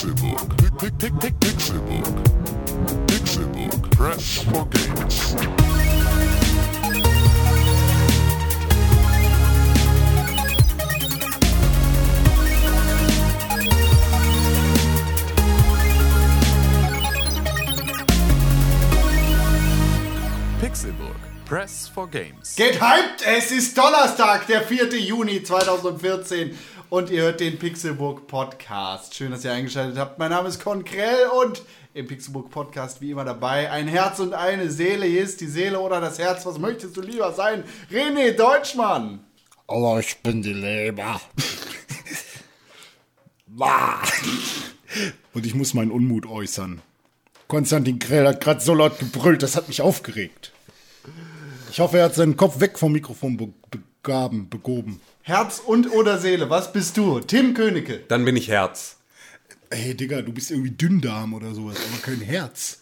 Pick, Pixelbook. Pixelbook. Press for games. Pixelburg. Press for Games. Get! Es ist Donnerstag, der 4. Juni 2014 und ihr hört den Pixelburg Podcast. Schön, dass ihr eingeschaltet habt. Mein Name ist Konkrell und im Pixelburg Podcast wie immer dabei ein Herz und eine Seele. Hier ist die Seele oder das Herz. Was möchtest du lieber sein? René Deutschmann. Oh, ich bin die Leber. Und ich muss meinen Unmut äußern. Konstantin Krell hat gerade so laut gebrüllt, das hat mich aufgeregt. Ich hoffe, er hat seinen Kopf weg vom Mikrofon be begaben, begoben. Herz und oder Seele, was bist du? Tim Königke. Dann bin ich Herz. Ey, Digga, du bist irgendwie Dünndarm oder sowas, aber kein Herz.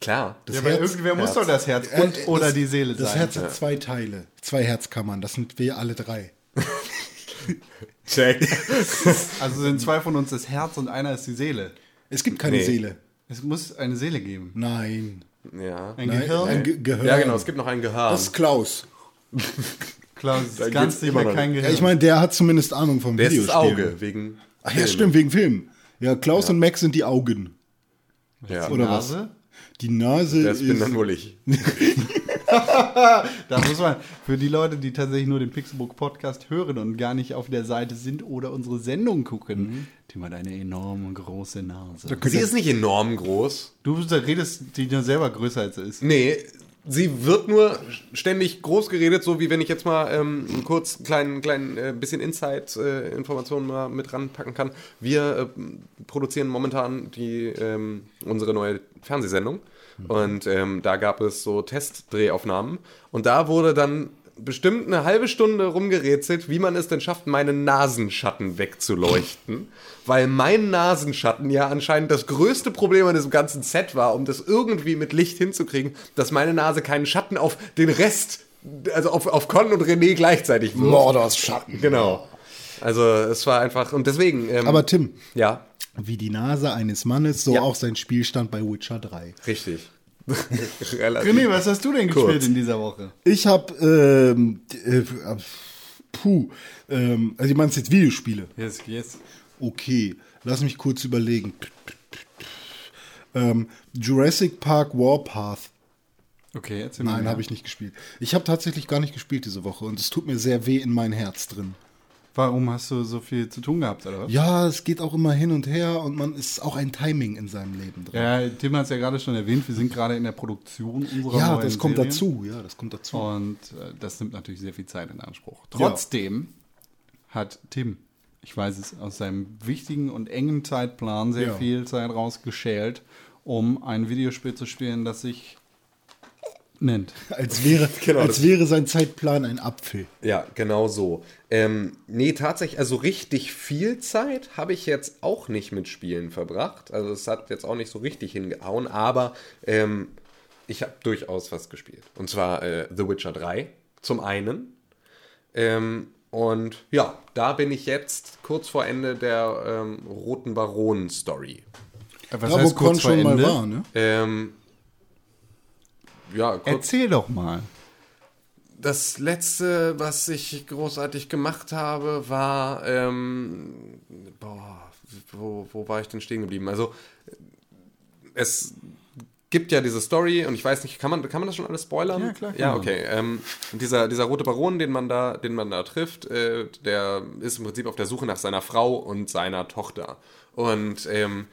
Klar. Das Ja, aber Herz- irgendwer muss Herz. doch das Herz Äh, und das- oder die Seele Das sein. Herz hat zwei Teile, zwei Herzkammern, das sind wir alle drei. Check. Also sind zwei von uns das Herz und einer ist die Seele. Es gibt keine Nee. Seele. Es muss eine Seele geben. Nein. ja. Ein Nein, Gehirn. Ein Ge Gehirn. Ja, genau. Es gibt noch ein Gehirn. Das ist Klaus. Klaus, Da ist ganz sicher kein. Gehirn. Ja, ich meine, der hat zumindest Ahnung vom Der ist Videospiel. das Auge wegen. Ach ja, Filmen. stimmt, wegen Film. Ja, Klaus und Max sind die Augen. Ja. Oder was? Nase? Die Nase Das bin ist... dann wohl ich. Da muss man, für die Leute, die tatsächlich nur den Pixelbook Podcast hören und gar nicht auf der Seite sind oder unsere Sendung gucken, Tim hat eine enorme große Nase. Sie ist nicht enorm groß. Du redest die nur selber größer als sie ist. Nee, sie wird nur ständig groß geredet, so wie wenn ich jetzt mal ähm, kurz ein kleinen, kleinen äh, bisschen Insight-Informationen mal mit ranpacken kann. Wir äh, produzieren momentan die, ähm, unsere neue Fernsehsendung. Und ähm, da gab es so Testdrehaufnahmen. Und da wurde dann bestimmt eine halbe Stunde rumgerätselt, wie man es denn schafft, meinen Nasenschatten wegzuleuchten. Weil mein Nasenschatten ja anscheinend das größte Problem an diesem ganzen Set war, um das irgendwie mit Licht hinzukriegen, dass meine Nase keinen Schatten auf den Rest, also auf, auf Con und René gleichzeitig wirft. Mordors Schatten. Genau. Also es war einfach, und deswegen. Ähm, Aber Tim, ja, wie die Nase eines Mannes, so Ja. auch sein Spielstand bei Witcher 3. richtig. René, was hast du denn Kurz. gespielt in dieser Woche? Ich habe, ähm, äh, puh, ähm, also ich meinst jetzt Videospiele. Yes, yes. Okay, lass mich kurz überlegen. Ähm, Jurassic Park Warpath. Okay, erzähl. Nein, habe ich nicht gespielt. Ich habe tatsächlich gar nicht gespielt diese Woche und es tut mir sehr weh in mein Herz drin. Warum hast du so viel zu tun gehabt, oder was? Ja, es geht auch immer hin und her und man ist auch ein Timing in seinem Leben drin. Ja, Tim hat es ja gerade schon erwähnt, wir sind gerade in der Produktion unserer Ja, neuen das kommt Serien. dazu. Ja, das kommt dazu. Und äh, das nimmt natürlich sehr viel Zeit in Anspruch. Trotzdem hat Tim, ich weiß es, aus seinem wichtigen und engen Zeitplan sehr Ja. viel Zeit rausgeschält, um ein Videospiel zu spielen, das sich nennt. Als wäre, Genau, als wäre sein Zeitplan ein Apfel. Ja, genau so. Ähm, nee, tatsächlich, also richtig viel Zeit habe ich jetzt auch nicht mit Spielen verbracht. Also es hat jetzt auch nicht so richtig hingehauen, aber ähm, ich habe durchaus was gespielt. Und zwar äh, The Witcher 3 zum einen. Ähm, und ja, da bin ich jetzt kurz vor Ende der ähm, Roten Baronen-Story. Was da, wo Con schon mal war, ne? Ähm, ja, kurz, Erzähl doch mal. Das letzte, was ich großartig gemacht habe, war, ähm, boah, wo, wo war ich denn stehen geblieben? Also, es gibt ja diese Story und ich weiß nicht, kann man, kann man das schon alles spoilern? Ja, klar, Ja, okay. Ähm, dieser, dieser rote Baron, den man da, den man da trifft, äh, der ist im Prinzip auf der Suche nach seiner Frau und seiner Tochter. Und ähm,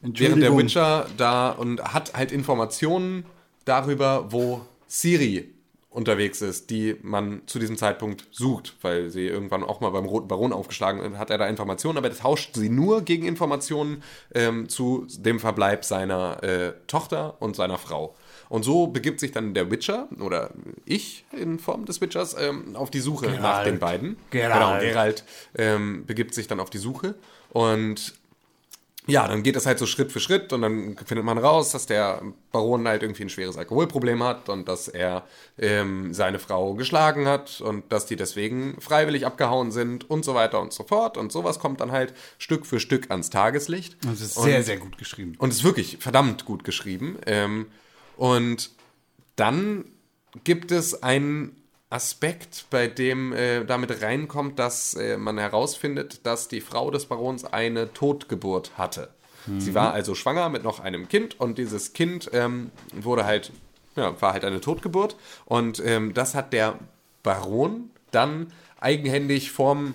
während der. Witcher da und hat halt Informationen darüber, wo Siri unterwegs ist, die man zu diesem Zeitpunkt sucht, weil sie irgendwann auch mal beim Roten Baron aufgeschlagen ist, hat er da Informationen, aber das tauscht sie nur gegen Informationen ähm, zu dem Verbleib seiner äh, Tochter und seiner Frau. Und so begibt sich dann der Witcher oder ich in Form des Witchers ähm, auf die Suche nach den beiden. Geralt. Genau, Geralt ähm, begibt sich dann auf die Suche und ja, dann geht es halt so Schritt für Schritt und dann findet man raus, dass der Baron halt irgendwie ein schweres Alkoholproblem hat und dass er ähm, seine Frau geschlagen hat und dass die deswegen freiwillig abgehauen sind und so weiter und so fort. Und sowas kommt dann halt Stück für Stück ans Tageslicht. Das ist Und- sehr, sehr gut geschrieben. und ist wirklich verdammt gut geschrieben. Ähm, und dann gibt es einen Aspekt, bei dem äh, damit reinkommt, dass äh, man herausfindet, dass die Frau des Barons eine Totgeburt hatte. Sie war also schwanger mit noch einem Kind und dieses Kind ähm, wurde halt, ja, war halt eine Totgeburt. Und ähm, das hat der Baron dann eigenhändig vorm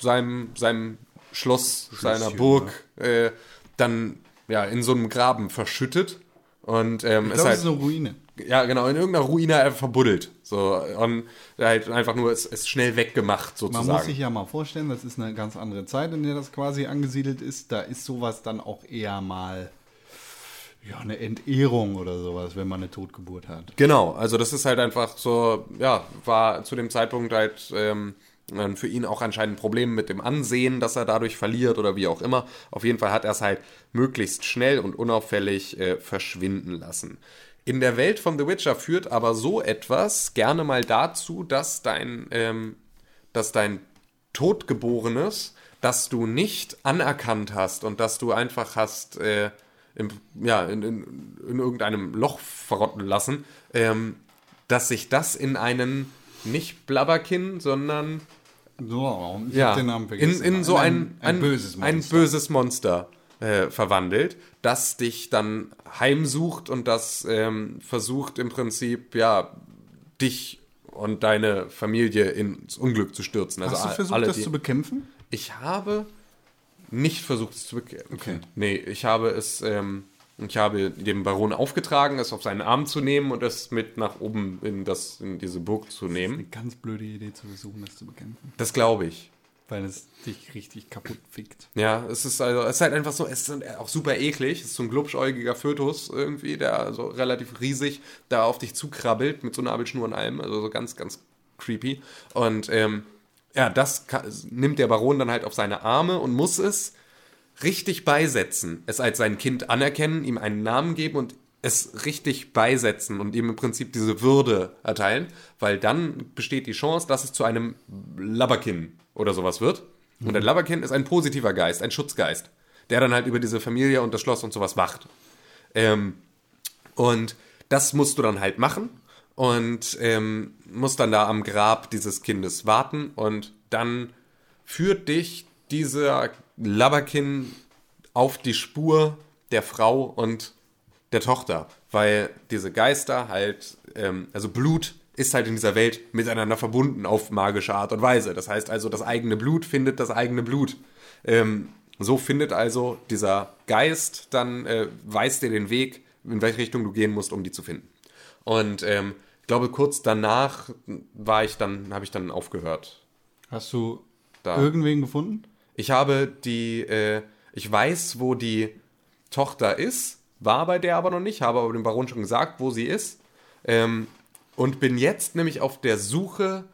seinem, seinem Schloss, seiner Burg, äh, dann ja in so einem Graben verschüttet. Und ähm, Ich ist glaube, halt, es ist eine Ruine. Ja, genau, in irgendeiner Ruine verbuddelt. So, und halt einfach nur es, es schnell weggemacht, Man sozusagen. muss sich ja mal vorstellen, das ist eine ganz andere Zeit, in der das quasi angesiedelt ist. Da ist sowas dann auch eher mal ja, eine Entehrung oder sowas, wenn man eine Totgeburt hat. Genau, also das ist halt einfach so, ja, war zu dem Zeitpunkt halt ähm, für ihn auch anscheinend ein Problem mit dem Ansehen, dass er dadurch verliert oder wie auch immer. Auf jeden Fall hat er es halt möglichst schnell und unauffällig äh, verschwinden lassen. In der Welt von The Witcher führt aber so etwas gerne mal dazu, dass dein, ähm, dass dein Totgeborenes, das du nicht anerkannt hast und dass du einfach hast äh, im, ja, in, in, in irgendeinem Loch verrotten lassen, ähm, dass sich das in einen nicht Blabberkin, sondern So, ich ja, den Namen in, vergessen. in so ein, ein, böses ein Monster. böses Monster äh, verwandelt, das dich dann heimsucht und das ähm, versucht im Prinzip, ja, dich und deine Familie ins Unglück zu stürzen. Also Hast du versucht, alle, das zu bekämpfen? Ich habe nicht versucht, es zu bekämpfen. Okay. Nee, ich habe es, ähm, ich habe dem Baron aufgetragen, es auf seinen Arm zu nehmen und es mit nach oben in, das, in diese Burg zu nehmen. Eine ganz blöde Idee zu versuchen, das zu bekämpfen. Das glaube ich. Weil es dich richtig kaputt fickt. Ja, es ist also, es ist halt einfach so, es ist auch super eklig. Es ist so ein glubschäugiger Fötus irgendwie, der so relativ riesig da auf dich zukrabbelt mit so Nabelschnur und allem. Also so ganz, ganz creepy. Und ähm, ja, das ka- nimmt der Baron dann halt auf seine Arme und muss es richtig beisetzen. Es als sein Kind anerkennen, ihm einen Namen geben und es richtig beisetzen und ihm im Prinzip diese Würde erteilen, weil dann besteht die Chance, dass es zu einem Labberkin oder sowas wird. Und ein Labberkin ist ein positiver Geist, ein Schutzgeist, der dann halt über diese Familie und das Schloss und sowas wacht. Ähm, und das musst du dann halt machen und ähm, musst dann da am Grab dieses Kindes warten und dann führt dich dieser Labberkin auf die Spur der Frau und der Tochter, weil diese Geister halt, ähm, also Blut ist halt in dieser Welt miteinander verbunden auf magische Art und Weise. Das heißt also, das eigene Blut findet das eigene Blut. Ähm, so findet also dieser Geist dann, äh, weist dir den Weg, in welche Richtung du gehen musst, um die zu finden. Und ähm, ich glaube, kurz danach war ich dann, habe ich dann aufgehört. Hast du Da. irgendwen gefunden? Ich habe die, äh, ich weiß, wo die Tochter ist, war bei der aber noch nicht, habe aber dem Baron schon gesagt, wo sie ist. Ähm, und bin jetzt nämlich auf der Suche.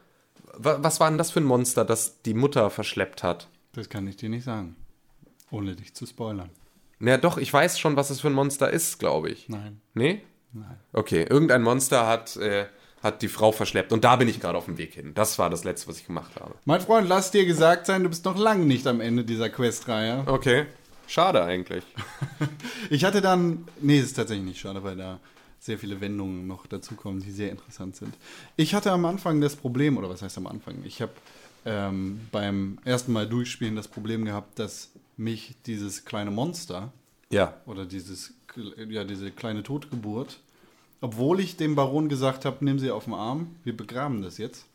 Wa was war denn das für ein Monster, das die Mutter verschleppt hat? Das kann ich dir nicht sagen. Ohne dich zu spoilern. Na doch, ich weiß schon, was es für ein Monster ist, glaube ich. Nein. Nee? Nein. Okay, irgendein Monster hat, äh, hat die Frau verschleppt. Und da bin ich gerade auf dem Weg hin. Das war das Letzte, was ich gemacht habe. Mein Freund, lass dir gesagt sein, du bist noch lange nicht am Ende dieser Questreihe. Okay. Schade eigentlich. Ich hatte dann, nee, es ist tatsächlich nicht schade, weil da sehr viele Wendungen noch dazukommen, die sehr interessant sind. Ich hatte am Anfang das Problem, oder was heißt am Anfang? Ich habe ähm, beim ersten Mal durchspielen das Problem gehabt, dass mich dieses kleine Monster Ja. oder dieses, ja, diese kleine Totgeburt, obwohl ich dem Baron gesagt habe, nimm sie auf den Arm, wir begraben das jetzt,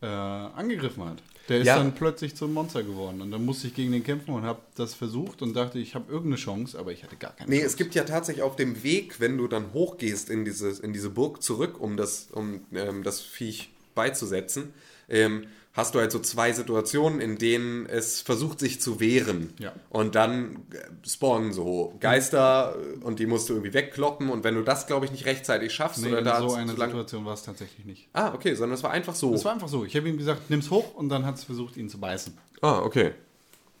äh, angegriffen hat. Der ist Ja. dann plötzlich zum Monster geworden und dann musste ich gegen den kämpfen und habe das versucht und dachte, ich habe irgendeine Chance, aber ich hatte gar keine Nee, Chance. es gibt ja tatsächlich auf dem Weg, wenn du dann hochgehst in diese, in diese Burg zurück, um das, um, ähm, das Viech beizusetzen, ähm, hast du halt so zwei Situationen, in denen es versucht, sich zu wehren. Ja. Und dann äh, spawnen so Geister äh, und die musst du irgendwie wegkloppen. Und wenn du das, glaube ich, nicht rechtzeitig schaffst Nee, oder da so eine Situation war es tatsächlich nicht. Ah, okay, sondern es war einfach so. Es war einfach so. Ich habe ihm gesagt, nimm's hoch und dann hat es versucht, ihn zu beißen. Ah, okay.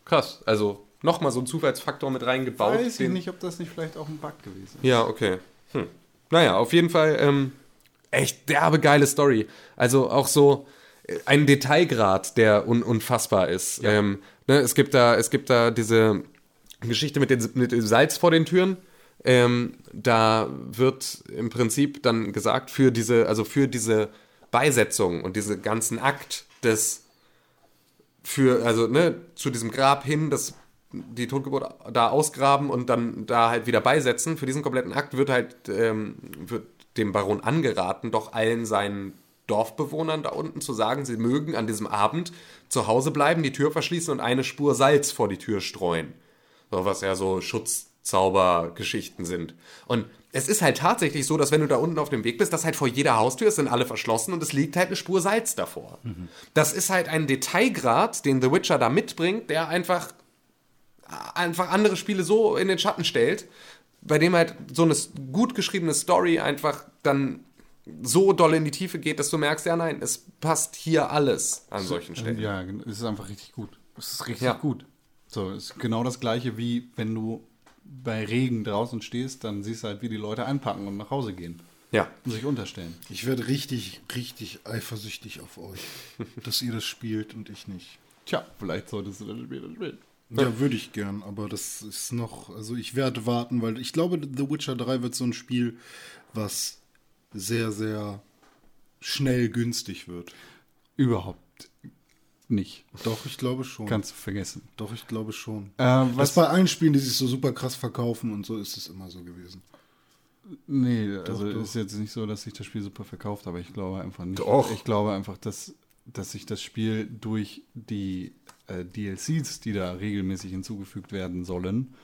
Krass. Also nochmal so einen Zufallsfaktor mit reingebaut. Weiß ich nicht, ob das nicht vielleicht auch ein Bug gewesen ist. Ja, okay. Hm. Naja, auf jeden Fall ähm, echt derbe geile Story. Also auch so ein Detailgrad, der un unfassbar ist. Ähm, ne, es, gibt da, es gibt da diese Geschichte mit, den, mit dem Salz vor den Türen. Ähm, da wird im Prinzip dann gesagt, für diese, also für diese Beisetzung und diese ganzen Akt des für, also ne, zu diesem Grab hin, das die Totgeburt da ausgraben und dann da halt wieder beisetzen. Für diesen kompletten Akt wird halt ähm, wird dem Baron angeraten, doch allen seinen Dorfbewohnern da unten zu sagen, sie mögen an diesem Abend zu Hause bleiben, die Tür verschließen und eine Spur Salz vor die Tür streuen. So, was ja so Schutzzaubergeschichten sind. Und es ist halt tatsächlich so, dass wenn du da unten auf dem Weg bist, dass halt vor jeder Haustür es sind alle verschlossen und es liegt halt eine Spur Salz davor. Das ist halt ein Detailgrad, den The Witcher da mitbringt, der einfach einfach andere Spiele so in den Schatten stellt, bei dem halt so eine gut geschriebene Story einfach dann so doll in die Tiefe geht, dass du merkst, ja nein, es passt hier alles an solchen Stellen. Ja, es ist einfach richtig gut. Es ist richtig Ja. gut. So, es ist genau das gleiche wie wenn du bei Regen draußen stehst, dann siehst du halt, wie die Leute einpacken und nach Hause gehen Ja. und sich unterstellen. Ich werde richtig, richtig eifersüchtig auf euch, dass ihr das spielt und ich nicht. Tja, vielleicht solltest du das später spielen. Ja, würde ich gern, aber das ist noch, also ich werde warten, weil ich glaube, The Witcher 3 wird so ein Spiel, was sehr, sehr schnell günstig wird. Überhaupt nicht. Doch, ich glaube schon. Kannst du vergessen. Doch, ich glaube schon. Äh, Was was bei allen Spielen, die sich so super krass verkaufen und so ist es immer so gewesen. Nee, also doch. ist jetzt nicht so, dass sich das Spiel super verkauft, aber ich glaube einfach nicht. Doch. Ich glaube einfach, dass, dass sich das Spiel durch die äh, DLCs, die da regelmäßig hinzugefügt werden sollen,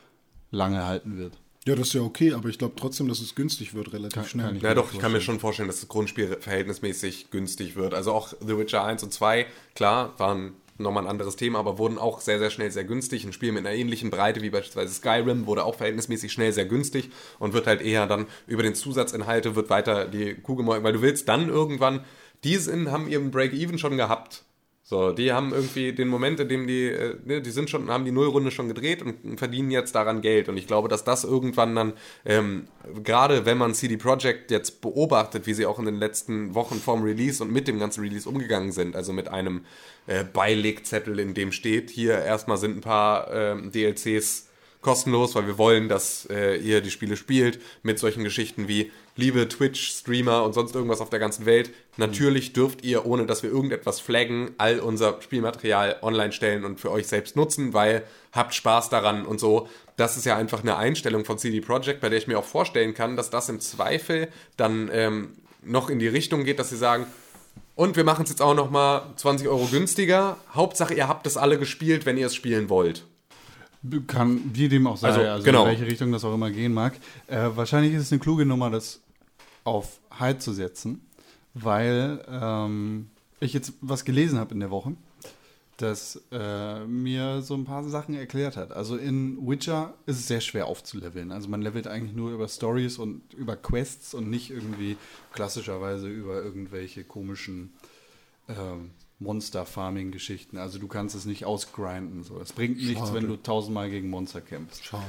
lange halten wird. Ja, das ist ja okay, aber ich glaube trotzdem, dass es günstig wird, relativ Kann- schnell. kann Ja, doch, ich kann mir schon vorstellen, dass das Grundspiel verhältnismäßig günstig wird. Also auch The Witcher 1 und 2, klar, waren nochmal ein anderes Thema, aber wurden auch sehr, sehr schnell sehr günstig. Ein Spiel mit einer ähnlichen Breite wie beispielsweise Skyrim wurde auch verhältnismäßig schnell sehr günstig und wird halt eher dann über den Zusatzinhalte wird weiter die Kuh gemolken, weil du willst dann irgendwann, die sind, haben ihren Break-Even schon gehabt. So, die haben irgendwie den Moment, in dem die, äh, ne, die sind schon, haben die Nullrunde schon gedreht und verdienen jetzt daran Geld. Und ich glaube, dass das irgendwann dann, ähm, gerade wenn man CD Projekt jetzt beobachtet, wie sie auch in den letzten Wochen vorm Release und mit dem ganzen Release umgegangen sind, also mit einem äh, Beilegzettel, in dem steht, hier erstmal sind ein paar ähm, DLCs kostenlos, weil wir wollen, dass äh, ihr die Spiele spielt mit solchen Geschichten wie liebe Twitch-Streamer und sonst irgendwas auf der ganzen Welt. Natürlich dürft ihr, ohne dass wir irgendetwas flaggen, all unser Spielmaterial online stellen und für euch selbst nutzen, weil habt Spaß daran und so. Das ist ja einfach eine Einstellung von CD Projekt, bei der ich mir auch vorstellen kann, dass das im Zweifel dann ähm, noch in die Richtung geht, dass sie sagen, und wir machen es jetzt auch noch mal 20 Euro günstiger. Hauptsache, ihr habt es alle gespielt, wenn ihr es spielen wollt. Kann wie dem auch sei, Also, also, genau. in welche Richtung das auch immer gehen mag. Äh, wahrscheinlich ist es eine kluge Nummer, das auf High zu setzen, weil ähm, ich jetzt was gelesen habe in der Woche, das äh, mir so ein paar Sachen erklärt hat. Also in Witcher ist es sehr schwer aufzuleveln. Also man levelt eigentlich nur über Stories und über Quests und nicht irgendwie klassischerweise über irgendwelche komischen ähm, Monster-Farming-Geschichten. Also du kannst es nicht ausgrinden. So. Es bringt nichts, Schade. wenn du tausendmal gegen Monster kämpfst. Schade.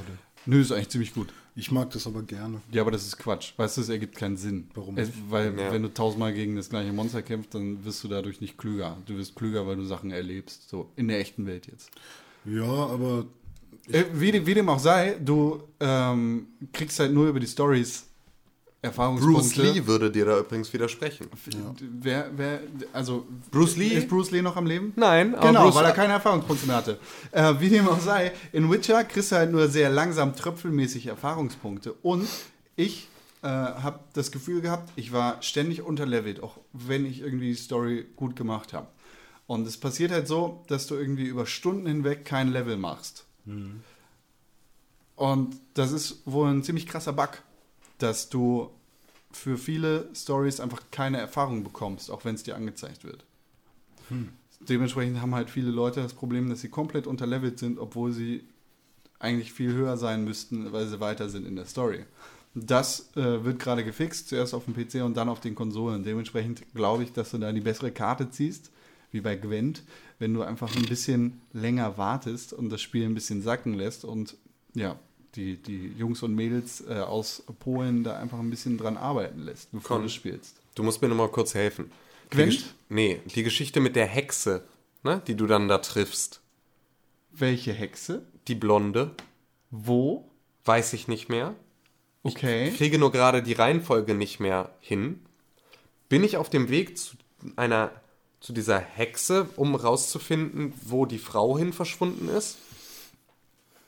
Nö, ist eigentlich ziemlich gut. Ich mag das aber gerne. Ja, aber das ist Quatsch. Weißt du, es ergibt keinen Sinn. Warum Es, weil, Ja. wenn du tausendmal gegen das gleiche Monster kämpfst, dann wirst du dadurch nicht klüger. Du wirst klüger, weil du Sachen erlebst. So, in der echten Welt jetzt. Ja, aber Äh, wie, dem- wie dem auch sei, du ähm, kriegst halt nur über die Stories Erfahrungspunkte. Bruce Lee würde dir da übrigens widersprechen. Wer, wer, also Bruce Lee? Ist Bruce Lee noch am Leben? Nein, aber Genau, Bruce- weil er keine Erfahrungspunkte mehr hatte. Äh, wie dem auch sei, in Witcher kriegst du halt nur sehr langsam tröpfelmäßig Erfahrungspunkte. Und ich äh, habe das Gefühl gehabt, ich war ständig unterlevelt, auch wenn ich irgendwie die Story gut gemacht habe. Und es passiert halt so, dass du irgendwie über Stunden hinweg kein Level machst. Und das ist wohl ein ziemlich krasser Bug, dass du für viele Stories einfach keine Erfahrung bekommst, auch wenn es dir angezeigt wird. Dementsprechend haben halt viele Leute das Problem, dass sie komplett unterlevelt sind, obwohl sie eigentlich viel höher sein müssten, weil sie weiter sind in der Story. Das äh, wird gerade gefixt, zuerst auf dem PC und dann auf den Konsolen. Dementsprechend glaube ich, dass du da die bessere Karte ziehst, wie bei Gwent, wenn du einfach ein bisschen länger wartest und das Spiel ein bisschen sacken lässt und ja, die, die Jungs und Mädels äh, aus Polen da einfach ein bisschen dran arbeiten lässt, bevor Con. du spielst. Du musst mir noch mal kurz helfen. Die Gwent? Gesch- Nee, die Geschichte mit der Hexe, ne, die du dann da triffst. Welche Hexe? Die Blonde, Wo? weiß ich nicht mehr. Okay. Ich kriege nur gerade die Reihenfolge nicht mehr hin. Bin ich auf dem Weg zu einer zu dieser Hexe, um rauszufinden, wo die Frau hin verschwunden ist?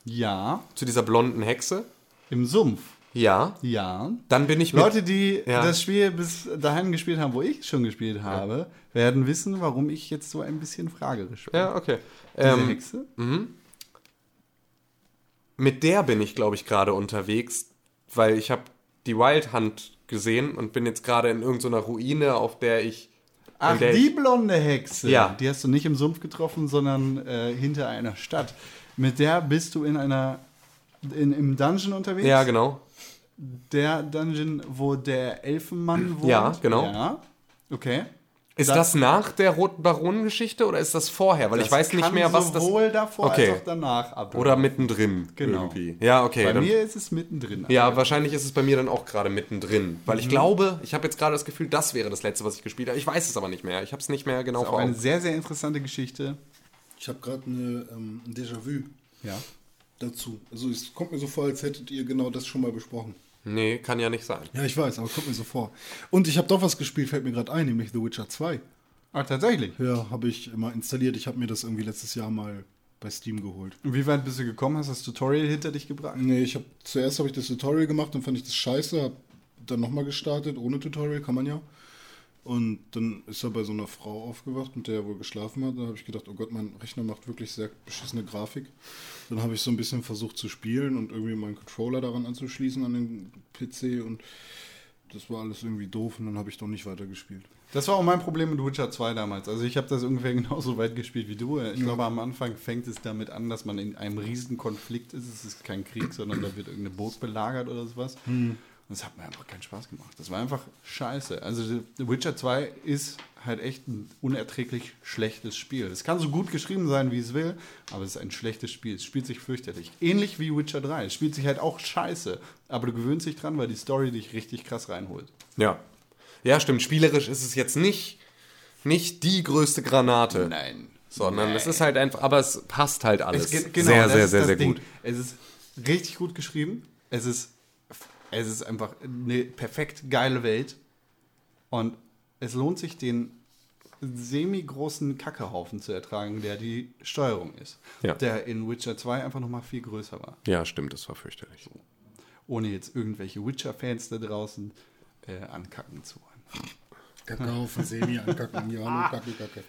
Ja. Zu dieser blonden Hexe? Im Sumpf. Ja. Ja. Dann bin ich mit Leute, die Ja. das Spiel bis dahin gespielt haben, wo ich schon gespielt habe, werden wissen, warum ich jetzt so ein bisschen fragerisch bin. Ja, okay. Diese Ähm, Hexe? mit der bin ich, glaube ich, gerade unterwegs, weil ich habe die Wild Hunt gesehen und bin jetzt gerade in irgendeiner Ruine, auf der ich. Ach, die blonde Hexe. Ja. Die hast du nicht im Sumpf getroffen, sondern äh, hinter einer Stadt. Mit der bist du in einer in, im Dungeon unterwegs. Ja, genau. Der Dungeon, wo der Elfenmann wohnt. Ja, genau. Ja. Okay. Ist Da- das nach der Roten Baronengeschichte oder ist das vorher? Weil ich Das weiß nicht mehr, was das. sowohl davor Okay. als auch danach ab. Oder mittendrin Genau. irgendwie. Ja, okay. Bei dann, mir ist es mittendrin. ja, wahrscheinlich ist es bei mir dann auch gerade mittendrin. Weil Mhm. ich glaube, ich habe jetzt gerade das Gefühl, das wäre das letzte, was ich gespielt habe. Ich weiß es aber nicht mehr. Ich habe es nicht mehr genau Auch vor eine Augen. sehr, sehr interessante Geschichte. Ich habe gerade eine, ähm, ein Déjà-vu Ja. dazu. Also es kommt mir so vor, als hättet ihr genau das schon mal besprochen. Nee, kann ja nicht sein. Ja, ich weiß, aber kommt mir so vor. Und ich habe doch was gespielt, fällt mir gerade ein, nämlich The Witcher 2. Ah, tatsächlich. Ja, habe ich mal installiert. Ich habe mir das irgendwie letztes Jahr mal bei Steam geholt. Und wie weit bist du gekommen? Hast du das Tutorial hinter dich gebracht? Nee, ich habe zuerst habe ich das Tutorial gemacht und fand ich das scheiße, habe dann nochmal gestartet, ohne Tutorial, kann man ja. Und dann ist er bei so einer Frau aufgewacht, mit der er wohl geschlafen hat. Da habe ich gedacht, oh Gott, mein Rechner macht wirklich sehr beschissene Grafik. Dann habe ich so ein bisschen versucht zu spielen und irgendwie meinen Controller daran anzuschließen an den PC und das war alles irgendwie doof und dann habe ich doch nicht weitergespielt. Das war auch mein Problem mit Witcher 2 damals. Also ich habe das ungefähr genauso weit gespielt wie du. Ich glaube, am Anfang fängt es damit an, dass man in einem riesen Konflikt ist. Es ist kein Krieg, sondern da wird irgendeine Burg belagert oder sowas. Und es hat mir einfach keinen Spaß gemacht. Das war einfach scheiße. Also The Witcher 2 ist halt echt ein unerträglich schlechtes Spiel. Es kann so gut geschrieben sein, wie es will, aber es ist ein schlechtes Spiel. Es spielt sich fürchterlich. Ähnlich wie Witcher 3. Es spielt sich halt auch scheiße. Aber du gewöhnst dich dran, weil die Story dich richtig krass reinholt. Ja. Ja, stimmt. Spielerisch ist es jetzt nicht, nicht die größte Granate. Nein. Sondern Nein. es ist halt einfach, aber es passt halt alles. Es geht- genau, sehr, sehr, sehr, sehr Ding. gut. Es ist richtig gut geschrieben. Es ist, es ist einfach eine perfekt geile Welt. Und es lohnt sich, den semi-großen Kackehaufen zu ertragen, der die Steuerung ist. Ja. Der in Witcher 2 einfach nochmal viel größer war. Ja, stimmt, das war fürchterlich. Ohne jetzt irgendwelche Witcher-Fans da draußen äh, ankacken zu wollen. Kackhaufen, Semi ankacken, ja, nur Kacke, Kacke.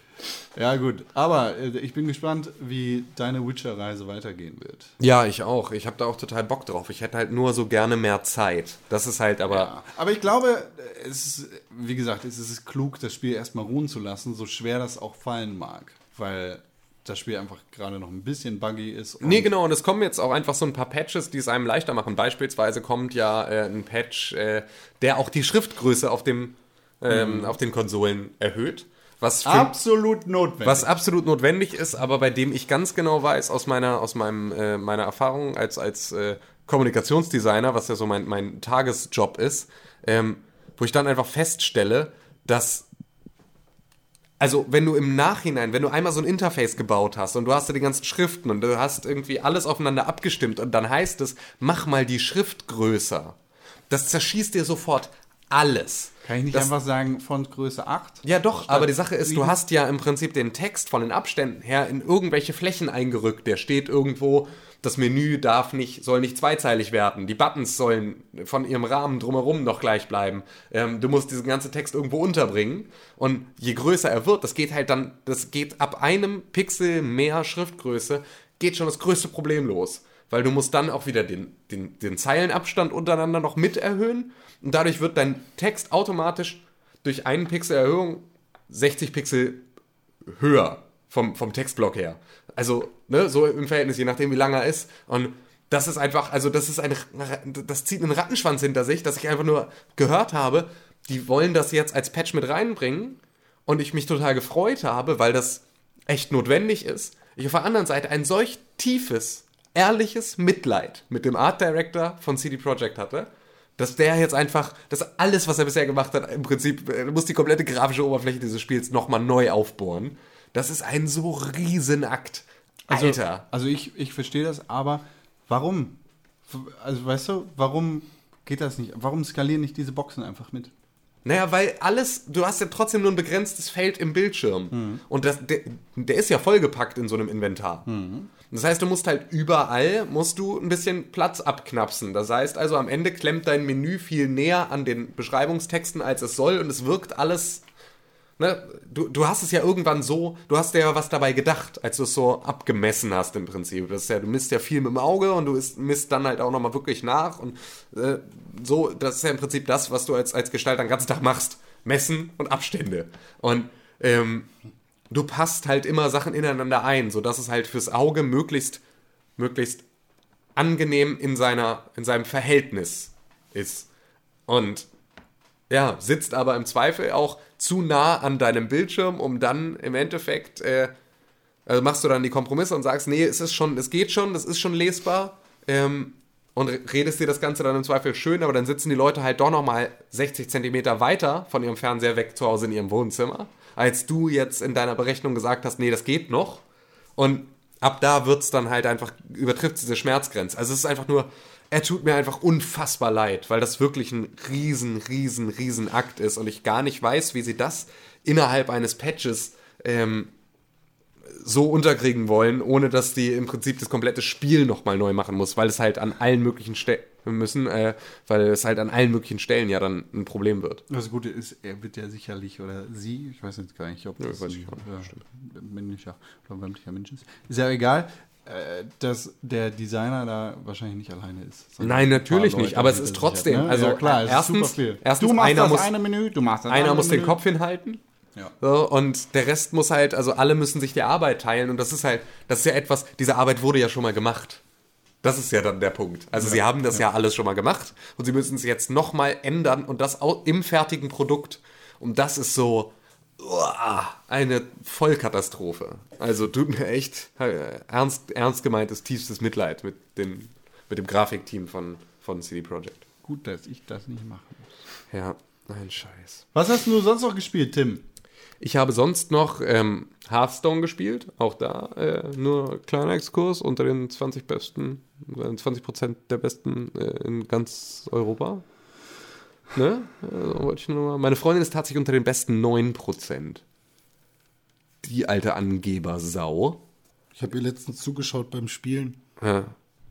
Ja, gut. Aber äh, ich bin gespannt, wie deine Witcher-Reise weitergehen wird. Ja, ich auch. Ich habe da auch total Bock drauf. Ich hätte halt nur so gerne mehr Zeit. Das ist halt aber. Ja. Aber ich glaube, es ist, wie gesagt, es ist klug, das Spiel erstmal ruhen zu lassen, so schwer das auch fallen mag. Weil das Spiel einfach gerade noch ein bisschen buggy ist. und- Nee, genau, und es kommen jetzt auch einfach so ein paar Patches, die es einem leichter machen. Beispielsweise kommt ja äh, ein Patch, äh, der auch die Schriftgröße auf, dem, ähm, auf den Konsolen erhöht. Was, für, Absolut notwendig. was absolut notwendig ist, aber bei dem ich ganz genau weiß, aus meiner, aus meinem, äh, meiner Erfahrung als, als äh, Kommunikationsdesigner, was ja so mein, mein Tagesjob ist, ähm, wo ich dann einfach feststelle, dass also wenn du im Nachhinein, wenn du einmal so ein Interface gebaut hast und du hast ja die ganzen Schriften und du hast irgendwie alles aufeinander abgestimmt und dann heißt es, mach mal die Schrift größer. Das zerschießt dir sofort alles. Kann ich nicht das, einfach sagen, Fontgröße 8? Ja doch, aber die Sache ist, du sieben? hast ja im Prinzip den Text von den Abständen her in irgendwelche Flächen eingerückt. Der steht irgendwo, das Menü darf nicht, soll nicht zweizeilig werden. Die Buttons sollen von ihrem Rahmen drumherum noch gleich bleiben. Ähm, du musst diesen ganzen Text irgendwo unterbringen. Und je größer er wird, das geht halt dann, das geht ab einem Pixel mehr Schriftgröße, geht schon das größte Problem los. Weil du musst dann auch wieder den, den, den Zeilenabstand untereinander noch mit erhöhen. Und dadurch wird dein Text automatisch durch einen Pixel Erhöhung 60 Pixel höher vom, vom Textblock her. Also, ne, so im Verhältnis, je nachdem, wie lang er ist. Und das ist einfach, also das ist eine, das zieht einen Rattenschwanz hinter sich, dass ich einfach nur gehört habe, die wollen das jetzt als Patch mit reinbringen. und ich mich total gefreut habe, weil das echt notwendig ist, ich auf der anderen Seite ein solch tiefes, ehrliches Mitleid mit dem Art Director von CD Projekt hatte, dass der jetzt einfach, dass alles, was er bisher gemacht hat, im Prinzip, er muss die komplette grafische Oberfläche dieses Spiels nochmal neu aufbohren. Das ist ein so Riesenakt. Also, Alter. Also ich, ich verstehe das, aber warum? Also weißt du, warum geht das nicht? Warum skalieren nicht diese Boxen einfach mit? Naja, weil alles, du hast ja trotzdem nur ein begrenztes Feld im Bildschirm. Und das, der, der ist ja vollgepackt in so einem Inventar. Das heißt, du musst halt überall, musst du ein bisschen Platz abknapsen. Das heißt also, am Ende klemmt dein Menü viel näher an den Beschreibungstexten, als es soll. Und es wirkt alles, ne, du, du hast es ja irgendwann so, du hast ja was dabei gedacht, als du es so abgemessen hast im Prinzip. Das ist ja, du misst ja viel mit dem Auge und du ist- misst dann halt auch nochmal wirklich nach. Und äh, so, das ist ja im Prinzip das, was du als, als Gestalter den ganzen Tag machst. Messen und Abstände. Und ähm, du passt halt immer Sachen ineinander ein, sodass es halt fürs Auge möglichst, möglichst angenehm in, seiner, in seinem Verhältnis ist. Und ja, sitzt aber im Zweifel auch zu nah an deinem Bildschirm, um dann im Endeffekt, äh, also machst du dann die Kompromisse und sagst, nee, es ist schon, es geht schon, das ist schon lesbar, ähm, und re- redest dir das Ganze dann im Zweifel schön, aber dann sitzen die Leute halt doch nochmal 60 Zentimeter weiter von ihrem Fernseher weg zu Hause in ihrem Wohnzimmer, als du jetzt in deiner Berechnung gesagt hast, nee, das geht noch. Und ab da wird's dann halt einfach, übertrifft diese Schmerzgrenze. Also es ist einfach nur, er tut mir einfach unfassbar leid, weil das wirklich ein riesen, riesen, riesen Akt ist und ich gar nicht weiß, wie sie das innerhalb eines Patches ähm, so unterkriegen wollen, ohne dass die im Prinzip das komplette Spiel nochmal neu machen muss, weil es halt an allen möglichen Stellen müssen, äh, weil es halt an allen möglichen Stellen ja dann ein Problem wird. Das Gute ist, er wird ja sicherlich, oder sie, ich weiß jetzt gar nicht, ob das weiß ein ich auch nicht, ja, männlicher oder weiblicher Mensch ist. Ist ja egal, äh, dass der Designer da wahrscheinlich nicht alleine ist. Nein, natürlich nicht, Leute aber es ist trotzdem, hat, ne? also ja, klar, erstens- erstens du machst einer das muss- eine Menü, du machst das Einer muss den Menü. Kopf hinhalten. Ja. So, und der Rest muss halt, also alle müssen sich die Arbeit teilen und das ist halt, das ist ja etwas, diese Arbeit wurde ja schon mal gemacht. Das ist ja dann der Punkt. Also sie haben das ja. alles schon mal gemacht und sie müssen es jetzt nochmal ändern und das au- im fertigen Produkt. Und das ist so uah, eine Vollkatastrophe. Also tut mir echt äh, ernst, ernst gemeintes tiefstes Mitleid mit, den, mit dem Grafikteam von, von CD Projekt. Gut, dass ich das nicht machen muss. Ja, ein Scheiß. Was hast du sonst noch gespielt, Tim? Ich habe sonst noch ähm, Hearthstone gespielt, auch da äh, nur kleiner Exkurs unter den 20 besten, äh, 20 Prozent der besten äh, in ganz Europa. Ne? Also. Meine Freundin ist tatsächlich unter den besten 9 Prozent. Die alte Angebersau. Ich habe ihr letztens zugeschaut beim Spielen. Ja,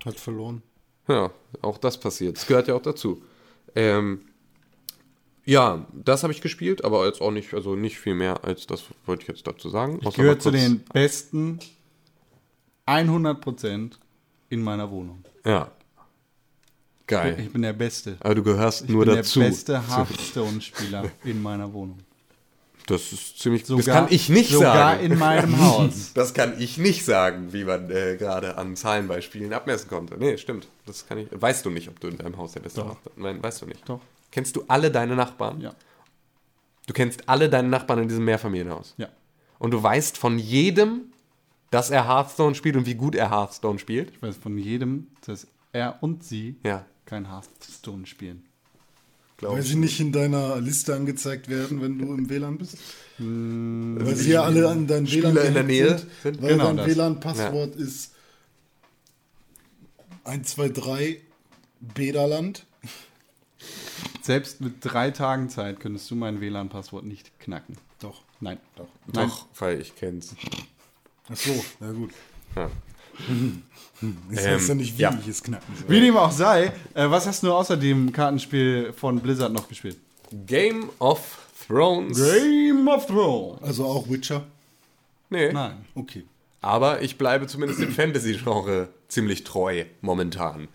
Hat verloren. ja, auch das passiert. Das gehört ja auch dazu. Ähm, ja, das habe ich gespielt, aber jetzt auch nicht, also nicht viel mehr als das wollte ich jetzt dazu sagen. Ich gehöre zu den besten 100% in meiner Wohnung. Ja. Geil. Ich bin der Beste. Aber du gehörst Ich nur bin dazu. der beste Hearthstone-Spieler in meiner Wohnung. Das ist ziemlich. Sogar, das kann ich nicht sogar sagen. in meinem Haus. das kann ich nicht sagen, wie man äh, gerade an Zahlenbeispielen abmessen konnte. Nee, stimmt. Das kann ich. Weißt du nicht, ob du in deinem Haus der beste. Nachbar Nein, weißt du nicht. Doch. Kennst du alle deine Nachbarn? Ja. Du kennst alle deine Nachbarn in diesem Mehrfamilienhaus. Ja. Und du weißt von jedem, dass er Hearthstone spielt und wie gut er Hearthstone spielt. Ich weiß von jedem, dass er und sie Ja. Kein Hearthstone spielen. Glaub Weil ich. sie nicht in deiner Liste angezeigt werden, wenn du im WLAN bist? Weil sie ja alle an dein Spieler WLAN in der Nähe sind, sind? Weil Genau dein. WLAN-Passwort ist 123 Bederland. Selbst mit drei Tagen Zeit könntest du mein WLAN-Passwort nicht knacken. Doch. Nein. Doch. Nein. Doch, weil ich kenn's. Ach so, na gut. Ja. Das Ähm, heißt ja nicht, wie ja. ich es knacken soll. Wie dem auch sei, äh, was hast du außer dem Kartenspiel von Blizzard noch gespielt? Game of Thrones. Game of Thrones. Also auch Witcher? Nee. Nein. Okay. Aber ich bleibe zumindest dem Fantasy-Genre ziemlich treu momentan.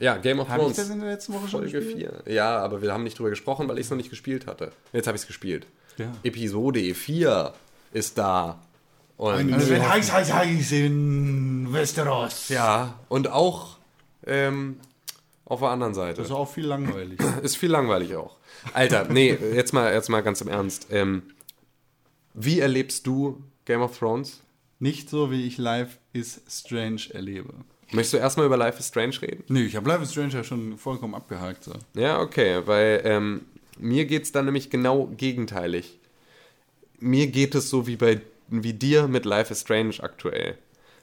Ja, Game of Habe ich Thrones. das in der letzten Woche schon Folge gespielt? 4. Ja, aber wir haben nicht drüber gesprochen, weil ich es noch nicht gespielt hatte. Jetzt habe ich es gespielt. Ja. Episode 4 ist da. Und, Eine Also wenn heiß, heiß, heiß in Westeros. ja, und auch ähm, auf der anderen Seite. Das ist auch viel langweilig. Ist viel langweilig auch. Alter, nee, jetzt mal, jetzt mal ganz im Ernst. Ähm, Wie erlebst du Game of Thrones? Nicht so, wie ich Life is Strange erlebe. Möchtest du erstmal über Life is Strange reden? Nee, ich habe Life is Strange ja schon vollkommen abgehakt. So. Ja, okay, weil ähm, mir geht es dann nämlich genau gegenteilig. Mir geht es so wie bei wie dir mit Life is Strange aktuell.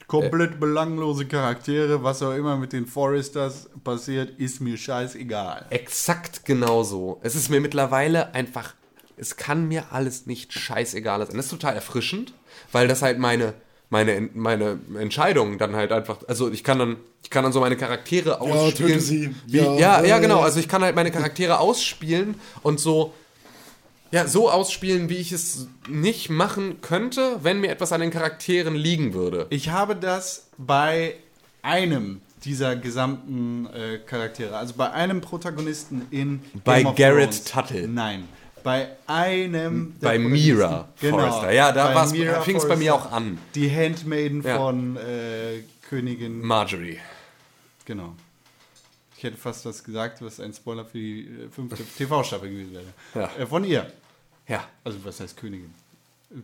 Komplett belanglose Charaktere, was auch immer mit den Foresters passiert, ist mir scheißegal. Exakt genauso. Es ist mir mittlerweile einfach, es kann mir alles nicht scheißegal sein. Das ist total erfrischend, weil das halt meine, meine, meine Entscheidung dann halt einfach, also ich kann dann, ich kann dann so meine Charaktere ausspielen. töte sie. Wie, Ja, ja, ja, ja, genau. ja. Also ich kann halt meine Charaktere ausspielen und so, ja, so ausspielen, wie ich es nicht machen könnte, wenn mir etwas an den Charakteren liegen würde. Ich habe das bei einem dieser gesamten äh, Charaktere, also bei einem Protagonisten in Bei Game Garrett. Tuttle. Nein, bei einem der Bei. Mira Forrester. Ja, da Mira fing's bei mir auch an. Die Handmaiden Ja. von äh, Königin. Marjorie. genau. Ich hätte fast was gesagt, was ein Spoiler für die äh, fünfte TV-Staffel gewesen wäre. Ja. Äh, von ihr. Ja. Also, was heißt Königin?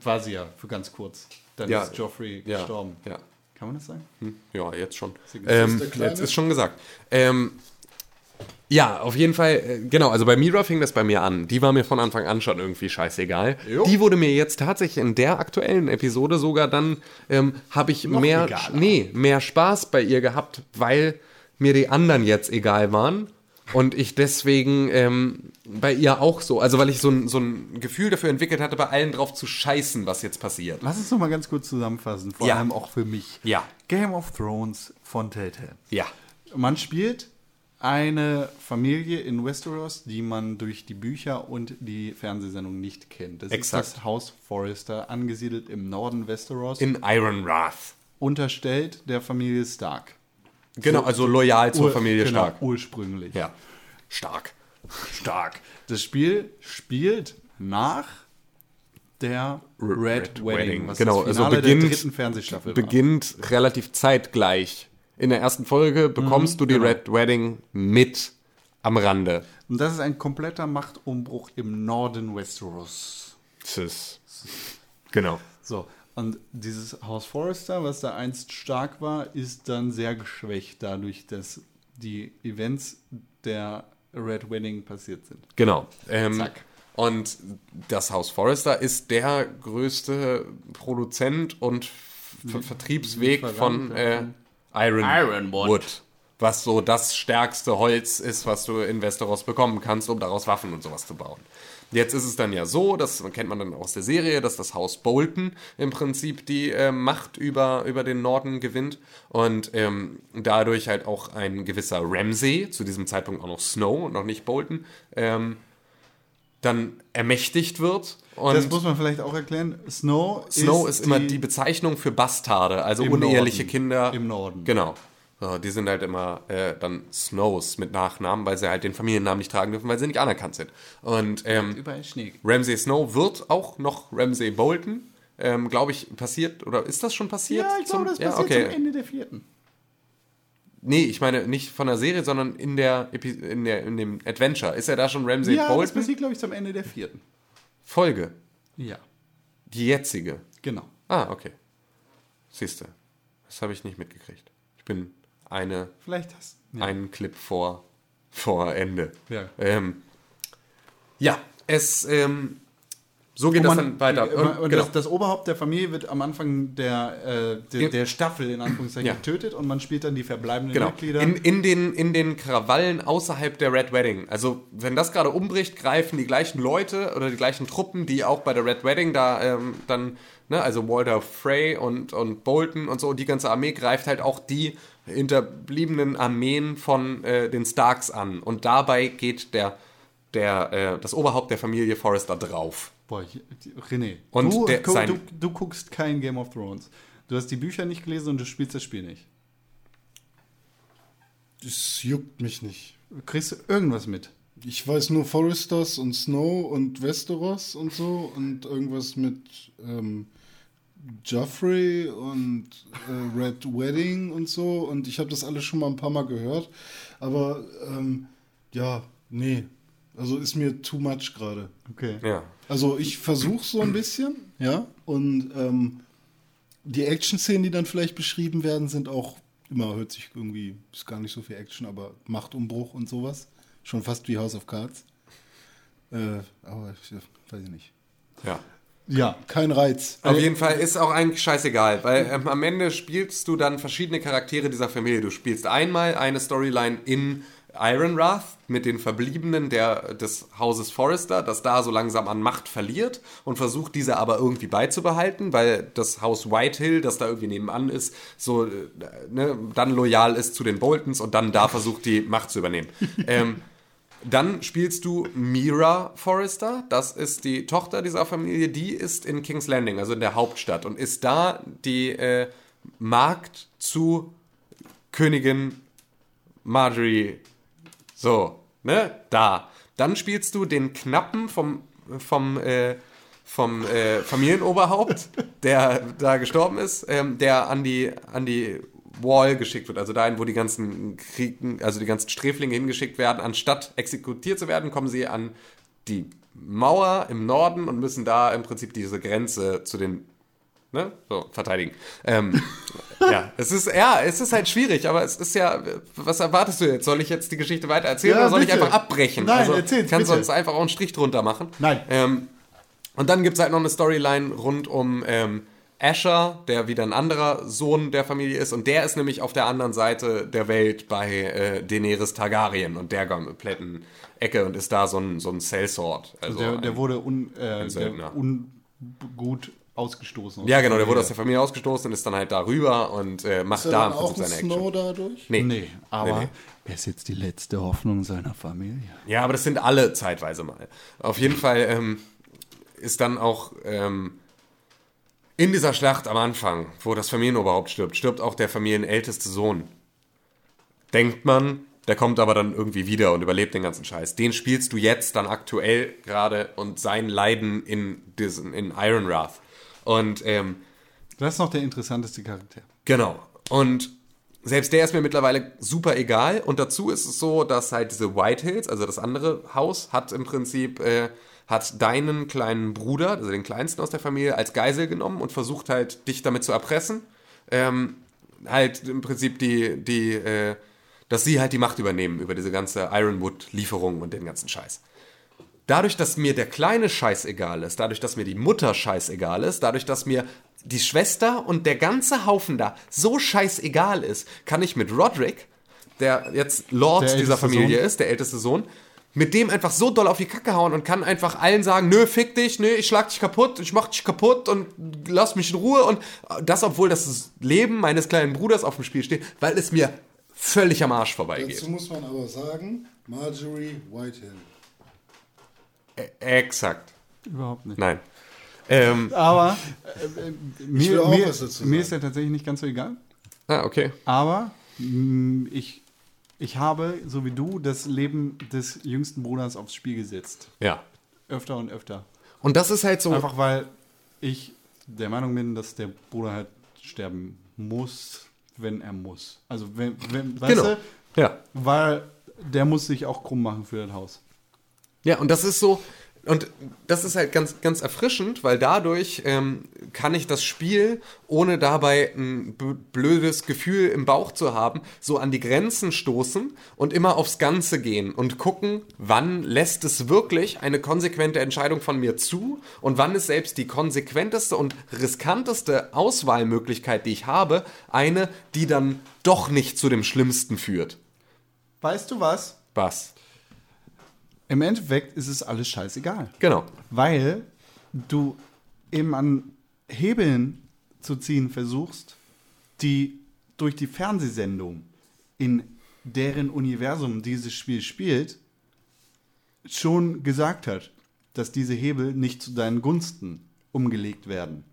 War sie ja für ganz kurz. Dann Ja. ist Joffrey Ja. gestorben. Ja. Kann man das sagen? Ja, jetzt schon. Ähm, Kleine? jetzt ist schon gesagt. Ähm, ja, auf jeden Fall, äh, genau, also bei Mira fing das bei mir an. Die war mir von Anfang an schon irgendwie scheißegal. Jo. Die wurde mir jetzt tatsächlich in der aktuellen Episode sogar dann, ähm, habe ich mehr, egaler. nee, mehr Spaß bei ihr gehabt, weil mir die anderen jetzt egal waren. Und ich deswegen ähm, bei ihr auch so, also weil ich so ein, so ein Gefühl dafür entwickelt hatte, bei allen drauf zu scheißen, was jetzt passiert. Lass uns noch mal ganz kurz zusammenfassen, vor Ja. allem auch für mich. Ja. Game of Thrones von Telltale. Ja. Man spielt eine Familie in Westeros, die man durch die Bücher und die Fernsehsendung nicht kennt. Das Exakt. ist das Haus Forrester, angesiedelt im Norden Westeros, In Iron Wrath. unterstellt der Familie Stark. Genau, also loyal zur Ur- Familie genau, Stark. Ursprünglich. Ja. Stark. Stark. Das Spiel spielt nach der Red, Red Wedding, was Genau, das also Finale beginnt- der dritten Fernsehstaffel war. Beginnt relativ zeitgleich. In der ersten Folge bekommst du die genau. Red Wedding mit am Rande. Und das ist ein kompletter Machtumbruch im Norden Westeros. Ist, genau. So, und dieses Haus Forrester, was da einst stark war, ist dann sehr geschwächt dadurch, dass die Events der Red Wedding passiert sind. Genau. Ähm, Zack. Und das Haus Forrester ist der größte Produzent und Ver Vertriebsweg von äh, Iron Ironwood. Wood. Was so das stärkste Holz ist, was du in Westeros bekommen kannst, um daraus Waffen und sowas zu bauen. Jetzt ist es dann ja so, das kennt man dann aus der Serie, dass das Haus Bolton im Prinzip die äh, Macht über, über den Norden gewinnt und ähm, dadurch halt auch ein gewisser Ramsay, zu diesem Zeitpunkt auch noch Snow und noch nicht Bolton, ähm, dann ermächtigt wird. Und das muss man vielleicht auch erklären. Snow, Snow ist, immer die Bezeichnung für Bastarde, also Im uneheliche Norden. Kinder. Im Norden. Genau. Die sind halt immer äh, dann Snows mit Nachnamen, weil sie halt den Familiennamen nicht tragen dürfen, weil sie nicht anerkannt sind. Und ähm, überall Schnee. Ramsay Snow wird auch noch Ramsay Bolton. Ähm, Glaube ich, passiert, oder ist das schon passiert? Ja, ich glaube, das ja, passiert okay. zum Ende der vierten. Nee, ich meine nicht von der Serie, sondern in der, Epi in der in dem Adventure. Ist er da schon Ramsay Ja, das Bolton? passiert, glaube ich, zum Ende der vierten. Folge. Ja, Die jetzige. genau. Ah, okay. Siehste. Das habe ich nicht mitgekriegt. Ich bin eine Vielleicht hast ja. einen Clip vor, vor Ende. Ja. Ähm, ja, es, ähm, so geht das man- dann weiter. Und, Und, genau. das, das Oberhaupt der Familie wird am Anfang der, äh, der, der Staffel in Anführungszeichen Ja. getötet und man spielt dann die verbleibenden Genau. Mitglieder. In, in, den, in den Krawallen außerhalb der Red Wedding. Also, wenn das gerade umbricht, greifen die gleichen Leute oder die gleichen Truppen, die auch bei der Red Wedding da ähm, dann, ne, also Walter Frey und, und Bolton und so, die ganze Armee greift halt auch die hinterbliebenen Armeen von äh, den Starks an. Und dabei geht der, der, äh, das Oberhaupt der Familie Forrester drauf. Boah, ich- René, Und du, der- sein- du, du guckst kein Game of Thrones. Du hast die Bücher nicht gelesen und du spielst das Spiel nicht. Das juckt mich nicht. Kriegst du irgendwas mit? Ich weiß nur Foresters und Snow und Westeros und so und irgendwas mit ähm, Joffrey und äh, Red Wedding und so und ich habe das alles schon mal ein paar Mal gehört, aber ähm, ja, nee. Also ist mir too much gerade. Okay. Ja. Also ich versuche so ein bisschen, ja. Und ähm, die Action-Szenen, die dann vielleicht beschrieben werden, sind auch immer, hört sich irgendwie, ist gar nicht so viel Action, aber Machtumbruch und sowas. Schon fast wie House of Cards. Äh, aber ich, weiß ich nicht. ja. Ja. Kein Reiz. Auf jeden Fall ist auch eigentlich scheißegal, weil ähm, am Ende spielst du dann verschiedene Charaktere dieser Familie. Du spielst einmal eine Storyline in Ironwrath mit den Verbliebenen der, des Hauses Forrester, das da so langsam an Macht verliert und versucht diese aber irgendwie beizubehalten, weil das Haus Whitehill, das da irgendwie nebenan ist, so äh, ne, dann loyal ist zu den Boltons und dann da versucht die Macht zu übernehmen. ähm, dann spielst du Mira Forrester, das ist die Tochter dieser Familie, die ist in King's Landing, also in der Hauptstadt und ist da die äh, Magd zu Königin Marjorie. So, ne? Da. Dann spielst du den Knappen vom, vom, äh, vom äh, Familienoberhaupt, der da gestorben ist, ähm, der an die, an die Wall geschickt wird, also dahin, wo die ganzen Kriegen, also die ganzen Sträflinge hingeschickt werden, anstatt exekutiert zu werden, kommen sie an die Mauer im Norden und müssen da im Prinzip diese Grenze zu den ne, so verteidigen. Ähm, ja, es ist ja, es ist halt schwierig, aber es ist ja, was erwartest du jetzt? Soll ich jetzt die Geschichte weiter erzählen Ja, oder soll bitte. ich einfach abbrechen? Nein, also, erzähl's, Kannst bitte. sonst einfach auch einen Strich drunter machen. Nein. Ähm, und dann gibt es halt noch eine Storyline rund um ähm, Asher, der wieder ein anderer Sohn der Familie ist. Und der ist nämlich auf der anderen Seite der Welt bei äh, Daenerys Targaryen und der kompletten Ecke und ist da so ein, so ein Sellsword. Also Der, der ein- wurde un, äh, der ungut ausgestoßen. aus ja, genau, der wurde aus der Familie ausgestoßen und ist dann halt darüber und äh, macht Ist er da dann im auch Prinzip ein seine Action. Snow dadurch? Nee. Nee, aber Nee, nee. er ist jetzt die letzte Hoffnung seiner Familie. Ja, aber das sind alle zeitweise mal. Auf jeden Fall ähm, ist dann auch ähm, in dieser Schlacht am Anfang, wo das Familienoberhaupt stirbt, stirbt auch der familienälteste Sohn. Denkt man, der kommt aber dann irgendwie wieder und überlebt den ganzen Scheiß. Den spielst du jetzt dann aktuell gerade und sein Leiden in, diesen, in Ironwrath. Und ähm, Das ist noch der interessanteste Charakter. Genau. Und selbst der ist mir mittlerweile super egal. Und dazu ist es so, dass halt diese Whitehills, also das andere Haus, hat im Prinzip, äh, hat deinen kleinen Bruder, also den kleinsten aus der Familie, als Geisel genommen und versucht halt, dich damit zu erpressen. Ähm, halt im Prinzip die, die, äh, dass sie halt die Macht übernehmen über diese ganze Ironwood-Lieferung und den ganzen Scheiß. Dadurch, dass mir der kleine Scheiß egal ist, dadurch, dass mir die Mutter scheißegal ist, dadurch, dass mir die Schwester und der ganze Haufen da so scheißegal ist, kann ich mit Roderick, der jetzt Lord Der dieser Familie Sohn. ist, der älteste Sohn, mit dem einfach so doll auf die Kacke hauen und kann einfach allen sagen, nö, fick dich, nö, ich schlag dich kaputt, ich mach dich kaputt und lass mich in Ruhe und das, obwohl das Leben meines kleinen Bruders auf dem Spiel steht, weil es mir völlig am Arsch vorbeigeht. Dazu muss man aber sagen, Marjorie Whitehill. Exakt. Überhaupt nicht. Nein. Ähm, Aber äh, äh, will mir, auch mir, was dazu mir ist er tatsächlich nicht ganz so egal. ah, okay. Aber mh, ich, ich habe, so wie du, das Leben des jüngsten Bruders aufs Spiel gesetzt. Ja. Öfter und öfter. Und das ist halt so. Einfach weil ich der Meinung bin, dass der Bruder halt sterben muss, wenn er muss. Also wenn, wenn weißt Genau. du, Ja. weil der muss sich auch krumm machen für das Haus. Ja, und das ist so. Und das ist halt ganz, ganz erfrischend, weil dadurch ähm, kann ich das Spiel, ohne dabei ein blödes Gefühl im Bauch zu haben, so an die Grenzen stoßen und immer aufs Ganze gehen und gucken, wann lässt es wirklich eine konsequente Entscheidung von mir zu und wann ist selbst die konsequenteste und riskanteste Auswahlmöglichkeit, die ich habe, eine, die dann doch nicht zu dem Schlimmsten führt. Weißt du was? Was? Im Endeffekt ist es alles scheißegal. Genau. Weil du eben an Hebeln zu ziehen versuchst, die durch die Fernsehsendung, in deren Universum dieses Spiel spielt, schon gesagt hat, dass diese Hebel nicht zu deinen Gunsten umgelegt werden.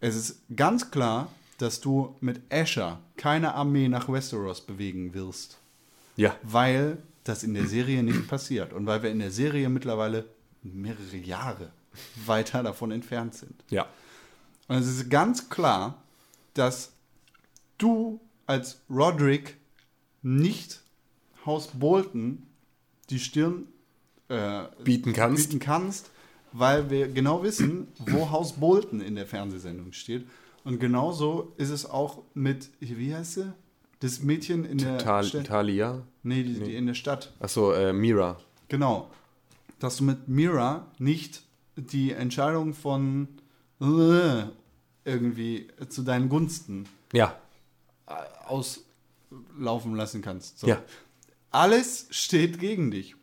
Es ist ganz klar, dass du mit Asher keine Armee nach Westeros bewegen wirst Ja. weil das in der Serie nicht passiert und weil wir in der Serie mittlerweile mehrere Jahre weiter davon entfernt sind. Ja. Und es ist ganz klar, dass du als Roderick nicht Haus Bolton die Stirn äh, Bieten kannst. bieten kannst, weil wir genau wissen, wo Haus Bolton in der Fernsehsendung steht. Und genauso ist es auch mit, wie heißt sie? Das Mädchen in der Tal Stadt. Talia. Nee, die, die in der Stadt. Achso, äh, Mira. Genau. Dass du mit Mira nicht die Entscheidung von äh, irgendwie zu deinen Gunsten Ja. auslaufen lassen kannst. So. Ja. Alles steht gegen dich.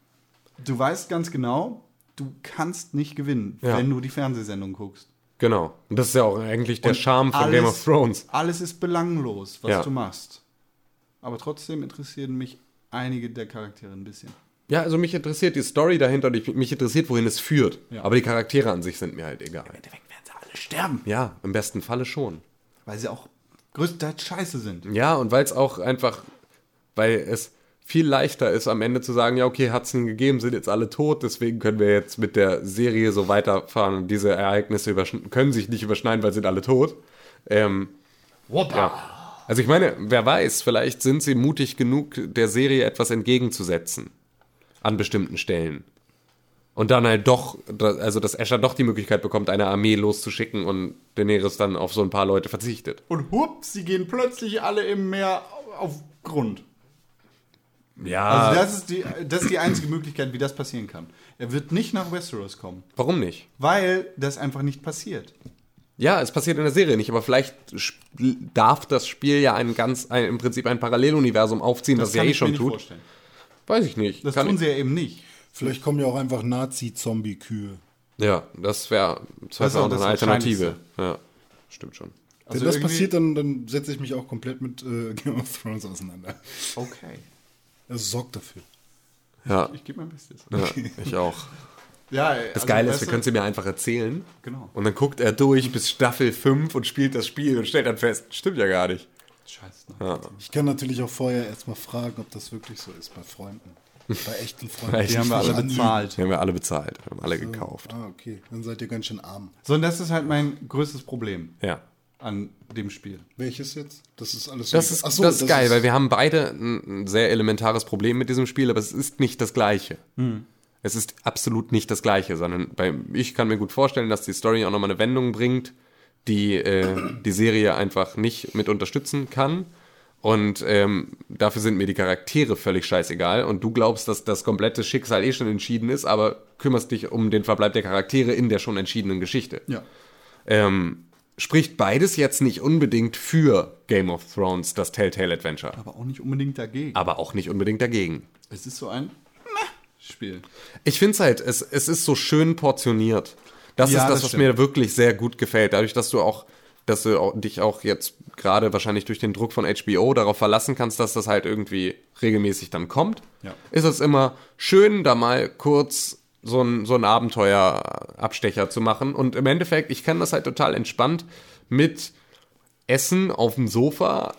Du weißt ganz genau, du kannst nicht gewinnen, Ja. wenn du die Fernsehsendung guckst. Genau. Und das ist ja auch eigentlich der Und Charme von alles- Game of Thrones. Alles ist belanglos, was Ja. du machst. Aber trotzdem interessieren mich einige der Charaktere ein bisschen. Ja, also mich interessiert die Story dahinter und ich, mich interessiert, wohin es führt. Ja. Aber die Charaktere an sich sind mir halt egal. Endeffekt werden sie alle sterben, Ja, im besten Falle schon. weil sie auch größtenteils scheiße sind. Ja, und weil es auch einfach, weil es viel leichter ist, am Ende zu sagen, ja, okay, hat es ihnen gegeben, sind jetzt alle tot, deswegen können wir jetzt mit der Serie so weiterfahren und diese Ereignisse können sich nicht überschneiden, weil sind alle tot. Ähm, ja. Also ich meine, wer weiß, vielleicht sind sie mutig genug, der Serie etwas entgegenzusetzen. An bestimmten Stellen. Und dann halt doch, also dass Escher doch die Möglichkeit bekommt, eine Armee loszuschicken und Daenerys dann auf so ein paar Leute verzichtet. Und hups, sie gehen plötzlich alle im Meer auf Grund. Ja. Also das ist, die, das ist die einzige Möglichkeit, wie das passieren kann. Er wird nicht nach Westeros kommen, Warum nicht? weil das einfach nicht passiert. Ja, es passiert in der Serie nicht, aber vielleicht darf das Spiel ja ein ganz, ein, im Prinzip ein Paralleluniversum aufziehen, was es ja kann eh ich mir schon nicht tut. vorstellen. Weiß ich nicht. Das Kann tun ich- sie ja eben nicht. Vielleicht kommen ja auch einfach Nazi-Zombie-Kühe. Ja, das wäre Das das wär auch das eine Alternative. Ja, stimmt schon. Also Wenn das passiert, dann, dann setze ich mich auch komplett mit äh, Game of Thrones auseinander. Okay. Also sorgt dafür. Ja, Ich gebe mein Bestes. ja ich auch. Ja, Das also, Geile ist, wir können sie mir einfach erzählen. Genau. Und dann guckt er durch bis Staffel 5 und spielt das Spiel und stellt dann fest, stimmt ja gar nicht. Scheiße. Ne? Ja. Ich kann natürlich auch vorher erstmal fragen, ob das wirklich so ist bei Freunden. Bei echten Freunden. Echten Die haben wir alle bezahlt. Die haben wir alle bezahlt, haben alle gekauft. Ah, okay. Dann seid ihr ganz schön arm. So, und das ist halt mein größtes Problem Ja. an dem Spiel. Welches jetzt? Das ist alles Das ist, so, das ist geil, weil wir haben beide ein, ein sehr elementares Problem mit diesem Spiel, aber es ist nicht das gleiche. Es ist absolut nicht das gleiche, sondern bei, ich kann mir gut vorstellen, dass die Story auch nochmal eine Wendung bringt, die äh, die Serie einfach nicht mit unterstützen kann. Und ähm, dafür sind mir die Charaktere völlig scheißegal. Und du glaubst, dass das komplette Schicksal eh schon entschieden ist, aber kümmerst dich um den Verbleib der Charaktere in der schon entschiedenen Geschichte. Ja. Ähm, spricht beides jetzt nicht unbedingt für Game of Thrones, das Telltale Adventure. Aber auch nicht unbedingt dagegen. Aber auch nicht unbedingt dagegen. Es ist so ein Spiel. Ich finde es halt, es, es ist so schön portioniert. Das Ja, ist das, das was stimmt. mir wirklich sehr gut gefällt. Dadurch, dass du auch, dass du auch, dich auch jetzt gerade wahrscheinlich durch den Druck von HBO darauf verlassen kannst, dass das halt irgendwie regelmäßig dann kommt, Ja. ist es immer schön, da mal kurz so ein, so ein Abenteuerabstecher zu machen. Und im Endeffekt, ich kann das halt total entspannt mit Essen auf dem Sofa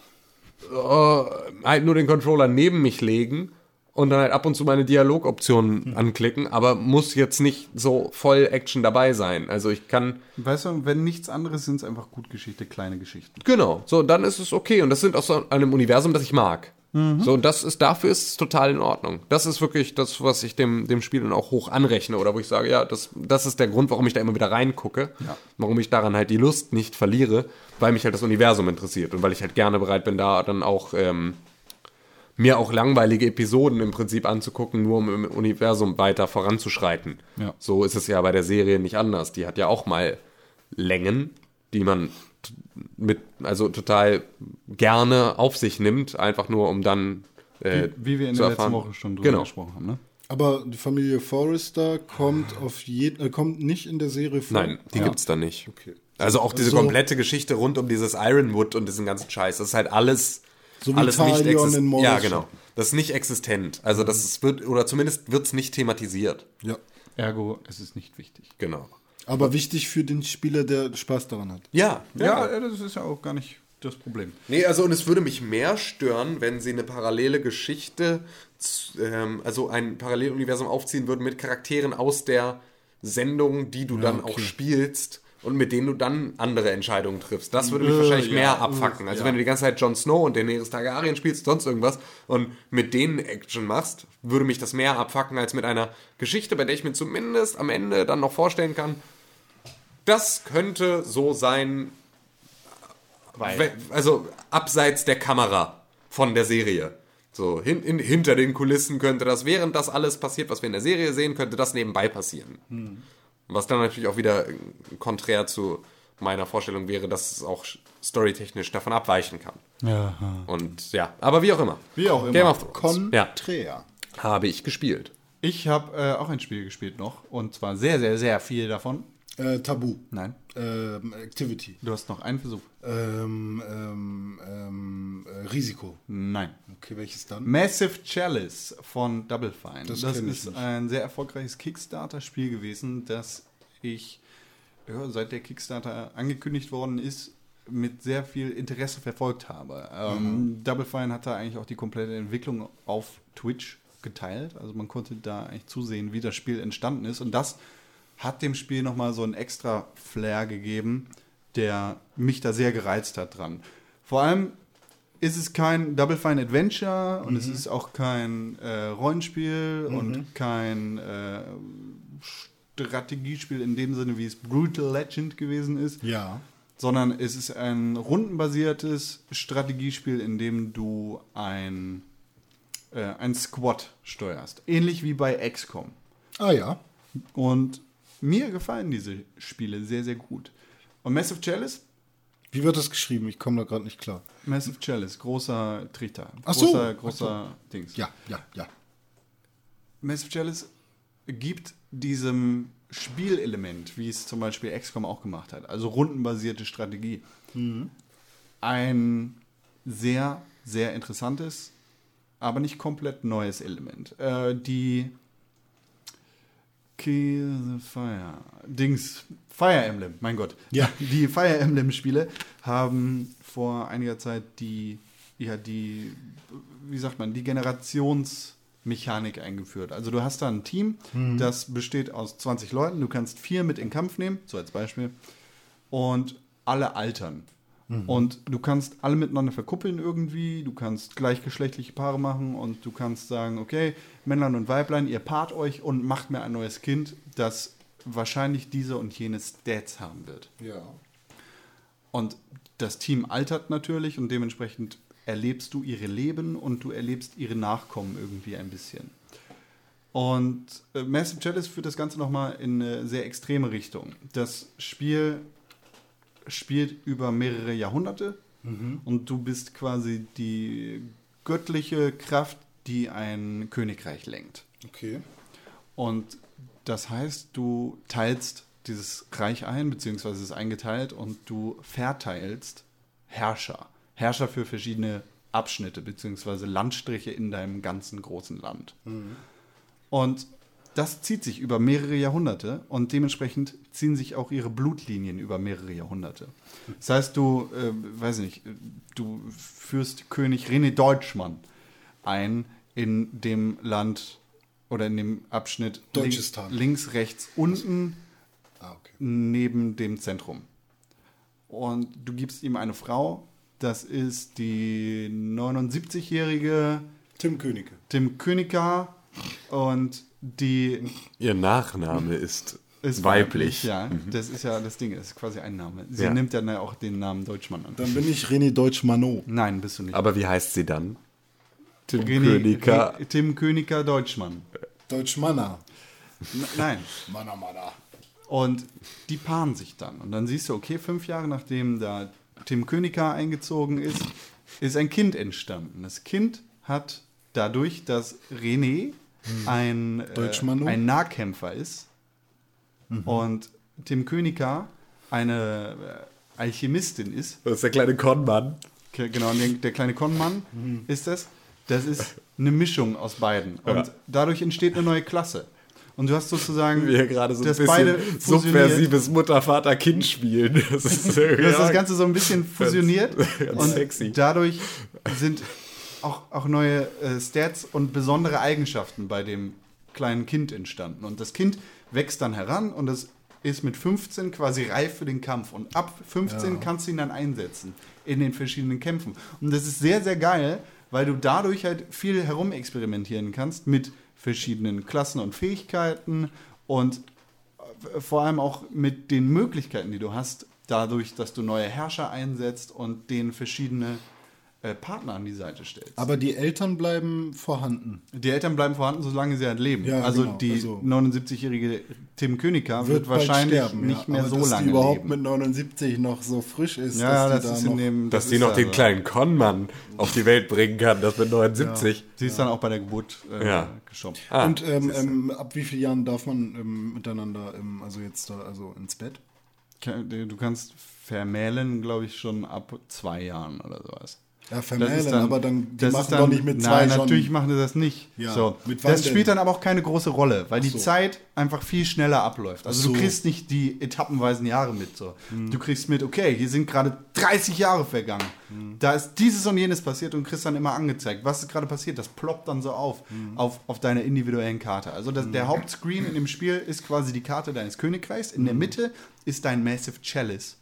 äh, halt nur den Controller neben mich legen und dann halt ab und zu meine Dialogoptionen anklicken, aber muss jetzt nicht so voll Action dabei sein. Also ich kann, Weißt du, wenn nichts anderes sind es einfach gut Geschichte, kleine Geschichten. genau, so, dann ist es okay. Und das sind aus so einem Universum, das ich mag. So, und das ist, dafür ist es total in Ordnung. Das ist wirklich das, was ich dem, dem Spiel dann auch hoch anrechne oder wo ich sage, ja, das, das ist der Grund, warum ich da immer wieder reingucke. Ja. Warum ich daran halt die Lust nicht verliere, weil mich halt das Universum interessiert und weil ich halt gerne bereit bin, da dann auch ähm, mir auch langweilige Episoden im Prinzip anzugucken, nur um im Universum weiter voranzuschreiten. Ja. So ist es ja bei der Serie nicht anders. Die hat ja auch mal Längen, die man mit, also total gerne auf sich nimmt, einfach nur um dann äh, Wie, wie wir in zu der letzten erfahren. Woche schon drüber Genau. gesprochen haben, ne? Aber die Familie Forrester kommt auf jeden, äh, kommt nicht in der Serie vor. Nein, die Ja. gibt's da nicht. Okay. Also auch diese So- komplette Geschichte rund um dieses Ironwood und diesen ganzen Scheiß, das ist halt alles, So wie alles nicht Talion in existent. Ja, genau. Das ist nicht existent. Also das ist, wird, oder zumindest wird's nicht thematisiert. Ja. Ergo, es ist nicht wichtig. Genau. Aber wichtig für den Spieler, der Spaß daran hat. Ja, Ja, äh, das ist ja auch gar nicht das Problem. Nee, also und es würde mich mehr stören, wenn sie eine parallele Geschichte, ähm, also ein Paralleluniversum aufziehen würden mit Charakteren aus der Sendung, die du dann auch spielst und mit denen du dann andere Entscheidungen triffst. Das würde mich Äh, wahrscheinlich ja, mehr abfacken. äh, Also ja. wenn du die ganze Zeit Jon Snow und Daenerys Targaryen spielst, sonst irgendwas und mit denen Action machst, würde mich das mehr abfacken als mit einer Geschichte, bei der ich mir zumindest am Ende dann noch vorstellen kann, das könnte so sein, we- also abseits der Kamera von der Serie. So, hin, in, hinter den Kulissen könnte das, während das alles passiert, was wir in der Serie sehen, könnte das nebenbei passieren. Was dann natürlich auch wieder äh, konträr zu meiner Vorstellung wäre, dass es auch storytechnisch davon abweichen kann. Ja. Und ja, aber wie auch immer. Wie auch immer. Game of Thrones. Ja, Konträr. habe ich gespielt. Ich habe äh, auch ein Spiel gespielt noch. Und zwar sehr, sehr, sehr viel davon. Äh, Tabu. Nein. Ähm, Activity. Du hast noch einen Versuch. Ähm, ähm, ähm, äh, Risiko. Nein. Okay, welches dann? Massive Chalice von Double Fine. Das Das, ist nicht. ein sehr erfolgreiches Kickstarter-Spiel gewesen, das ich ja, seit der Kickstarter angekündigt worden ist, mit sehr viel Interesse verfolgt habe. Ähm, Double Fine hat da eigentlich auch die komplette Entwicklung auf Twitch geteilt. Also man konnte da eigentlich zusehen, wie das Spiel entstanden ist. Und das hat dem Spiel nochmal so einen extra Flair gegeben, der mich da sehr gereizt hat dran. Vor allem ist es kein Double Fine Adventure und es ist auch kein äh, Rollenspiel und kein äh, Strategiespiel in dem Sinne, wie es Brutal Legend gewesen ist, Ja. sondern es ist ein rundenbasiertes Strategiespiel, in dem du ein, äh, ein Squad steuerst. Ähnlich wie bei XCOM. Ah ja. Und mir gefallen diese Spiele sehr, sehr gut. Und Massive Chalice? Wie wird das geschrieben? Ich komme da gerade nicht klar. Massive Chalice, großer Trichter. Ach so. Großer, Ach großer Dings. Ja, ja, ja. Massive Chalice gibt diesem Spielelement, wie es zum Beispiel XCOM auch gemacht hat, also rundenbasierte Strategie, ein sehr, sehr interessantes, aber nicht komplett neues Element. Äh, die Kill the Fire. Dings. Fire Emblem, mein Gott. Ja. Die Fire Emblem-Spiele haben vor einiger Zeit die, ja, die, wie sagt man, die Generationsmechanik eingeführt. Also du hast da ein Team, das besteht aus 20 Leuten. Du kannst vier mit in den Kampf nehmen, so als Beispiel. Und alle altern. Und du kannst alle miteinander verkuppeln irgendwie, du kannst gleichgeschlechtliche Paare machen und du kannst sagen, okay, Männlein und Weiblein, ihr paart euch und macht mir ein neues Kind, das wahrscheinlich diese und jene Stats haben wird. Ja. Und das Team altert natürlich und dementsprechend erlebst du ihre Leben und du erlebst ihre Nachkommen irgendwie ein bisschen. Und äh, Massive Chalice führt das Ganze nochmal in eine sehr extreme Richtung. Das Spiel spielt über mehrere Jahrhunderte und du bist quasi die göttliche Kraft, die ein Königreich lenkt. Okay. Und das heißt, du teilst dieses Reich ein, beziehungsweise es ist eingeteilt und du verteilst Herrscher. Herrscher für verschiedene Abschnitte, beziehungsweise Landstriche in deinem ganzen großen Land. Und das zieht sich über mehrere Jahrhunderte und dementsprechend ziehen sich auch ihre Blutlinien über mehrere Jahrhunderte. Das heißt, du, äh, weiß nicht, du führst König René Deutschmann ein in dem Land oder in dem Abschnitt Deutschistan. links, links, rechts, unten Ah, okay. neben dem Zentrum. Und du gibst ihm eine Frau, das ist die 79-jährige Tim Königke. Tim Königer und die Ihr Nachname ist, ist weiblich. Ja, das ist ja das Ding, ist quasi ein Name. Sie Ja. nimmt ja auch den Namen Deutschmann an. Dann bin ich René Deutsch-Manot. Nein, bist du nicht. Aber wie heißt sie dann? Tim René- Königer. Re- Tim Königer Deutschmann. Deutsch-Manner. Nein. Manner, Manner. Und die paaren sich dann. Und dann siehst du, okay, fünf Jahre nachdem da Tim Königer eingezogen ist, ist ein Kind entstanden. Das Kind hat dadurch, dass René ein, äh, ein Nahkämpfer ist und Tim Königer eine äh, Alchemistin ist, Das ist der kleine Konmann. Genau, der, der kleine Konmann Mhm. ist das. Das ist eine Mischung aus beiden. Und Ja. dadurch entsteht eine neue Klasse. Und du hast sozusagen, Wir gerade so ein bisschen subversives Mutter-Vater-Kind spielen. Das ist, dass das Ganze so ein bisschen fusioniert. ganz und sexy. dadurch sind auch, auch neue äh, Stats und besondere Eigenschaften bei dem kleinen Kind entstanden. Und das Kind wächst dann heran und es ist mit 15 quasi reif für den Kampf. Und ab 15 kannst du ihn dann einsetzen in den verschiedenen Kämpfen. Und das ist sehr, sehr geil, weil du dadurch halt viel herumexperimentieren kannst mit verschiedenen Klassen und Fähigkeiten und äh, vor allem auch mit den Möglichkeiten, die du hast, dadurch, dass du neue Herrscher einsetzt und denen verschiedene äh, Partner an die Seite stellst. Aber die Eltern bleiben vorhanden. Die Eltern bleiben vorhanden, solange sie halt leben. Ja, also genau. die Also- 79-jährige Tim Königer wird, bald wahrscheinlich sterben, nicht ja. mehr Aber so dass lange die überhaupt leben. mit 79 noch so frisch ist. ja, dass das die da noch dem. Dass das die noch also- den kleinen Conman auf die Welt bringen kann, das mit 79. Sie ist dann auch bei der Geburt äh, Ja. geschoben. Ah, Und ähm, ähm, ab wie vielen Jahren darf man ähm, miteinander, ähm, also jetzt da, also ins Bett? Du kannst vermählen, glaube ich, schon ab zwei Jahren oder sowas. Ja, vermählen, dann- aber dann, die machen dann- doch nicht mit zwei Nein, schon. natürlich machen die das nicht. Ja, so. das denn? spielt dann aber auch keine große Rolle, weil die so. Zeit einfach viel schneller abläuft. Also so. du kriegst nicht die etappenweisen Jahre mit. So. Hm. Du kriegst mit, okay, hier sind gerade 30 Jahre vergangen. Hm. Da ist dieses und jenes passiert und kriegst dann immer angezeigt, was ist gerade passiert. Das ploppt dann so auf, Hm. auf, auf deiner individuellen Karte. Also das, der Hauptscreen in dem Spiel ist quasi die Karte deines Königreichs. In der Hm. Mitte ist dein Massive Chalice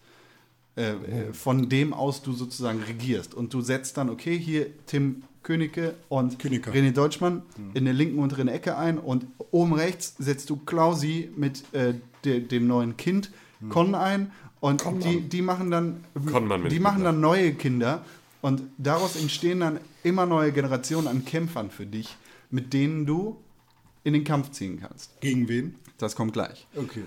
äh, äh, von dem aus du sozusagen regierst. Und du setzt dann, okay, hier Tim Königke und Königke. René Deutschmann in der linken unteren Ecke ein und oben rechts setzt du Klausi mit äh, de, dem neuen Kind Con ein und die, die machen dann die machen dann neue Kinder und daraus entstehen dann immer neue Generationen an Kämpfern für dich, mit denen du in den Kampf ziehen kannst. Gegen wen? Das kommt gleich. Okay.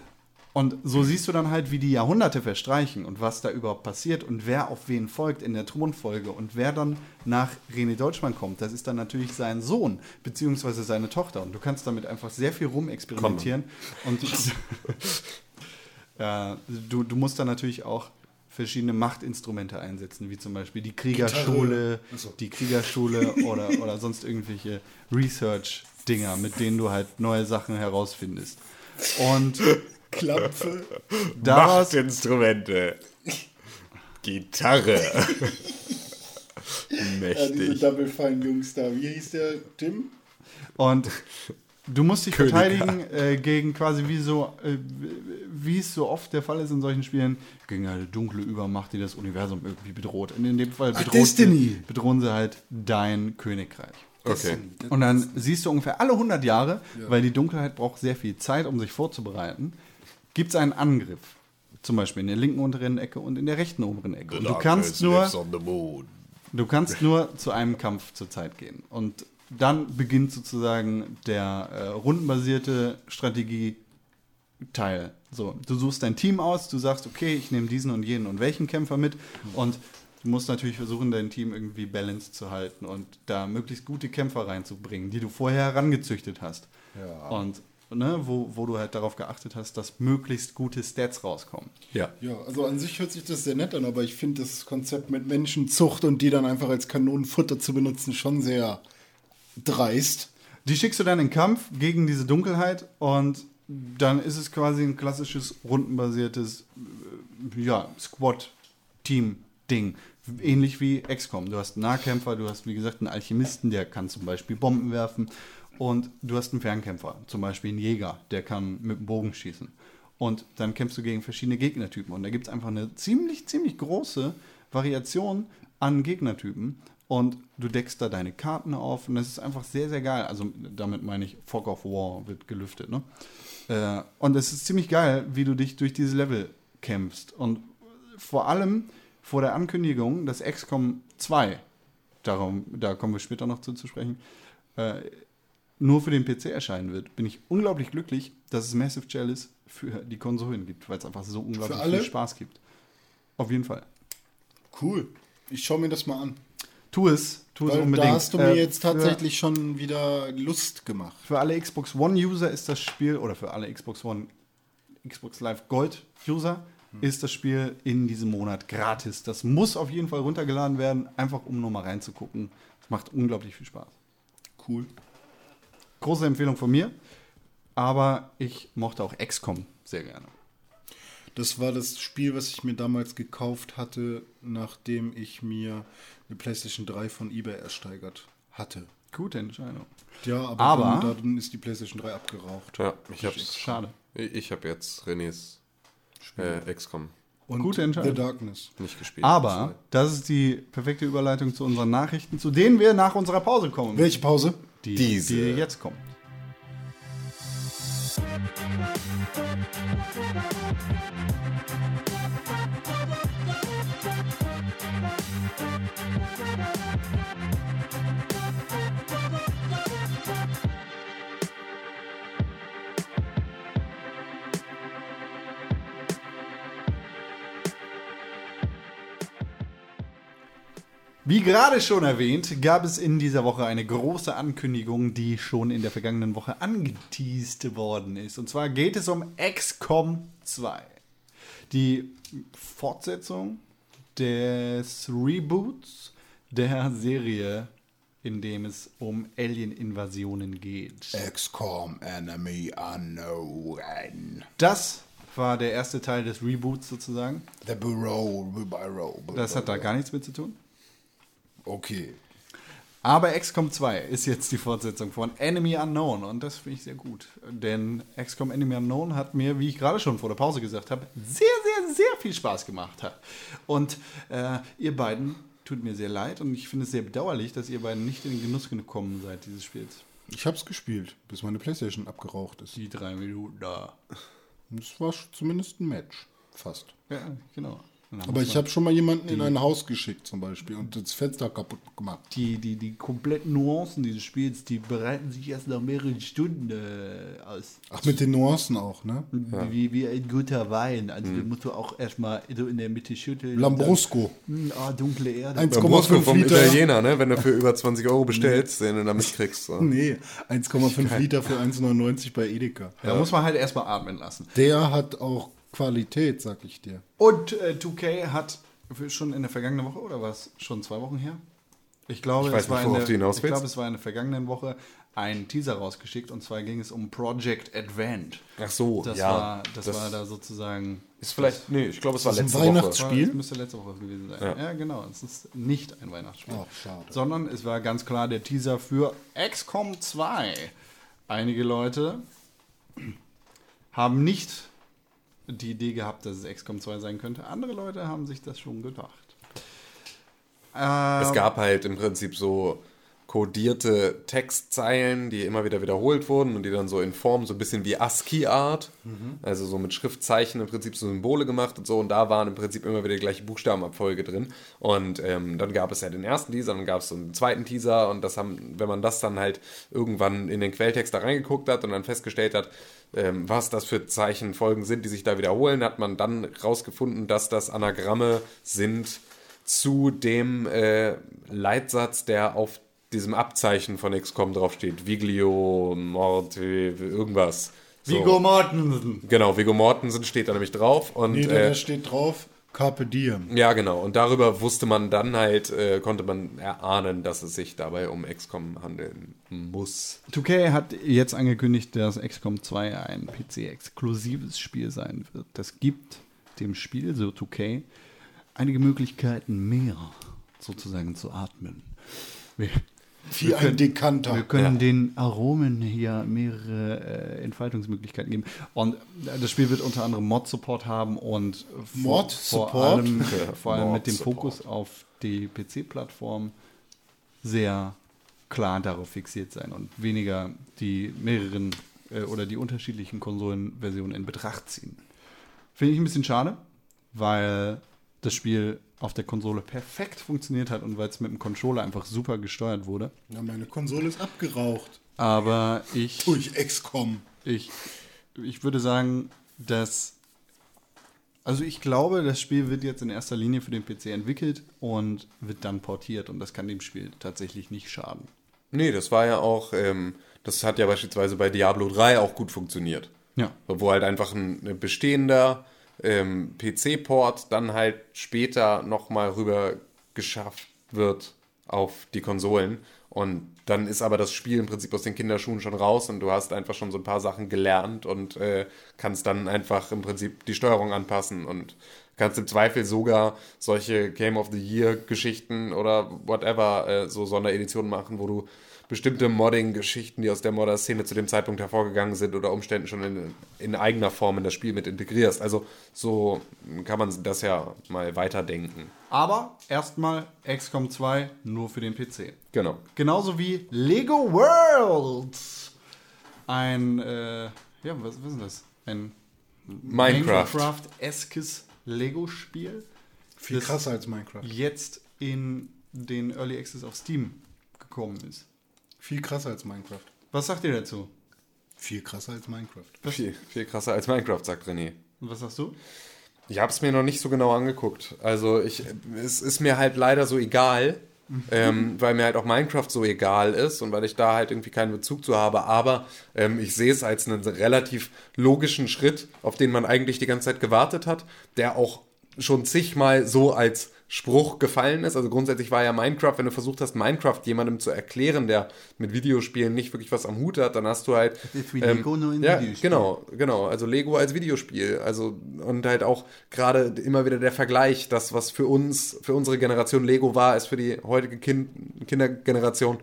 Und so siehst du dann halt, wie die Jahrhunderte verstreichen und was da überhaupt passiert und wer auf wen folgt in der Thronfolge und wer dann nach René Deutschmann kommt. Das ist dann natürlich sein Sohn beziehungsweise seine Tochter und du kannst damit einfach sehr viel rumexperimentieren und äh, du, du musst dann natürlich auch verschiedene Machtinstrumente einsetzen, wie zum Beispiel die Kriegerschule, so. die Kriegerschule oder, oder sonst irgendwelche Research-Dinger, mit denen du halt neue Sachen herausfindest. Und Klampfe. daraus, Machtinstrumente. Gitarre. Ja, diese Mächtig. Double Fine Jungs da. Wie hieß der? Tim? und du musst dich Königer. verteidigen äh, gegen quasi wie so, äh, wie es so oft der Fall ist in solchen Spielen, gegen eine dunkle Übermacht, die das Universum irgendwie bedroht. Und in dem Fall Ach, bedroht. Sie, bedrohen sie halt dein Königreich. Okay. Und dann siehst du ungefähr alle 100 Jahre, weil die Dunkelheit braucht sehr viel Zeit, um sich vorzubereiten, gibt es einen Angriff. Zum Beispiel in der linken unteren Ecke und in der rechten oberen Ecke. Und du kannst nur, du kannst nur zu einem Kampf zur Zeit gehen. Und dann beginnt sozusagen der äh, rundenbasierte Strategie-Teil. So, du suchst dein Team aus, du sagst, okay, ich nehme diesen und jenen und welchen Kämpfer mit und du musst natürlich versuchen, dein Team irgendwie balanced zu halten und da möglichst gute Kämpfer reinzubringen, die du vorher herangezüchtet hast. Und ne, wo, wo du halt darauf geachtet hast, dass möglichst gute Stats rauskommen. Ja. Ja, also an sich hört sich das sehr nett an, aber ich finde das Konzept mit Menschenzucht und die dann einfach als Kanonenfutter zu benutzen schon sehr dreist. Die schickst du dann in den Kampf gegen diese Dunkelheit und dann ist es quasi ein klassisches rundenbasiertes äh, ja, Squad-Team-Ding. Ähnlich wie XCOM. Du hast einen Nahkämpfer, du hast wie gesagt einen Alchemisten, der kann zum Beispiel Bomben werfen. Und du hast einen Fernkämpfer, zum Beispiel einen Jäger, der kann mit dem Bogen schießen. Und dann kämpfst du gegen verschiedene Gegnertypen. Und da gibt es einfach eine ziemlich, ziemlich große Variation an Gegnertypen. Und du deckst da deine Karten auf. Und das ist einfach sehr, sehr geil. Also damit meine ich, Fog of War wird gelüftet. Ne? Äh, und es ist ziemlich geil, wie du dich durch diese Level kämpfst. Und vor allem vor der Ankündigung, dass XCOM 2, darum, da kommen wir später noch zu, zu sprechen, äh, nur für den PC erscheinen wird, bin ich unglaublich glücklich, dass es Massive Chalice für die Konsolen gibt, weil es einfach so unglaublich viel Spaß gibt. Auf jeden Fall. Cool. Ich schaue mir das mal an. Tu es, tu es Weil unbedingt. da hast du mir Äh, jetzt tatsächlich schon wieder Lust gemacht. Für alle Xbox One-User ist das Spiel, oder für alle Xbox One, Xbox Live Gold-User, ist das Spiel in diesem Monat gratis. Das muss auf jeden Fall runtergeladen werden, einfach um nur mal reinzugucken. Es macht unglaublich viel Spaß. Cool. Große Empfehlung von mir, aber ich mochte auch XCOM sehr gerne. Das war das Spiel, was ich mir damals gekauft hatte, nachdem ich mir eine PlayStation 3 von eBay ersteigert hatte. Gute Entscheidung. Ja, aber, Aber- dann, dann ist die PlayStation 3 abgeraucht. Ja, ich hab's. Schade. Ich, ich habe jetzt Renés äh, XCOM Und Gute Entscheidung. The Darkness. nicht gespielt. Aber das ist die perfekte Überleitung zu unseren Nachrichten, zu denen wir nach unserer Pause kommen. Welche Pause? Die, Diese. die jetzt kommt. Wie gerade schon erwähnt, gab es in dieser Woche eine große Ankündigung, die schon in der vergangenen Woche angeteased worden ist. Und zwar geht es um XCOM 2. Die Fortsetzung des Reboots der Serie, in dem es um Alien-Invasionen geht. XCOM Enemy Unknown. Das war der erste Teil des Reboots sozusagen. The Bureau, Bureau. Das hat da gar nichts mit zu tun. Okay. Aber XCOM 2 ist jetzt die Fortsetzung von Enemy Unknown und das finde ich sehr gut. Denn XCOM Enemy Unknown hat mir, wie ich gerade schon vor der Pause gesagt habe, sehr, sehr, sehr viel Spaß gemacht. Und äh, ihr beiden tut mir sehr leid und ich finde es sehr bedauerlich, dass ihr beiden nicht in den Genuss gekommen seid dieses Spiels. Ich hab's gespielt, bis meine PlayStation abgeraucht ist. Die drei Minuten da. Das war zumindest ein Match. Fast. Ja, genau. Dann Aber ich habe schon mal jemanden in ein Haus geschickt zum Beispiel und das Fenster kaputt gemacht. die, die, die kompletten Nuancen dieses Spiels, die bereiten sich erst nach mehreren Stunden äh, aus. Ach, mit den Nuancen auch, ne? Wie, wie ein guter Wein. Also den musst du auch erstmal so in der Mitte schütteln. Lambrusco. Hm, Ah, dunkle Erde. 1,5 vom Liter. Italiener, ne? wenn du für über 20 Euro bestellst, den du damit kriegst. So. Nee, 1,5 Liter für 1,99 bei Edeka. Da muss man halt erstmal atmen lassen. Der hat auch Qualität, sag ich dir. Und äh, 2K hat schon in der vergangenen Woche, oder war es schon zwei Wochen her? Ich glaube, Ich weiß es war nicht, in der, ich glaube, es war in der vergangenen Woche ein Teaser rausgeschickt und zwar ging es um Project Advent. Ach so, Das, ja. war, das, Das war da sozusagen. Ist vielleicht, nee, ich glaube, es war letzte ein Woche. Weihnachts- Das müsste letzte Woche gewesen sein. Ja. Ja, genau. Es ist nicht ein Weihnachtsspiel. Ach, schade. Sondern es war ganz klar der Teaser für XCOM 2. Einige Leute haben nicht die Idee gehabt, dass es XCOM 2 sein könnte. Andere Leute haben sich das schon gedacht. Ähm, Es gab halt im Prinzip so kodierte Textzeilen, die immer wieder wiederholt wurden und die dann so in Form so ein bisschen wie ASCII-Art, also so mit Schriftzeichen im Prinzip so Symbole gemacht und so und da waren im Prinzip immer wieder die gleiche Buchstabenabfolge drin und ähm, dann gab es ja den ersten Teaser, dann gab es so einen zweiten Teaser und das haben, wenn man das dann halt irgendwann in den Quelltext da reingeguckt hat und dann festgestellt hat, ähm, was das für Zeichenfolgen sind, die sich da wiederholen, hat man dann rausgefunden, dass das Anagramme sind zu dem äh, Leitsatz, der auf diesem Abzeichen von XCOM draufsteht. Viglio, Morte, irgendwas. So. Viggo Mortensen. Genau, Viggo Mortensen steht da nämlich drauf. Und, Nee, da, äh, steht drauf Carpe Diem. ja, genau. Und darüber wusste man dann halt, äh, konnte man erahnen, dass es sich dabei um XCOM handeln muss. 2K hat jetzt angekündigt, dass XCOM 2 ein PC-exklusives Spiel sein wird. Das gibt dem Spiel, so 2K, einige Möglichkeiten mehr sozusagen zu atmen. Wie ein Dekanter. wir können Ja. den Aromen hier mehrere äh, Entfaltungsmöglichkeiten geben. Und das Spiel wird unter anderem Mod-Support haben und vor, vor Mod-Support? allem, Ja, vor allem mit dem. Fokus auf die PC-Plattform sehr klar darauf fixiert sein und weniger die mehreren äh, oder die unterschiedlichen Konsolenversionen in Betracht ziehen. Finde ich ein bisschen schade, weil das Spiel auf der Konsole perfekt funktioniert hat und weil es mit dem Controller einfach super gesteuert wurde. Ja, meine Konsole ist abgeraucht. Aber ich, Durch XCOM. ich, ich würde sagen, dass. Also ich glaube, das Spiel wird jetzt in erster Linie für den PC entwickelt und wird dann portiert und das kann dem Spiel tatsächlich nicht schaden. Nee, das war ja auch, ähm, das hat ja beispielsweise bei Diablo 3 auch gut funktioniert. Ja. Wo halt einfach ein ein bestehender ähm, PC-Port dann halt später nochmal rüber geschafft wird auf die Konsolen. Und dann ist aber das Spiel im Prinzip aus den Kinderschuhen schon raus und du hast einfach schon so ein paar Sachen gelernt und äh, kannst dann einfach im Prinzip die Steuerung anpassen und kannst im Zweifel sogar solche Game of the Year Geschichten oder whatever, äh, so Sondereditionen machen, wo du bestimmte Modding-Geschichten, die aus der Modder-Szene zu dem Zeitpunkt hervorgegangen sind oder Umständen schon in, in eigener Form in das Spiel mit integrierst. Also so kann man das ja mal weiterdenken. Aber erstmal XCOM 2 nur für den PC. Genau. Genauso wie Lego Worlds. Ein, äh, ja, was, was ist das? Ein Minecraft. Minecraft-eskes Lego-Spiel. Viel krasser als Minecraft. Jetzt in den Early Access auf Steam gekommen ist. Viel krasser als Minecraft. Was sagt ihr dazu? Viel krasser als Minecraft. Viel, viel krasser als Minecraft, sagt René. Und was sagst du? Ich habe es mir noch nicht so genau angeguckt. Also ich, es ist mir halt leider so egal, ähm, weil mir halt auch Minecraft so egal ist und weil ich da halt irgendwie keinen Bezug zu habe. Aber ähm, ich sehe es als einen relativ logischen Schritt, auf den man eigentlich die ganze Zeit gewartet hat, der auch schon zigmal so als Spruch gefallen ist. Also grundsätzlich war ja Minecraft, wenn du versucht hast, Minecraft jemandem zu erklären, der mit Videospielen nicht wirklich was am Hut hat, dann hast du halt. ist wie Lego, nur in ja, Videospiel. genau, genau. Also Lego als Videospiel. Also und halt auch gerade immer wieder der Vergleich, das, was für uns, für unsere Generation Lego war, ist für die heutige kind Kindergeneration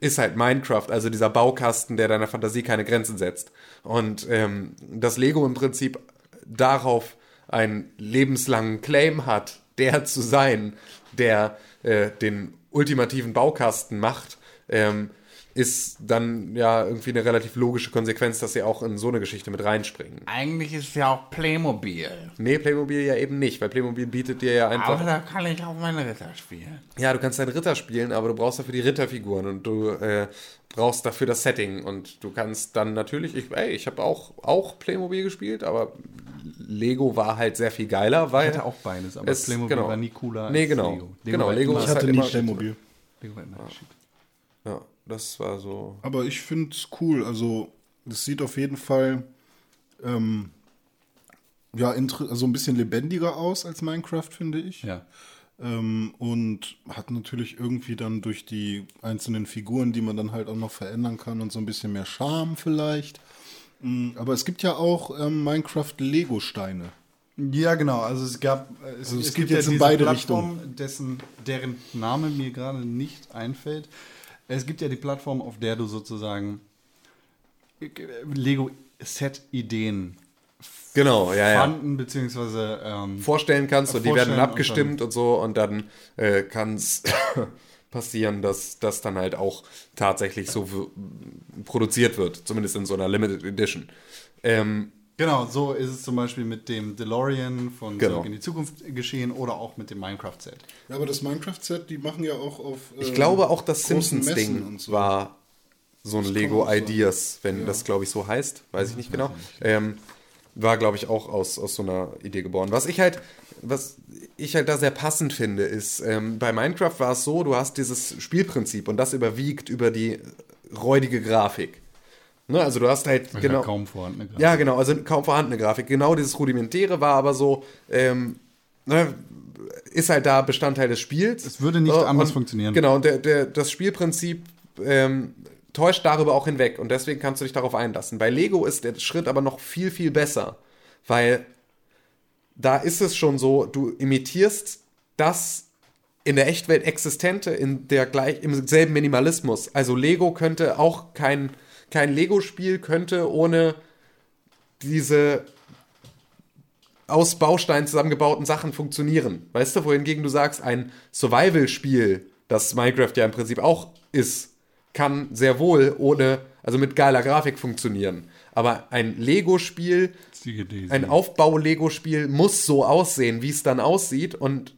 ist halt Minecraft, also dieser Baukasten, der deiner Fantasie keine Grenzen setzt. Und ähm, dass Lego im Prinzip darauf einen lebenslangen Claim hat, der zu sein, der äh, den ultimativen Baukasten macht, ähm, ist dann ja irgendwie eine relativ logische Konsequenz, dass sie auch in so eine Geschichte mit reinspringen. Eigentlich ist es ja auch Playmobil. Nee, Playmobil ja eben nicht, weil Playmobil bietet dir ja einfach. da kann ich auch meine Ritter spielen. Ja, du kannst deinen Ritter spielen, aber du brauchst dafür die Ritterfiguren und du äh, brauchst dafür das Setting und du kannst dann natürlich, ich, ey, ich habe auch, auch Playmobil gespielt, aber Lego war halt sehr viel geiler, weil Ich hatte auch beides, aber es- Playmobil genau. war nie cooler Nee, als genau. Lego. Genau, war Lego immer- Ich hatte halt nie immer- Playmobil. Lego war immer shit. ja, das war so. Aber ich finde es cool. Also, das sieht auf jeden Fall ähm, ja, inter- also ein bisschen lebendiger aus als Minecraft, finde ich. Ja. Ähm, und hat natürlich irgendwie dann durch die einzelnen Figuren, die man dann halt auch noch verändern kann und so ein bisschen mehr Charme vielleicht. Mm, Aber es gibt ja auch ähm, Minecraft-Lego-Steine. Ja, genau. Also es gab, äh, es, Also es es geht gibt jetzt ja in diese beide Plattform, dessen, deren Name mir gerade nicht einfällt. Es gibt ja die Plattform, auf der du sozusagen äh, Lego-Set-Ideen Genau, ja, ja. fanden, beziehungsweise ähm, vorstellen kannst und die werden und abgestimmt und, so und dann äh, kann es passieren, dass das dann halt auch tatsächlich so w- produziert wird, zumindest in so einer Limited Edition. Ähm, Genau, so ist es zum Beispiel mit dem DeLorean von Genau. Zurück in die Zukunft geschehen oder auch mit dem Minecraft-Set. Ja, aber das Minecraft-Set, die machen ja auch auf. ich ähm, glaube auch das Messen Simpsons-Ding so. war so ein kann Lego. Ideas, wenn das glaube ich so heißt, weiß ich nicht genau. Ähm, war glaube ich auch aus, aus so einer Idee geboren. Was ich halt, was ich halt da sehr passend finde, ist, ähm, bei Minecraft war es so, du hast dieses Spielprinzip und das überwiegt über die räudige Grafik. Ne, also du hast halt Ja, genau. kaum vorhandene Grafik. Ja, genau, also kaum vorhandene Grafik. Genau dieses Rudimentäre war aber so, ähm, ne, ist halt da Bestandteil des Spiels. Es würde nicht Äh, anders und, funktionieren. Genau, und der, der, das Spielprinzip ähm, täuscht darüber auch hinweg und deswegen kannst du dich darauf einlassen. Bei Lego ist der Schritt aber noch viel, viel besser, weil da ist es schon so, du imitierst das in der Echtwelt Existente in der gleich, im selben Minimalismus. Also Lego könnte auch kein, kein Lego-Spiel könnte ohne diese aus Bausteinen zusammengebauten Sachen funktionieren. Weißt du, wohingegen du sagst, ein Survival-Spiel, das Minecraft ja im Prinzip auch ist, kann sehr wohl ohne, also mit geiler Grafik funktionieren. Aber ein Lego-Spiel, ein Aufbau-Lego-Spiel muss so aussehen, wie es dann aussieht und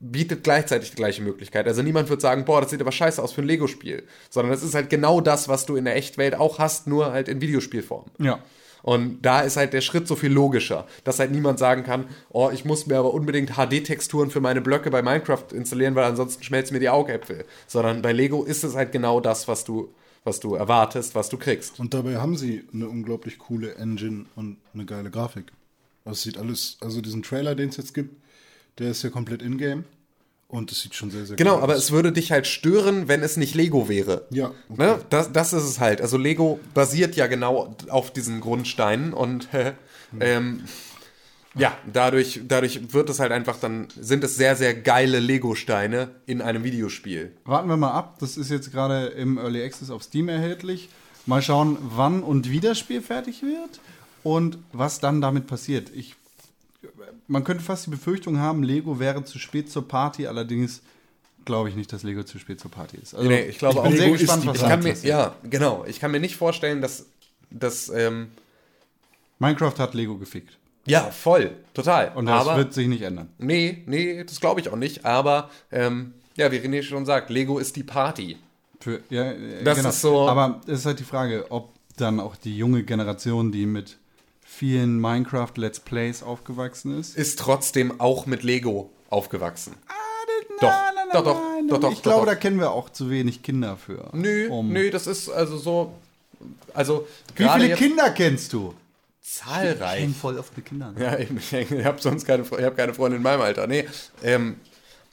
bietet gleichzeitig die gleiche Möglichkeit. Also niemand wird sagen, boah, das sieht aber scheiße aus für ein Lego-Spiel. Sondern es ist halt genau das, was du in der Echtwelt auch hast, nur halt in Videospielform. Ja. Und da ist halt der Schritt so viel logischer, dass halt niemand sagen kann, oh, ich muss mir aber unbedingt HD-Texturen für meine Blöcke bei Minecraft installieren, weil ansonsten schmelzen mir die Augäpfel. Sondern bei Lego ist es halt genau das, was du, was du erwartest, was du kriegst. Und dabei haben sie eine unglaublich coole Engine und eine geile Grafik. Das sieht alles, also diesen Trailer, den es jetzt gibt, der ist ja komplett in-game. Und es sieht schon sehr, sehr Genau, cool aber aus. es würde dich halt stören, wenn es nicht Lego wäre. Ja, okay. Ne? Das, das ist es halt. Also Lego basiert ja genau auf diesen Grundsteinen und äh, ähm, ja, dadurch, dadurch wird es halt einfach dann, sind es sehr, sehr geile Lego-Steine in einem Videospiel. Warten wir mal ab. Das ist jetzt gerade im Early Access auf Steam erhältlich. Mal schauen, wann und wie das Spiel fertig wird und was dann damit passiert. Ich, man könnte fast die Befürchtung haben, Lego wäre zu spät zur Party. Allerdings glaube ich nicht, dass Lego zu spät zur Party ist. Also, Nee, ich glaube ich bin auch, sehr Lego gespannt, was ich kann mir. Ja, genau. Ich kann mir nicht vorstellen, dass, dass ähm, Minecraft hat Lego gefickt. Ja, voll, total. Und das aber, wird sich nicht ändern. nee, nee, das glaube ich auch nicht. Aber, ähm, ja, wie René schon sagt, Lego ist die Party. Für, ja, äh, Das ist so- Aber es ist halt die Frage, ob dann auch die junge Generation, die mit vielen Minecraft-Let's Plays aufgewachsen ist. Ist trotzdem auch mit Lego aufgewachsen. Doch, doch, doch, doch, doch, Ich glaube, da kennen wir auch zu wenig Kinder für. Nö, nö, das ist also so. Also, Wie viele Kinder kennst du? Zahlreich. Hängen voll auf die Kinder. ne? Ja, eben, ich habe sonst keine, ich hab keine Freundin in meinem Alter. Nee, ähm,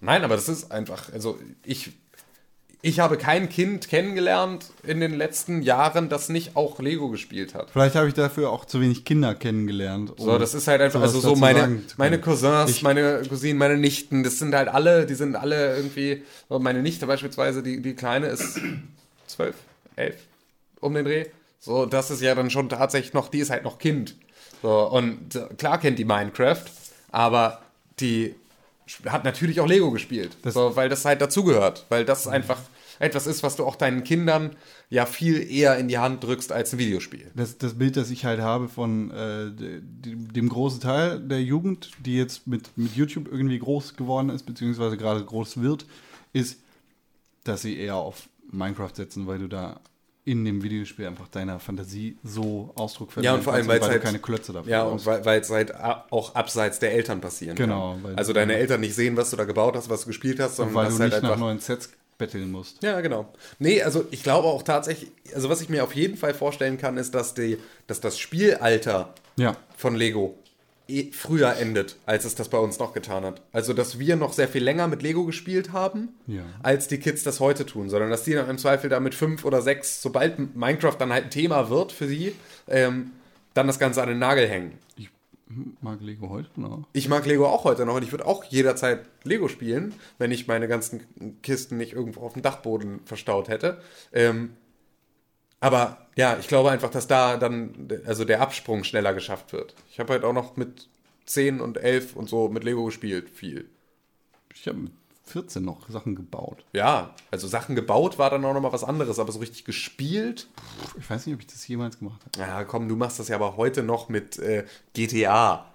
nein, aber das ist einfach, also ich, ich habe kein Kind kennengelernt in den letzten Jahren, das nicht auch Lego gespielt hat. Vielleicht habe ich dafür auch zu wenig Kinder kennengelernt. um So, das ist halt einfach, also so meine, meine Cousins, Ich- meine Cousinen, meine Nichten, das sind halt alle, die sind alle irgendwie, meine Nichte beispielsweise, die, die Kleine ist zwölf, elf, um den Dreh. So, das ist ja dann schon tatsächlich noch, die ist halt noch Kind. So, und äh, klar kennt die Minecraft, aber die hat natürlich auch Lego gespielt. Das- so, weil das halt dazugehört. Weil das einfach etwas ist, was du auch deinen Kindern ja viel eher in die Hand drückst als ein Videospiel. Das, das Bild, das ich halt habe von äh, de- dem, dem großen Teil der Jugend, die jetzt mit, mit YouTube irgendwie groß geworden ist, beziehungsweise gerade groß wird, ist, dass sie eher auf Minecraft setzen, weil du da in dem Videospiel einfach deiner Fantasie so Ausdruck verleihen Ja, und vor allem, weil es du halt, keine Klötze dafür Ja, brauchst. und weil weil es halt auch abseits der Eltern passieren Genau, kann. weil- Also deine Eltern nicht sehen, was du da gebaut hast, was du gespielt hast, sondern weil das du halt nicht nach neuen Sets betteln musst. Ja, genau. Nee, also ich glaube auch tatsächlich, also was ich mir auf jeden Fall vorstellen kann, ist, dass, die, dass das Spielalter Ja. von Lego eh früher endet, als es das bei uns noch getan hat. Also, dass wir noch sehr viel länger mit Lego gespielt haben, Ja. als die Kids das heute tun, sondern dass die dann im Zweifel da mit fünf oder sechs, sobald Minecraft dann halt ein Thema wird für sie, ähm, dann das Ganze an den Nagel hängen. Ich mag Lego heute noch. Ich mag Lego auch heute noch und ich würde auch jederzeit Lego spielen, wenn ich meine ganzen Kisten nicht irgendwo auf dem Dachboden verstaut hätte. Ähm, aber ja, ich glaube einfach, dass da dann also der Absprung schneller geschafft wird. Ich habe halt auch noch mit 10 und 11 und so mit Lego gespielt, viel. Ich habe mit 14 noch Sachen gebaut. Ja, also Sachen gebaut war dann auch noch mal was anderes, aber so richtig gespielt. Ich weiß nicht, ob ich das jemals gemacht habe. Ja, komm, du machst das ja aber heute noch mit äh, GTA.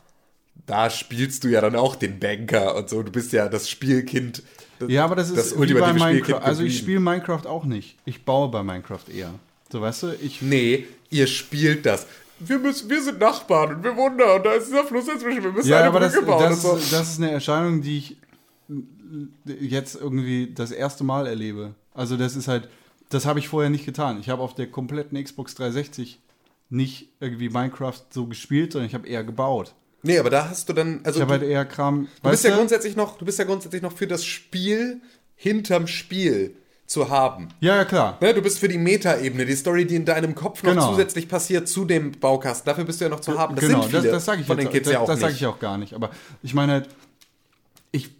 Da spielst du ja dann auch den Banker und so. Du bist ja das Spielkind. Das, Ja, aber das ist das wie bei ultimative Minecraft. Also ich spiele Minecraft auch nicht. Ich baue bei Minecraft eher. So, weißt du, ich. Nee, ihr spielt das. Wir, müssen, wir sind Nachbarn und wir wohnen da und da ist dieser Fluss dazwischen. Wir müssen Ja, eine aber das, Brücke bauen das, so. ist, das ist eine Erscheinung, die ich jetzt irgendwie das erste Mal erlebe. Also das ist halt, das habe ich vorher nicht getan. Ich habe auf der kompletten Xbox 360 nicht irgendwie Minecraft so gespielt, sondern ich habe eher gebaut. Nee, aber da hast du dann. Also Ich habe halt eher Kram. du, bist ja grundsätzlich noch, du bist ja grundsätzlich noch für das Spiel hinterm Spiel zu haben. Ja, ja, klar. Ne, du bist für die Metaebene, die Story, die in deinem Kopf noch Genau. zusätzlich passiert zu dem Baukasten. Dafür bist du ja noch zu haben. Das genau, sind viele das, das sage ich von jetzt, den Kids das, ja auch das sage ich auch gar nicht. Aber ich meine halt, ich,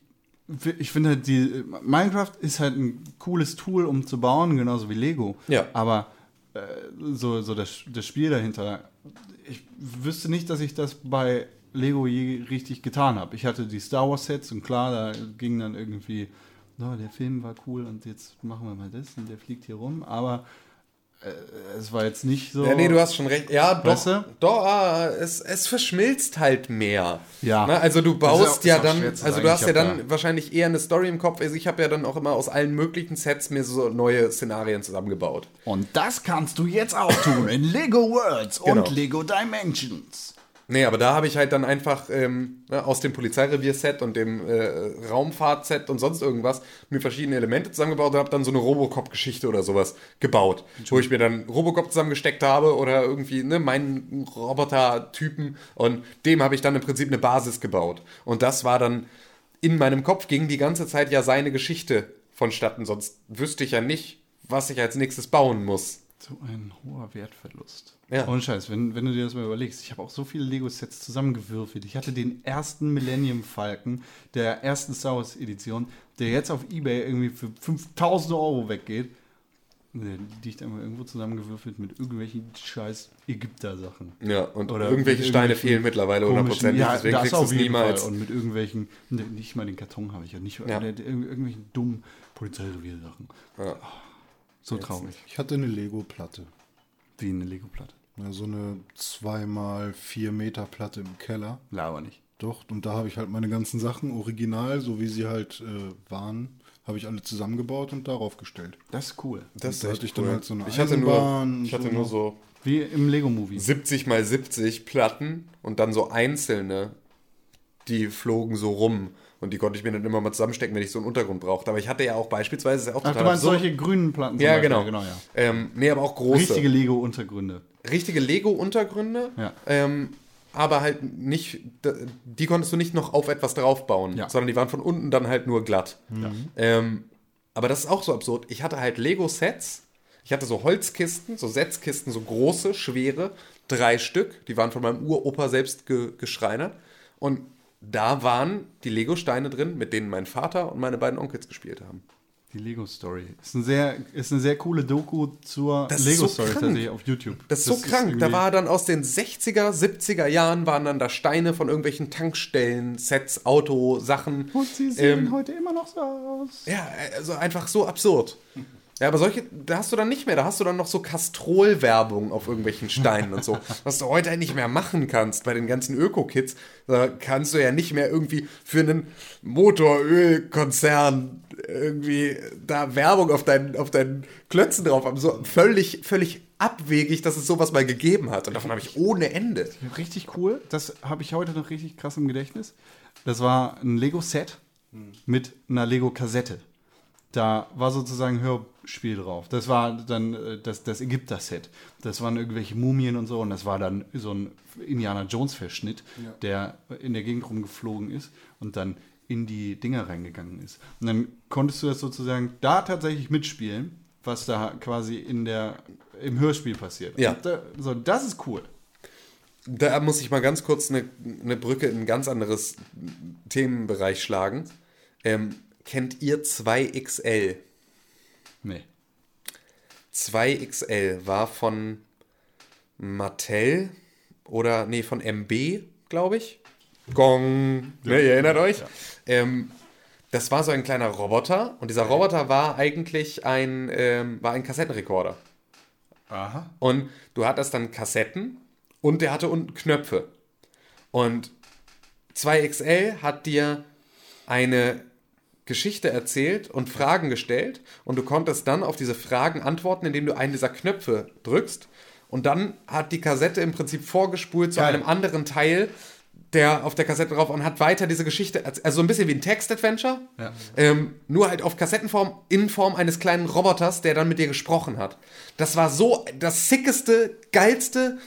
ich finde halt, die Minecraft ist halt ein cooles Tool, um zu bauen, genauso wie Lego. Ja. Aber äh, so, so das, das Spiel dahinter, ich wüsste nicht, dass ich das bei Lego je richtig getan habe. Ich hatte die Star Wars Sets und klar, da ging dann irgendwie, no, der Film war cool und jetzt machen wir mal das und der fliegt hier rum. Aber äh, es war jetzt nicht so. Ja, nee, du hast schon recht. Ja, doch. Weißt du? Doch, ah, es, es verschmilzt halt mehr. Ja. Na, also du baust ja auch dann, also sagen. du hast ja dann da- wahrscheinlich eher eine Story im Kopf. Also ich habe ja dann auch immer aus allen möglichen Sets mir so neue Szenarien zusammengebaut. Und das kannst du jetzt auch tun in Lego Worlds Genau. und Lego Dimensions. Nee, aber da habe ich halt dann einfach ähm, ne, aus dem Polizeirevier-Set und dem äh, Raumfahrt-Set und sonst irgendwas mir verschiedene Elemente zusammengebaut und habe dann so eine Robocop-Geschichte oder sowas gebaut. Wo ich mir dann Robocop zusammengesteckt habe oder irgendwie ne, meinen Roboter-Typen und dem habe ich dann im Prinzip eine Basis gebaut. Und das war dann in meinem Kopf ging die ganze Zeit ja seine Geschichte vonstatten, sonst wüsste ich ja nicht, was ich als nächstes bauen muss. So ein hoher Wertverlust. Ja. Ohne Scheiß, wenn, wenn du dir das mal überlegst. Ich habe auch so viele Lego-Sets zusammengewürfelt. Ich hatte den ersten Millennium Falcon der ersten Star Wars Edition, der jetzt auf Ebay irgendwie für 5000 Euro weggeht. Und Der liegt einfach irgendwo zusammengewürfelt mit irgendwelchen scheiß Ägypter-Sachen. Ja, und Oder irgendwelche Steine fehlen mittlerweile hundertprozentig, Ja, deswegen kriegst du es niemals. Fall. Und mit irgendwelchen, nicht mal den Karton habe ich ja, nicht Ja. äh, irg- irgendwelchen dummen Polizeirevier-Sachen. Ja. So traurig. Ich hatte eine Lego-Platte. Wie eine Lego-Platte. Ja, so eine 2x4 Meter Platte im Keller. Laber nicht. Doch, und da habe ich halt meine ganzen Sachen original, so wie sie halt äh, waren, habe ich alle zusammengebaut und darauf gestellt. Das ist cool. Das ist Da echt hatte ich dann cool. halt so eine ich hatte nur, ich hatte so nur so Wie im Lego-Movie. 70 mal 70 Platten und dann so einzelne, die flogen so rum. Und die konnte ich mir dann immer mal zusammenstecken, wenn ich so einen Untergrund brauchte. Aber ich hatte ja auch beispielsweise, ist ja auch Ach, du total meinst absurd. solche grünen Platten zum Ja, Beispiel. genau. genau ja. Ähm, nee, aber auch große. Richtige Lego-Untergründe. richtige Lego-Untergründe, Ja. ähm, aber halt nicht, die konntest du nicht noch auf etwas draufbauen, Ja. sondern die waren von unten dann halt nur glatt. Ähm, aber das ist auch so absurd. Ich hatte halt Lego-Sets, ich hatte so Holzkisten, so Setzkisten, so große, schwere, drei Stück, die waren von meinem Uropa selbst ge geschreinert und da waren die Lego-Steine drin, mit denen mein Vater und meine beiden Onkels gespielt haben. Die Lego-Story. Ist, ein sehr, ist eine sehr coole Doku zur Das ist so Lego-Story krank. tatsächlich auf YouTube. Das ist so krank. da irgendwie- war dann aus den 60er, 70er Jahren waren dann da Steine von irgendwelchen Tankstellen, Sets, Autosachen. Und sie sehen Ähm, heute immer noch so aus. Ja, also einfach so absurd. Ja, aber solche, da hast du dann nicht mehr. Da hast du dann noch so Castrol-Werbung auf irgendwelchen Steinen und so. Was du heute nicht mehr machen kannst bei den ganzen Öko-Kits. Da kannst du ja nicht mehr irgendwie für einen Motorölkonzern irgendwie da Werbung auf deinen, auf deinen Klötzen drauf haben. So völlig, völlig abwegig, dass es sowas mal gegeben hat. Und davon habe ich ohne Ende. Richtig cool. Das habe ich heute noch richtig krass im Gedächtnis. Das war ein Lego-Set mit einer Lego-Kassette. Da war sozusagen ein Hörspiel drauf. Das war dann äh, das, das Ägypter-Set. Das waren irgendwelche Mumien und so. Und das war dann so ein Indiana Jones-Verschnitt, der in der Gegend rumgeflogen ist und dann in die Dinger reingegangen ist. Und dann konntest du das sozusagen da tatsächlich mitspielen, was da quasi in der, im Hörspiel passiert. Ja. Da, so, das ist cool. Da muss ich mal ganz kurz eine, eine Brücke in ein ganz anderes Themenbereich schlagen. Ähm, kennt ihr 2XL? Nee. 2XL war von Mattel oder nee, von MB, glaube ich. Gong. Ne, ihr erinnert euch? Ähm, das war so ein kleiner Roboter und dieser Roboter war eigentlich ein, ähm, war ein Kassettenrekorder. Aha. Und du hattest dann Kassetten und der hatte unten Knöpfe. Und 2XL hat dir eine Geschichte erzählt und Fragen gestellt und du konntest dann auf diese Fragen antworten, indem du einen dieser Knöpfe drückst. Und dann hat die Kassette im Prinzip vorgespult zu Geil. einem anderen Teil, der auf der Kassette drauf und hat weiter diese Geschichte, also so ein bisschen wie ein Text-Adventure, Ja. ähm, nur halt auf Kassettenform, in Form eines kleinen Roboters, der dann mit dir gesprochen hat. Das war so das sickeste, geilste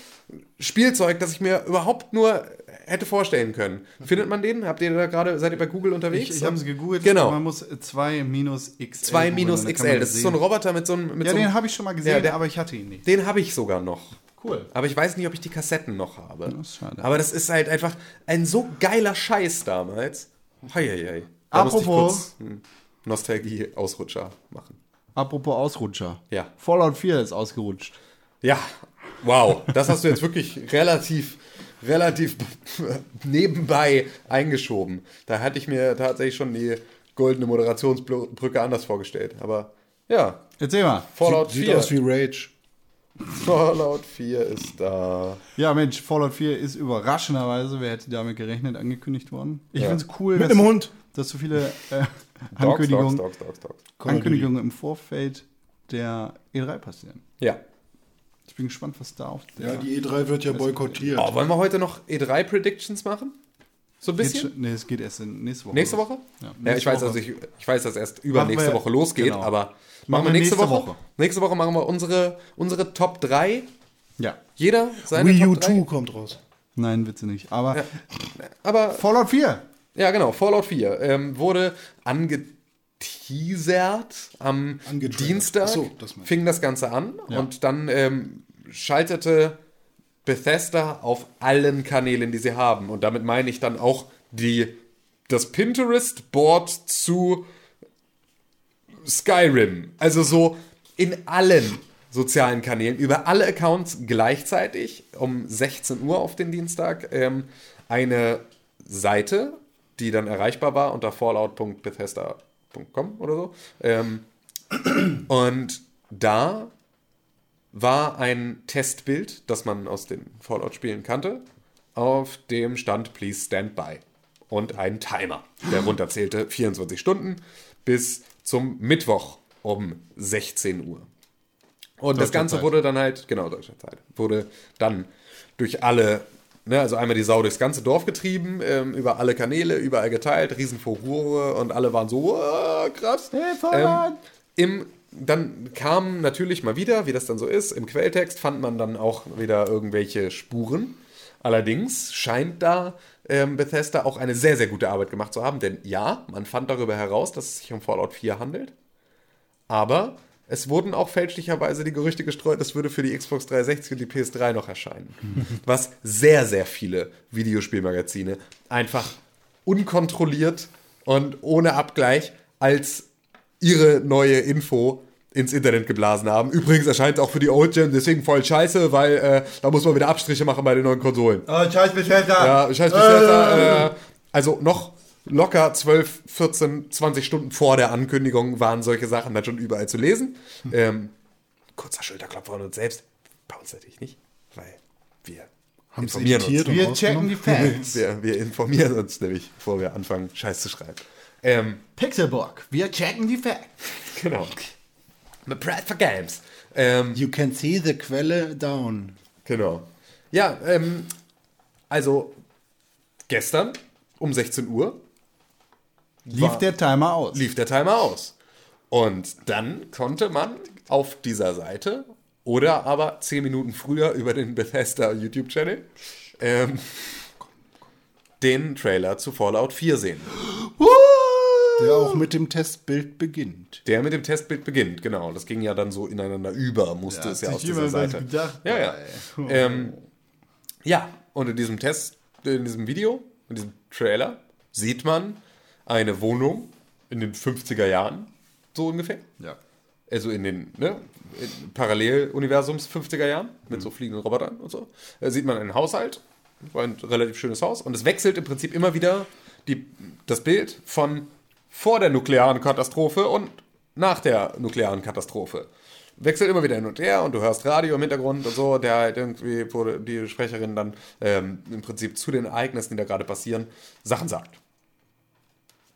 Spielzeug, das ich mir überhaupt nur hätte vorstellen können. Findet man den? Habt ihr da gerade, seid ihr bei Google unterwegs? Ich, ich habe es gegoogelt. Genau. Man muss 2 minus XL. 2 minus googeln, dann kann man XL. Das ist so ein. Roboter mit so einem. Mit Ja, so den einem habe ich schon mal gesehen, Ja, der- aber ich hatte ihn nicht. den habe ich sogar noch. Cool. Aber ich weiß nicht, ob ich die Kassetten noch habe. Das ist schade. Aber das ist halt einfach ein so geiler Scheiß damals. Da musste ich Apropos- einen Nostalgie-Ausrutscher machen. Apropos Ausrutscher. Ja. Fallout 4 ist ausgerutscht. Ja, wow. Das hast du jetzt wirklich relativ, relativ nebenbei eingeschoben. Da hatte ich mir tatsächlich schon die goldene Moderationsbrücke anders vorgestellt. Aber ja, Erzähl mal. Fallout Sieht 4. aus wie Rage. Fallout 4 ist da. Ja, Mensch, Fallout 4 ist überraschenderweise, wer hätte damit gerechnet, angekündigt worden. Ich Ja. finde es cool, Mit dass, einem Hund. dass so viele äh, Dogs, Ankündigungen, Dogs, Dogs, Dogs, Dogs. Ankündigungen im Vorfeld der E3 passieren. Ja. Ich bin gespannt, was da auf der. Ja, die E3 wird ja boykottiert. Oh, wollen wir heute noch E3-Predictions machen? So ein bisschen? schon, nee, es geht erst in nächste Woche. Nächste. Woche? Ja, Ja, nächste ich weiß, Woche. also ich, ich weiß, dass erst übernächste wir- Woche losgeht, genau. aber machen wir nächste, nächste Woche. Woche. Nächste Woche machen wir unsere, unsere Top 3. Ja. Jeder seine Wii U Top 3. 2 kommt raus. Nein, Witze nicht. Aber Aber Fallout 4. ja, genau, Fallout 4 ähm, wurde angeteasert. Am. Dienstag so, das fing das Ganze an und dann ähm, schaltete Bethesda auf allen Kanälen, die sie haben. Und damit meine ich dann auch die, das Pinterest-Board zu Skyrim. Also so in allen sozialen Kanälen, über alle Accounts gleichzeitig um 16 Uhr auf den Dienstag ähm, eine Seite, die dann erreichbar war unter fallout.bethesda.com oder so. Ähm, und da war ein Testbild, das man aus den Fallout-Spielen kannte, auf dem stand Please Stand By. Und ein Timer, der runterzählte 24 Stunden bis zum Mittwoch um 16 Uhr. Und das Ganze wurde dann halt, genau, deutscher Zeit, wurde dann durch alle, ne, also einmal die Sau durchs ganze Dorf getrieben, ähm, über alle Kanäle, überall geteilt, Riesenfurore und alle waren so, "Wow, krass. Ähm, im, dann kam natürlich mal wieder, wie das dann so ist, im Quelltext fand man dann auch wieder irgendwelche Spuren. Allerdings scheint da ähm, Bethesda auch eine sehr, sehr gute Arbeit gemacht zu haben, denn ja, man fand darüber heraus, dass es sich um Fallout 4 handelt. Aber es wurden auch fälschlicherweise die Gerüchte gestreut, es würde für die Xbox 360 und die PS3 noch erscheinen. Was sehr, sehr viele Videospielmagazine einfach unkontrolliert und ohne Abgleich als ihre neue Info ins Internet geblasen haben. Übrigens erscheint es auch für die Old Gen deswegen voll scheiße, weil äh, da muss man wieder Abstriche machen bei den neuen Konsolen. Oh, scheiß Bethesda. Ja, scheiß Bethesda. Äh, also noch locker 12, 14, 20 Stunden vor der Ankündigung waren solche Sachen dann schon überall zu lesen. Ähm, kurzer Schulterklopfer an uns selbst. Bei uns natürlich nicht, weil wir Haben informieren uns. und Wir checken die? Facts. Wir, wir informieren uns nämlich, bevor wir anfangen, Scheiß zu schreiben. Ähm, Pixelburg, wir checken die Facts. genau. The Pride for Games. Ähm, You can see the Quelle down. Genau. Ja, ähm, also gestern um 16 Uhr Lief War- der Timer aus. lief der Timer aus. Und dann konnte man auf dieser Seite oder aber 10 Minuten früher über den Bethesda YouTube-Channel ähm, den Trailer zu Fallout 4 sehen. Der auch mit dem Testbild beginnt. Der mit dem Testbild beginnt, genau. Das ging ja dann so ineinander über, musste es ja aus dieser Seite. gedacht ja, ja. Ähm, ja, und in diesem Test, in diesem Video, in diesem Trailer, sieht man eine Wohnung in den 50er Jahren, so ungefähr. Ja. Also in den ne, Paralleluniversums 50er Jahren mit so fliegenden Robotern und so. Da sieht man einen Haushalt, war ein relativ schönes Haus und es wechselt im Prinzip immer wieder die, das Bild von vor der nuklearen Katastrophe und nach der nuklearen Katastrophe. Wechselt immer wieder hin und her und du hörst Radio im Hintergrund und so, der halt irgendwie, wo die Sprecherin dann ähm, im Prinzip zu den Ereignissen, die da gerade passieren, Sachen sagt.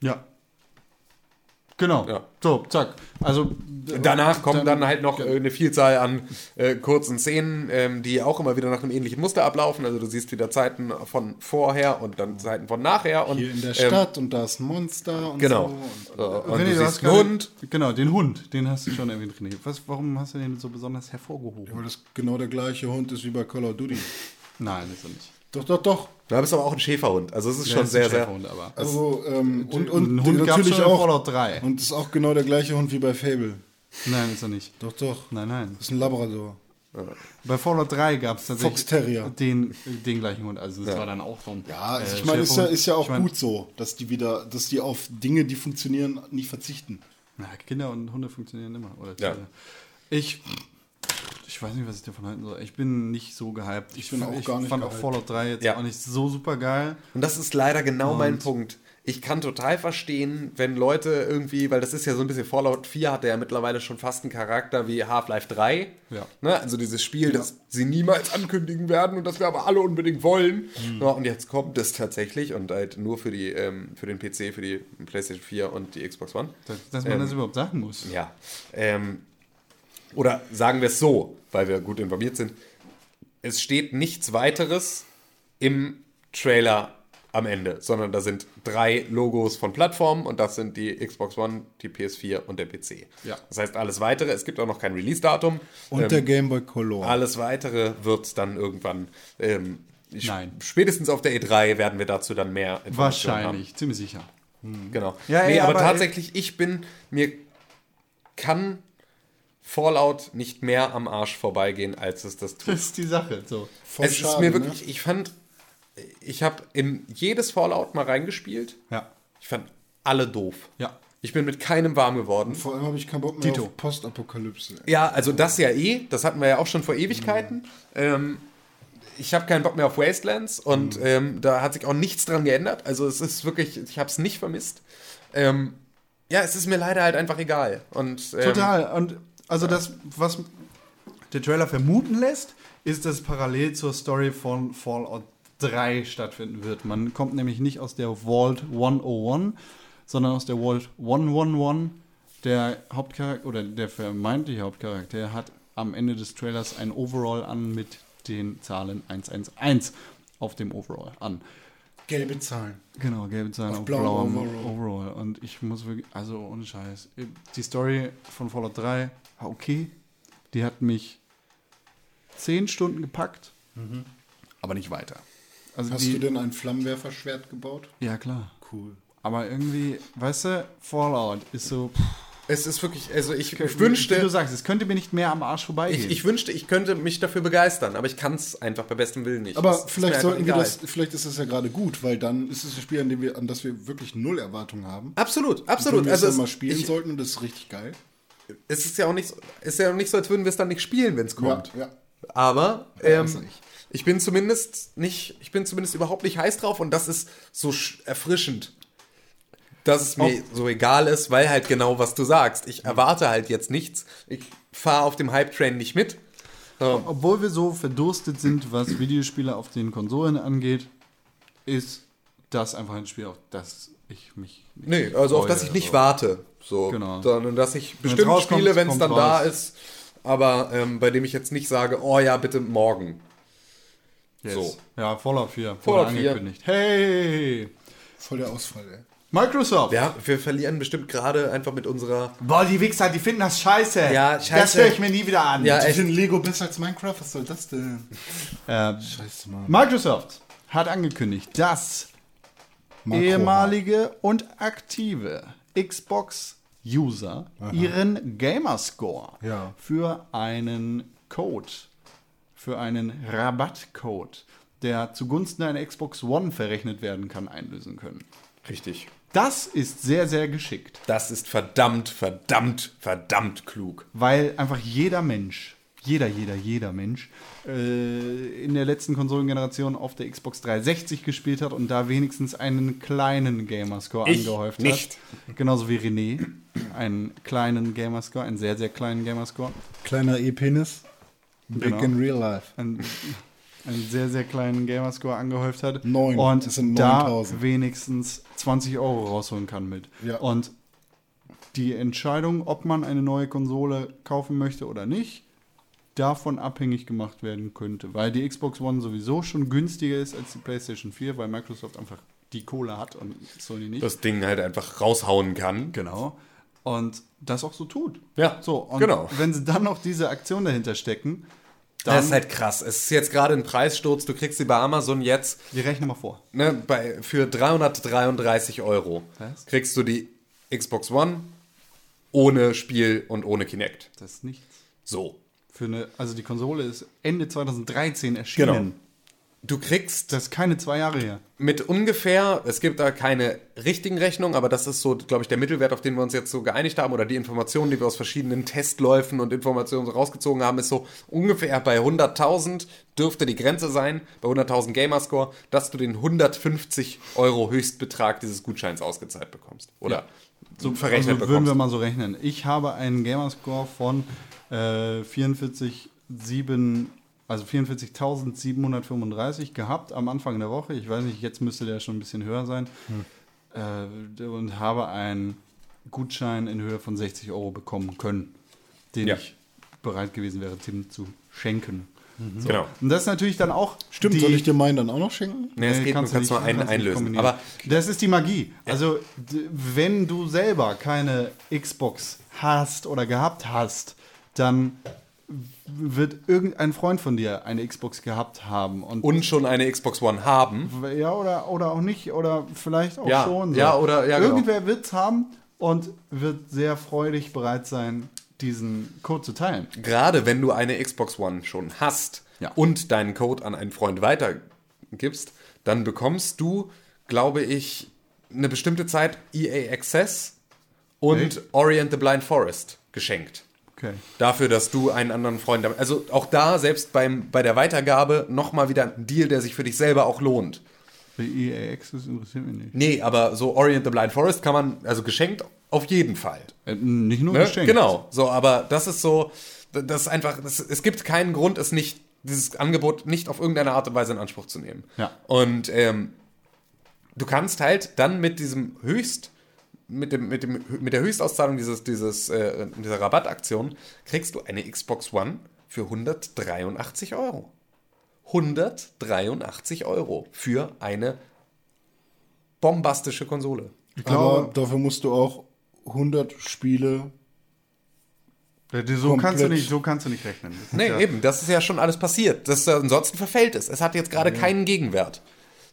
Ja. Genau. Ja. So, zack. Also Danach kommt dann, halt noch äh, eine Vielzahl an äh, kurzen Szenen, ähm, die auch immer wieder nach einem ähnlichen Muster ablaufen. Also du siehst wieder Zeiten von vorher und dann Zeiten von nachher. Und, Hier in der ähm, Stadt und da ist ein Monster und Genau. so. Und, Äh, und René, du siehst einen Hund. Genau, den Hund, den hast du schon erwähnt, René. Was, warum hast du den so besonders hervorgehoben? weil das genau der gleiche Hund ist wie bei Call of Duty. Nein, ist er nicht. Doch, doch, doch. Da bist aber auch ein Schäferhund. Also es ist Ja, schon ist ein sehr, sehr... Schäferhund, aber. Also, ähm, und, und ein Hund natürlich schon in auch. Fallout 3. Und ist auch genau der gleiche Hund wie bei Fable. Nein, ist er nicht. Doch, doch. Nein, nein. Das ist ein Labrador. Bei Fallout 3 gab es tatsächlich Fox Terrier. Den, den gleichen Hund. Also das war dann auch so ein. Ja, also äh, ich meine, ist ja, ist ja auch Ich mein, gut so, dass die wieder, dass die auf Dinge, die funktionieren, nicht verzichten. Na, Kinder und Hunde funktionieren immer. Oder Ja. Tiere. Ich. Ich weiß nicht, was ich davon halten soll. Ich bin nicht so gehypt. Ich, bin auch ich gar nicht fand auch gehypt. Fallout 3 jetzt Ja. auch nicht so super geil. Und das ist leider genau mein Punkt. Ich kann total verstehen, wenn Leute irgendwie, weil das ist ja so ein bisschen Fallout 4 hat ja mittlerweile schon fast einen Charakter wie Half-Life 3. Ja. Ne? Also dieses Spiel, das sie niemals ankündigen werden und das wir aber alle unbedingt wollen. Mhm. Ja, und jetzt kommt es tatsächlich und halt nur für, die, ähm, für den PC, für die PlayStation 4 und die Xbox One. Dass, dass man Ähm, das überhaupt sagen muss. Ja. Ähm, oder sagen wir es so, weil wir gut informiert sind. Es steht nichts weiteres im Trailer am Ende, sondern da sind drei Logos von Plattformen und das sind die Xbox One, die PS4 und der PC. Ja. Das heißt, alles weitere, es gibt auch noch kein Release-Datum. Und Ähm, der Game Boy Color. alles weitere wird dann irgendwann, ähm, Nein. spätestens auf der E3 werden wir dazu dann mehr Informationen Wahrscheinlich, ziemlich sicher. haben. Genau. Ja, nee, ey, aber, aber- tatsächlich, ich bin, mir kann Fallout nicht mehr am Arsch vorbeigehen, als es das tut. Das ist die Sache. So. Voll es ist schade, mir ne? wirklich, ich fand, ich habe in jedes Fallout mal reingespielt. Ja. Ich fand alle doof. Ja. Ich bin mit keinem warm geworden. Vor allem habe ich keinen Bock mehr Tito. auf Postapokalypse. Ja, also das ja eh, das hatten wir ja auch schon vor Ewigkeiten. Ähm, ich habe keinen Bock mehr auf Wastelands und ähm, da hat sich auch nichts dran geändert. Also es ist wirklich, ich habe es nicht vermisst. Ähm, ja, es ist mir leider halt einfach egal. Und, ähm, Total. Und also das, was der Trailer vermuten lässt, ist, dass parallel zur Story von Fallout 3 stattfinden wird. Man kommt nämlich nicht aus der Vault 101, sondern aus der Vault 111. Der Hauptcharakter oder der vermeintliche Hauptcharakter hat am Ende des Trailers ein Overall an mit den Zahlen 111 auf dem Overall an. Gelbe Zahlen. Genau, gelbe Zahlen Auf auf, blauem blauem Overall. Overall. Und ich muss wirklich, also ohne Scheiß. Die Story von Fallout 3 war okay. Die hat mich zehn Stunden gepackt, aber nicht weiter. Also Hast die, du denn ein Flammenwerferschwert gebaut? Ja, klar. Cool. Aber irgendwie, weißt du, Fallout ist so. pff, es ist wirklich, also ich, ich Wie du wünschte, sagst, es könnte mir nicht mehr am Arsch vorbeigehen. ich, ich wünschte, ich könnte mich dafür begeistern, aber ich kann es einfach bei bestem Willen nicht. Aber mir vielleicht sollten wir das, vielleicht ist das ja gerade gut, weil dann ist es ein Spiel, an, dem wir, an das wir wirklich null Erwartungen haben. Absolut, Wenn absolut. wir Also es es, dann mal spielen ich, sollten und das ist richtig geil. es ist ja auch nicht, so- ist ja auch nicht so, als würden wir es dann nicht spielen, wenn es kommt. Ja, ja. Aber Ja, ähm, sag ich. bin zumindest nicht, ich bin zumindest überhaupt nicht heiß drauf und das ist so sch- erfrischend. Dass es mir so egal ist, weil halt genau was du sagst. Ich erwarte halt jetzt nichts. Ich fahre auf dem Hype-Train nicht mit. So, Obwohl wir so verdurstet sind, was Videospiele auf den Konsolen angeht, ist das einfach ein Spiel, auf das ich mich nicht nee, also auf freue. das ich nicht So. warte. So, Genau. Sondern dass ich bestimmt rauskommt, spiele, wenn es dann da raus. ist. Aber ähm, bei dem ich jetzt nicht sage, oh ja, bitte morgen. Yes. So. Ja, Fallout 4. Fallout wurde 4. angekündigt. Hey! Voll der Ausfall, ey. Microsoft! Ja, wir verlieren bestimmt gerade einfach mit unserer. Boah, die Wichser, die finden das scheiße. Ja, Das scheiße. höre ich mir nie wieder an. Ja, Ich echt. finde Lego besser als Minecraft, was soll das denn? Ähm, Scheiße, Mann. Microsoft hat angekündigt, dass Makro- ehemalige und aktive Xbox-User ihren Gamerscore Ja. für einen Code, für einen Rabattcode, der zugunsten einer Xbox One verrechnet werden kann, einlösen können. Richtig. Das ist sehr, sehr geschickt, Das ist verdammt, verdammt, verdammt klug. weil einfach jeder Mensch, jeder, jeder, jeder Mensch äh, in der letzten Konsolengeneration auf der Xbox 360 gespielt hat und da wenigstens einen kleinen Gamerscore Ich angehäuft nicht. hat. Genauso wie René einen kleinen Gamerscore, einen sehr, sehr kleinen Gamerscore. Kleiner E-Penis. Big Genau. in real life. einen, einen sehr, sehr kleinen Gamerscore angehäuft hat. Neun. Und Das sind da 9000. wenigstens 20 Euro rausholen kann mit. Ja. Und die Entscheidung, ob man eine neue Konsole kaufen möchte oder nicht, davon abhängig gemacht werden könnte. Weil die Xbox One sowieso schon günstiger ist als die PlayStation 4, weil Microsoft einfach die Kohle hat und Sony nicht. Das Ding halt einfach raushauen kann. Genau. Und das auch so tut. Ja, So, und genau. wenn sie dann noch diese Aktion dahinter stecken, dann. Das ist halt krass. Es ist jetzt gerade ein Preissturz. Du kriegst sie bei Amazon jetzt wir rechnen mal vor. ne, bei, für 333 Euro. Was? Kriegst du die Xbox One ohne Spiel und ohne Kinect. Das ist nichts. So. Für eine, also die Konsole ist Ende 2013 erschienen. Genau. Du kriegst Das ist keine zwei Jahre her. mit ungefähr, es gibt da keine richtigen Rechnungen, aber das ist so, glaube ich, der Mittelwert, auf den wir uns jetzt so geeinigt haben, oder die Informationen, die wir aus verschiedenen Testläufen und Informationen so rausgezogen haben, ist so ungefähr bei 100.000 dürfte die Grenze sein, bei 100.000 Gamerscore, dass du den 150 Euro Höchstbetrag dieses Gutscheins ausgezahlt bekommst. Oder so verrechnet also würden bekommst. wir mal so rechnen. Ich habe einen Gamerscore von äh, 44,7, also 44.735 gehabt am Anfang der Woche. Ich weiß nicht, jetzt müsste der schon ein bisschen höher sein. Äh, und habe einen Gutschein in Höhe von 60 Euro bekommen können, den Ja. ich bereit gewesen wäre, Tim zu schenken. So. Genau. Und das ist natürlich dann auch. Stimmt, die, soll ich dir meinen dann auch noch schenken? Nee, es geht, du kannst nicht- nur einen kannst nicht einlösen. Aber das ist die Magie. Also, d- wenn du selber keine Xbox hast oder gehabt hast, dann wird irgendein Freund von dir eine Xbox gehabt haben. Und, Und schon eine Xbox One haben. ja, oder, oder auch nicht, oder vielleicht auch Ja, schon. ja, oder- ja, genau. Irgendwer wird es haben und wird sehr freudig bereit sein, diesen Code zu teilen. Gerade wenn du eine Xbox One schon hast Ja. und deinen Code an einen Freund weitergibst, dann bekommst du, glaube ich, eine bestimmte Zeit EA Access und Okay. Orient the Blind Forest geschenkt. Okay. Dafür, dass du einen anderen Freund damit. Also auch da, selbst beim, bei der Weitergabe, nochmal wieder ein Deal, der sich für dich selber auch lohnt. Die EA Access interessiert mich nicht. Nee, aber so Orient the Blind Forest kann man, also geschenkt auf jeden Fall. Äh, nicht nur Ne? geschenkt. Genau, so, aber das ist so, das ist einfach, das, es gibt keinen Grund, es nicht, dieses Angebot nicht auf irgendeine Art und Weise in Anspruch zu nehmen. Ja. Und ähm, du kannst halt dann mit diesem Höchst, mit, dem, mit, dem, mit der Höchstauszahlung dieses, dieses, äh, dieser Rabattaktion, kriegst du eine Xbox One für 183 Euro. 183 Euro für eine bombastische Konsole. Ich Aber glaube, dafür musst du auch 100 Spiele. so kannst, du nicht, so kannst du nicht rechnen. Nee, ja, eben, das ist ja schon alles passiert. Das, äh, ansonsten verfällt es. Es hat jetzt gerade keinen Gegenwert.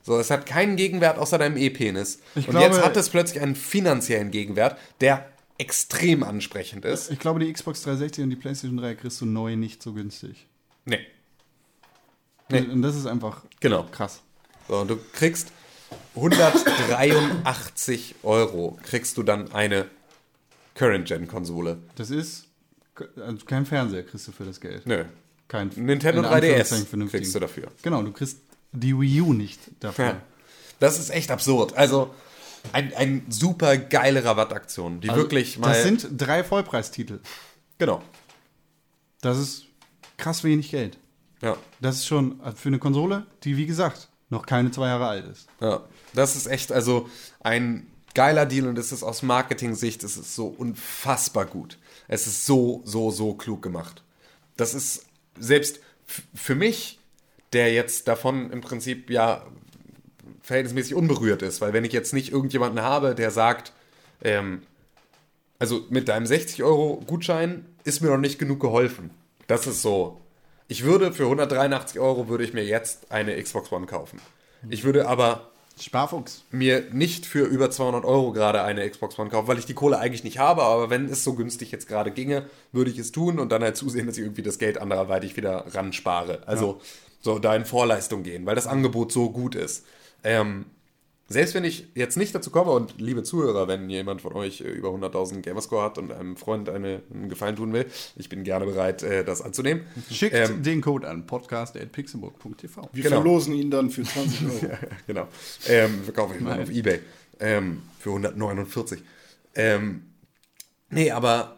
So, es hat keinen Gegenwert außer deinem E-Penis. Und glaube- jetzt hat es plötzlich einen finanziellen Gegenwert, der extrem ansprechend ist. Ich glaube, die Xbox 360 und die PlayStation 3 kriegst du neu nicht so günstig. Nee. Nee. Und das ist einfach Genau. krass. So, und du kriegst 183 Euro, kriegst du dann eine Current-Gen-Konsole. Das ist also kein Fernseher kriegst du für das Geld. Nö. Kein Nintendo in 3DS Anführungszeichen vernünftigen. kriegst du dafür. Genau, du kriegst die Wii U nicht dafür. Ja. Das ist echt absurd. Also, ein, ein super geile Rabattaktion, die Also, wirklich mal. Das sind drei Vollpreistitel. Genau. Das ist krass wenig Geld. Ja. Das ist schon also für eine Konsole, die wie gesagt noch keine zwei Jahre alt ist. Ja, das ist echt also ein geiler Deal und es ist aus Marketing-Sicht, es ist so unfassbar gut. Es ist so, so, so klug gemacht. Das ist selbst für mich, der jetzt davon im Prinzip ja verhältnismäßig unberührt ist, weil wenn ich jetzt nicht irgendjemanden habe, der sagt, ähm, also mit deinem 60 Euro Gutschein ist mir noch nicht genug geholfen. Das ist so. Ich würde für 183 Euro würde ich mir jetzt eine Xbox One kaufen. Ich würde aber Sparfuchs. mir nicht für über 200 Euro gerade eine Xbox One kaufen, weil ich die Kohle eigentlich nicht habe, aber wenn es so günstig jetzt gerade ginge, würde ich es tun und dann halt zusehen, dass ich irgendwie das Geld anderweitig wieder ran spare. Also so da in Vorleistung gehen, weil das Angebot so gut ist. Ähm, selbst wenn ich jetzt nicht dazu komme und liebe Zuhörer, wenn jemand von euch äh, über 100.000 Gamerscore hat und einem Freund eine, einen Gefallen tun will, ich bin gerne bereit, äh, das anzunehmen. Schickt Ähm, den Code an podcast.pixelburg.tv. Wir Genau. verlosen ihn dann für 20 Euro. genau. Ähm, verkaufe ich mal auf Ebay. Ähm, für 149. Ähm, nee, aber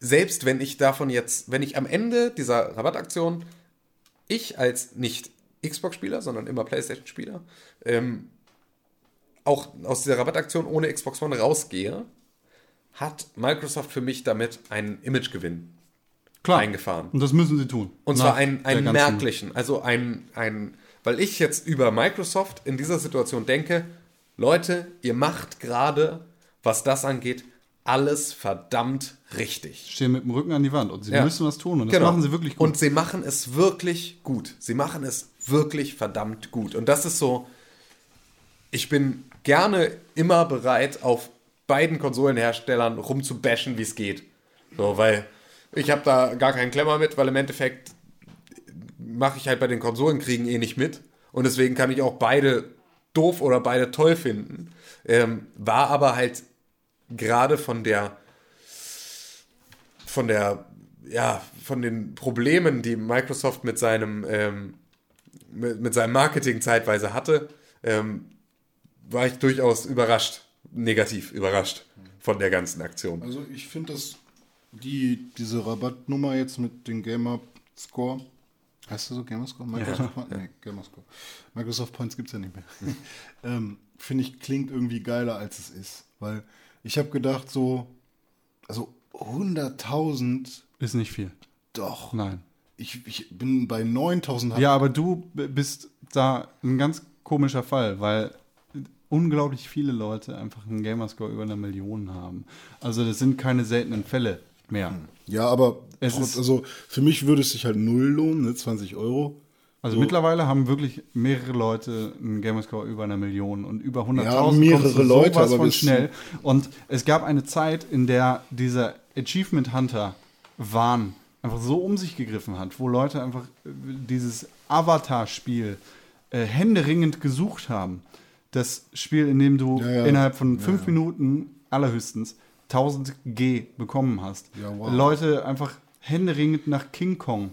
selbst wenn ich davon jetzt, wenn ich am Ende dieser Rabattaktion, ich als nicht Xbox-Spieler, sondern immer PlayStation-Spieler, ähm, auch aus dieser Rabattaktion ohne Xbox One rausgehe, hat Microsoft für mich damit einen Imagegewinn Klar. eingefahren. Und das müssen sie tun. Und zwar einen, einen merklichen, also ein, ein, weil ich jetzt über Microsoft in dieser Situation denke, Leute, ihr macht gerade, was das angeht, alles verdammt richtig. Stehen mit dem Rücken an die Wand und sie Ja. müssen was tun und das Genau. machen sie wirklich gut. Und sie machen es wirklich gut. Sie machen es wirklich verdammt gut. Und das ist so, ich bin gerne immer bereit, auf beiden Konsolenherstellern rumzubashen, wie es geht. So, weil ich habe da gar keinen Klemmer mit, weil im Endeffekt mache ich halt bei den Konsolenkriegen eh nicht mit. Und deswegen kann ich auch beide doof oder beide toll finden. Ähm, war aber halt gerade von der von der ja von den Problemen, die Microsoft mit seinem ähm, mit, mit seinem Marketing zeitweise hatte, ähm, war ich durchaus überrascht, negativ überrascht von der ganzen Aktion. Also ich finde, dass die, diese Rabattnummer jetzt mit dem Gamer Score, heißt das so Gamer Score? Microsoft Points? Nee, Gamer Score. Microsoft Points gibt es ja nicht mehr. ähm, finde ich, klingt irgendwie geiler, als es ist. Weil ich habe gedacht, so, also 100.000, ist nicht viel. doch. Nein. Ich, ich bin bei 9.000. Ja, aber du bist da ein ganz komischer Fall, weil unglaublich viele Leute einfach einen Gamerscore über eine Million haben. Also das sind keine seltenen Fälle, Mehr. Ja, aber Es trotz, ist- also für mich würde es sich halt null lohnen, ne? 20 Euro. Also So. mittlerweile haben wirklich mehrere Leute einen Gamerscore über einer Million und über 100.000 Ja, mehrere Leute, aber von schnell. Und es gab eine Zeit, in der dieser Achievement Hunter Wahn einfach so um sich gegriffen hat, wo Leute einfach äh, dieses Avatar-Spiel äh, händeringend gesucht haben. Das Spiel, in dem du Ja, ja. innerhalb von fünf Minuten allerhöchstens 1000 G bekommen hast. Ja, wow. Leute einfach händeringend nach King Kong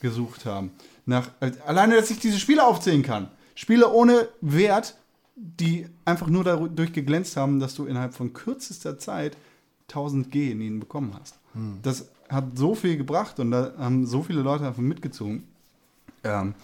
gesucht haben. Nach, alleine, dass ich diese Spiele aufzählen kann. Spiele ohne Wert, die einfach nur dadurch geglänzt haben, dass du innerhalb von kürzester Zeit 1000 G in ihnen bekommen hast. Das hat so viel gebracht und da haben so viele Leute einfach mitgezogen. Ähm,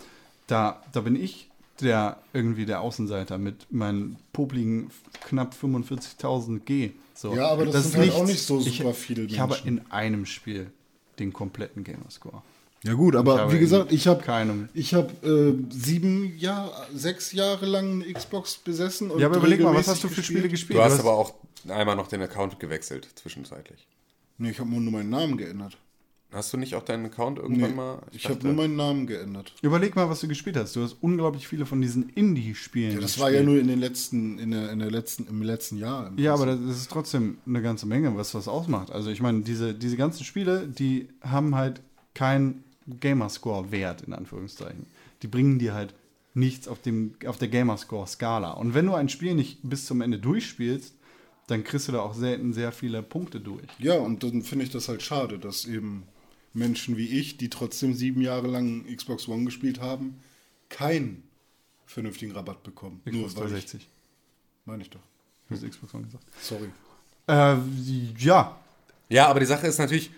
da, da bin ich der irgendwie der Außenseiter mit meinen popligen knapp 45.000 G. So. Ja, aber das ist sind halt auch nicht so ich, super viele Ich habe Menschen. in einem Spiel den kompletten Gamerscore. Ja gut, Ich aber habe wie gesagt, ich habe ich habe äh, sieben Jahre, sechs Jahre lang eine Xbox besessen. Und Ja, aber überleg mal, was hast du für Spiele gespielt? Du hast aber auch einmal noch den Account gewechselt, zwischenzeitlich. Nee, ich habe nur meinen Namen geändert. Hast du nicht auch deinen Account irgendwann Nee, mal? ich habe dachte- nur meinen Namen geändert. Überleg mal, was du gespielt hast. Du hast unglaublich viele von diesen Indie-Spielen. Ja, das gespielt. war ja nur in den letzten, in der, in der letzten, im letzten Jahr. im Ja, aber Prinzip. das ist trotzdem eine ganze Menge, was das ausmacht. Also ich meine, diese, diese ganzen Spiele, die haben halt keinen Gamerscore-Wert, in Anführungszeichen. Die bringen dir halt nichts auf, dem, auf der Gamerscore-Skala. Und wenn du ein Spiel nicht bis zum Ende durchspielst, dann kriegst du da auch selten sehr viele Punkte durch. Ja, und dann finde ich das halt schade, dass eben Menschen wie ich, die trotzdem sieben Jahre lang Xbox One gespielt haben, keinen vernünftigen Rabatt bekommen. Xbox Nur weil 360. ich, meine ich doch. Du hast Xbox One gesagt. Sorry. Äh, ja, Ja, aber die Sache ist natürlich,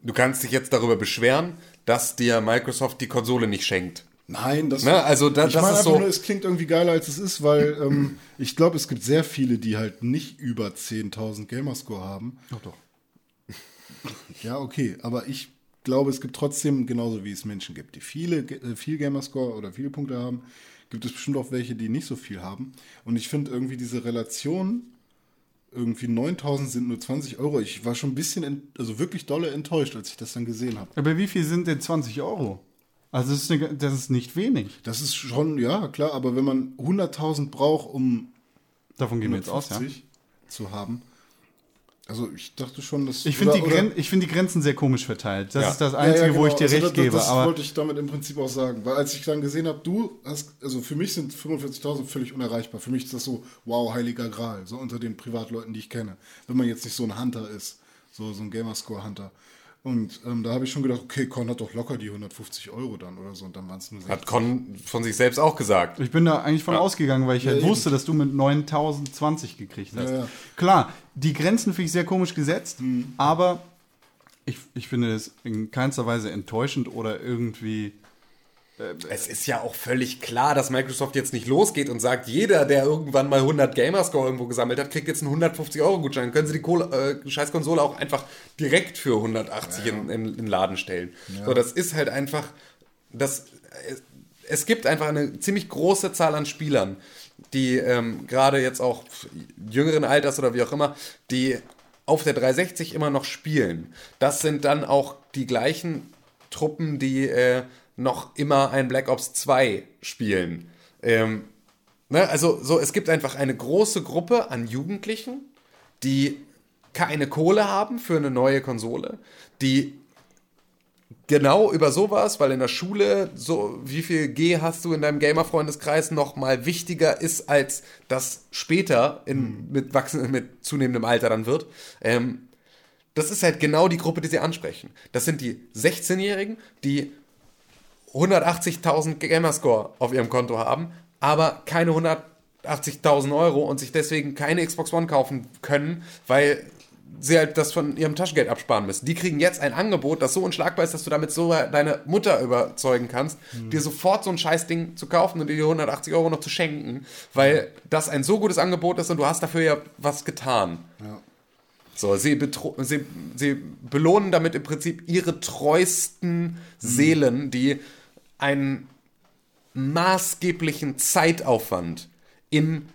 du kannst dich jetzt darüber beschweren, dass dir Microsoft die Konsole nicht schenkt. Nein, das, Ne, also da- ich das meine ist einfach so- nur, es klingt irgendwie geiler, als es ist, weil ähm, ich glaube, es gibt sehr viele, die halt nicht über 10.000 Gamerscore haben. doch, doch. Ja, okay, aber ich glaube, es gibt trotzdem, genauso wie es Menschen gibt, die viele, äh, viel Gamerscore oder viele Punkte haben, gibt es bestimmt auch welche, die nicht so viel haben. Und ich finde irgendwie diese Relation, irgendwie 9000 sind nur 20 Euro. Ich war schon ein bisschen, also wirklich dolle enttäuscht, als ich das dann gesehen habe. Aber wie viel sind denn 20 Euro? Also das ist, eine, das ist nicht wenig. Das ist schon, ja, klar, aber wenn man 100.000 braucht, um Davon gehen wir jetzt aus, ja. 150 zu haben, also ich dachte schon, dass... Ich finde die, Gren ich find die Grenzen sehr komisch verteilt. Das Ja. ist das Ja, Einzige, ja, wo ich genau. dir Also recht das, gebe. Das aber wollte ich damit im Prinzip auch sagen. Weil als ich dann gesehen habe, du hast, also für mich sind 45.000 völlig unerreichbar. Für mich ist das so, wow, heiliger Gral, so unter den Privatleuten, die ich kenne. Wenn man jetzt nicht so ein Hunter ist, so, so ein Gamerscore-Hunter. Und ähm, da habe ich schon gedacht, okay, Con hat doch locker die 150 Euro dann oder so. Und dann waren es nur 60. Hat Con von sich selbst auch gesagt. ich bin da eigentlich von ausgegangen, weil ich halt eben. wusste, dass du mit 9020 gekriegt hast. Ja, ja. Klar, die Grenzen finde ich sehr komisch gesetzt, aber ich, ich finde es in keinster Weise enttäuschend oder irgendwie. Es ist ja auch völlig klar, dass Microsoft jetzt nicht losgeht und sagt, jeder, der irgendwann mal 100 Gamerscore irgendwo gesammelt hat, kriegt jetzt einen 150-Euro-Gutschein. Dann können sie die Kohle, äh, Scheißkonsole auch einfach direkt für 180 in, in, in den Laden stellen. So, das ist halt einfach, das, es, es gibt einfach eine ziemlich große Zahl an Spielern, die ähm, gerade jetzt auch jüngeren Alters oder wie auch immer, die auf der 360 immer noch spielen. Das sind dann auch die gleichen Truppen, die äh, noch immer ein Black Ops 2 spielen. Ähm, ne, also so, es gibt einfach eine große Gruppe an Jugendlichen, die keine Kohle haben für eine neue Konsole, die genau über sowas, weil in der Schule so wie viel G hast du in deinem Gamer-Freundeskreis noch mal wichtiger ist, als das später in, mit, wachsen, mit zunehmendem Alter dann wird. Ähm, das ist halt genau die Gruppe, die sie ansprechen. Das sind die 16-Jährigen, die 180.000 Gamerscore auf ihrem Konto haben, aber keine 180.000 Euro und sich deswegen keine Xbox One kaufen können, weil sie halt das von ihrem Taschengeld absparen müssen. Die kriegen jetzt ein Angebot, das so unschlagbar ist, dass du damit so deine Mutter überzeugen kannst, dir sofort so ein Scheißding zu kaufen und dir die 180 Euro noch zu schenken, weil das ein so gutes Angebot ist und du hast dafür ja was getan. So, sie, sie, sie belohnen damit im Prinzip ihre treuesten Seelen, die einen maßgeblichen Zeitaufwand in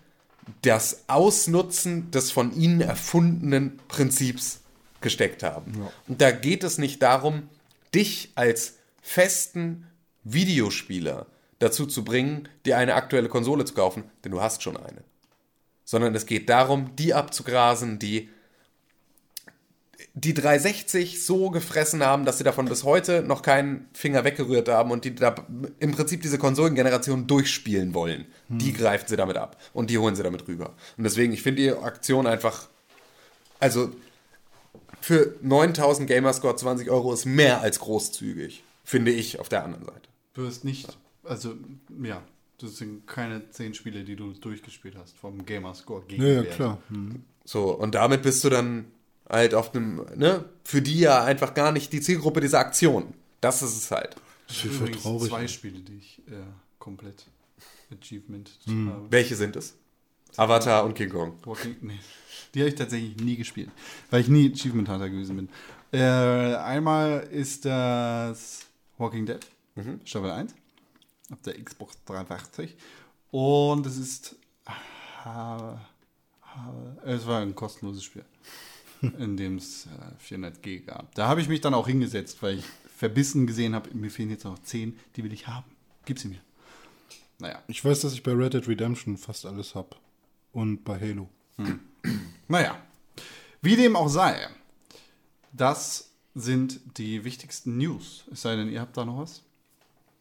das Ausnutzen des von ihnen erfundenen Prinzips gesteckt haben. Und da geht es nicht darum, dich als festen Videospieler dazu zu bringen, dir eine aktuelle Konsole zu kaufen, denn du hast schon eine. Sondern es geht darum, die abzugrasen, die die 360 so gefressen haben, dass sie davon bis heute noch keinen Finger weggerührt haben und die da im Prinzip diese Konsolengeneration durchspielen wollen. Die greifen sie damit ab und die holen sie damit rüber. Und deswegen, ich finde die Aktion einfach, also für 9000 Gamerscore 20 Euro ist mehr als großzügig, finde ich auf der anderen Seite. Du hast nicht, also ja, das sind keine zehn Spiele, die du durchgespielt hast vom Gamerscore gegen Ja, ja, klar. So, und damit bist du dann halt auf einem, ne, für die ja einfach gar nicht die Zielgruppe dieser Aktion. Das ist es halt. Das sind übrigens traurig. zwei Spiele, die ich äh, komplett Achievement Hm. habe. Welche sind es? Avatar und King Kong. Walking, nee, die habe ich tatsächlich nie gespielt, weil ich nie Achievement Hunter gewesen bin. Äh, einmal ist das Walking Dead, Staffel 1, auf der Xbox 380. Und es ist. Ha, es war ein kostenloses Spiel, in dem es äh, 400G gab. Da habe ich mich dann auch hingesetzt, weil ich verbissen gesehen habe, mir fehlen jetzt noch 10, die will ich haben. Gib sie mir. Naja. Ich weiß, dass ich bei Red Dead Redemption fast alles hab. Und bei Halo. Naja, wie dem auch sei, das sind die wichtigsten News. Es sei denn, ihr habt da noch was?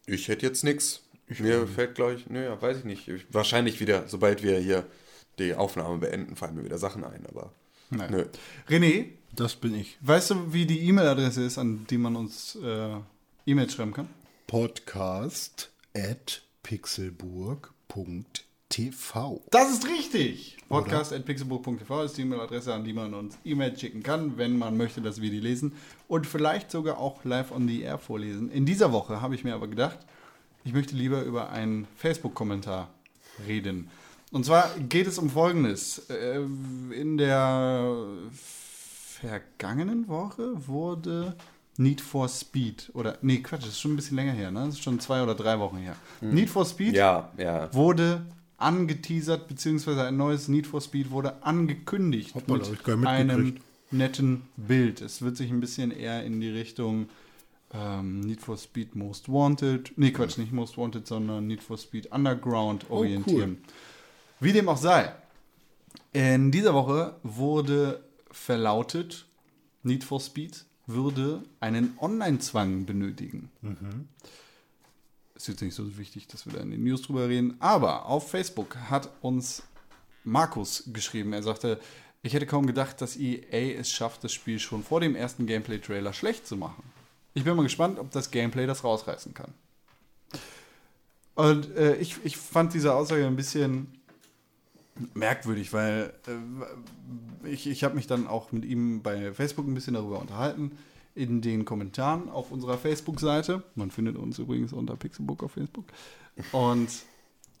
Ich hätte jetzt nichts. Mir fällt, glaube ich, naja, weiß ich nicht. Ich, wahrscheinlich wieder, sobald wir hier die Aufnahme beenden, fallen mir wieder Sachen ein, aber Nein. nö. René, Das bin ich. weißt du, wie die E-Mail-Adresse ist, an die man uns äh, E-Mails schreiben kann? Podcast at pixelburg.tv. Das ist richtig! Podcast.pixelburg.tv ist die E-Mail-Adresse, an die man uns E-Mails schicken kann, wenn man möchte, dass wir die lesen und vielleicht sogar auch live on the air vorlesen. In dieser Woche habe ich mir aber gedacht, ich möchte lieber über einen Facebook-Kommentar reden. Und zwar geht es um Folgendes. Äh, In der vergangenen Woche wurde Need for Speed, oder, nee, Quatsch, das ist schon ein bisschen länger her, ne? Das ist schon zwei oder drei Wochen her. Need for Speed Ja, ja. wurde angeteasert, beziehungsweise ein neues Need for Speed wurde angekündigt Hoppala, nicht einem netten Bild. Es wird sich ein bisschen eher in die Richtung ähm, Need for Speed Most Wanted, nee Quatsch, nicht Most Wanted, sondern Need for Speed Underground orientieren. Wie dem auch sei, in dieser Woche wurde verlautet, Need for Speed würde einen Online-Zwang benötigen. Ist jetzt nicht so wichtig, dass wir da in den News drüber reden. Aber auf Facebook hat uns Markus geschrieben. Er sagte, ich hätte kaum gedacht, dass EA es schafft, das Spiel schon vor dem ersten Gameplay-Trailer schlecht zu machen. Ich bin mal gespannt, ob das Gameplay das rausreißen kann. Und äh, ich, ich fand diese Aussage ein bisschen merkwürdig, weil äh, ich, ich habe mich dann auch mit ihm bei Facebook ein bisschen darüber unterhalten, in den Kommentaren auf unserer Facebook-Seite. Man findet uns übrigens unter Pixelbook auf Facebook. Und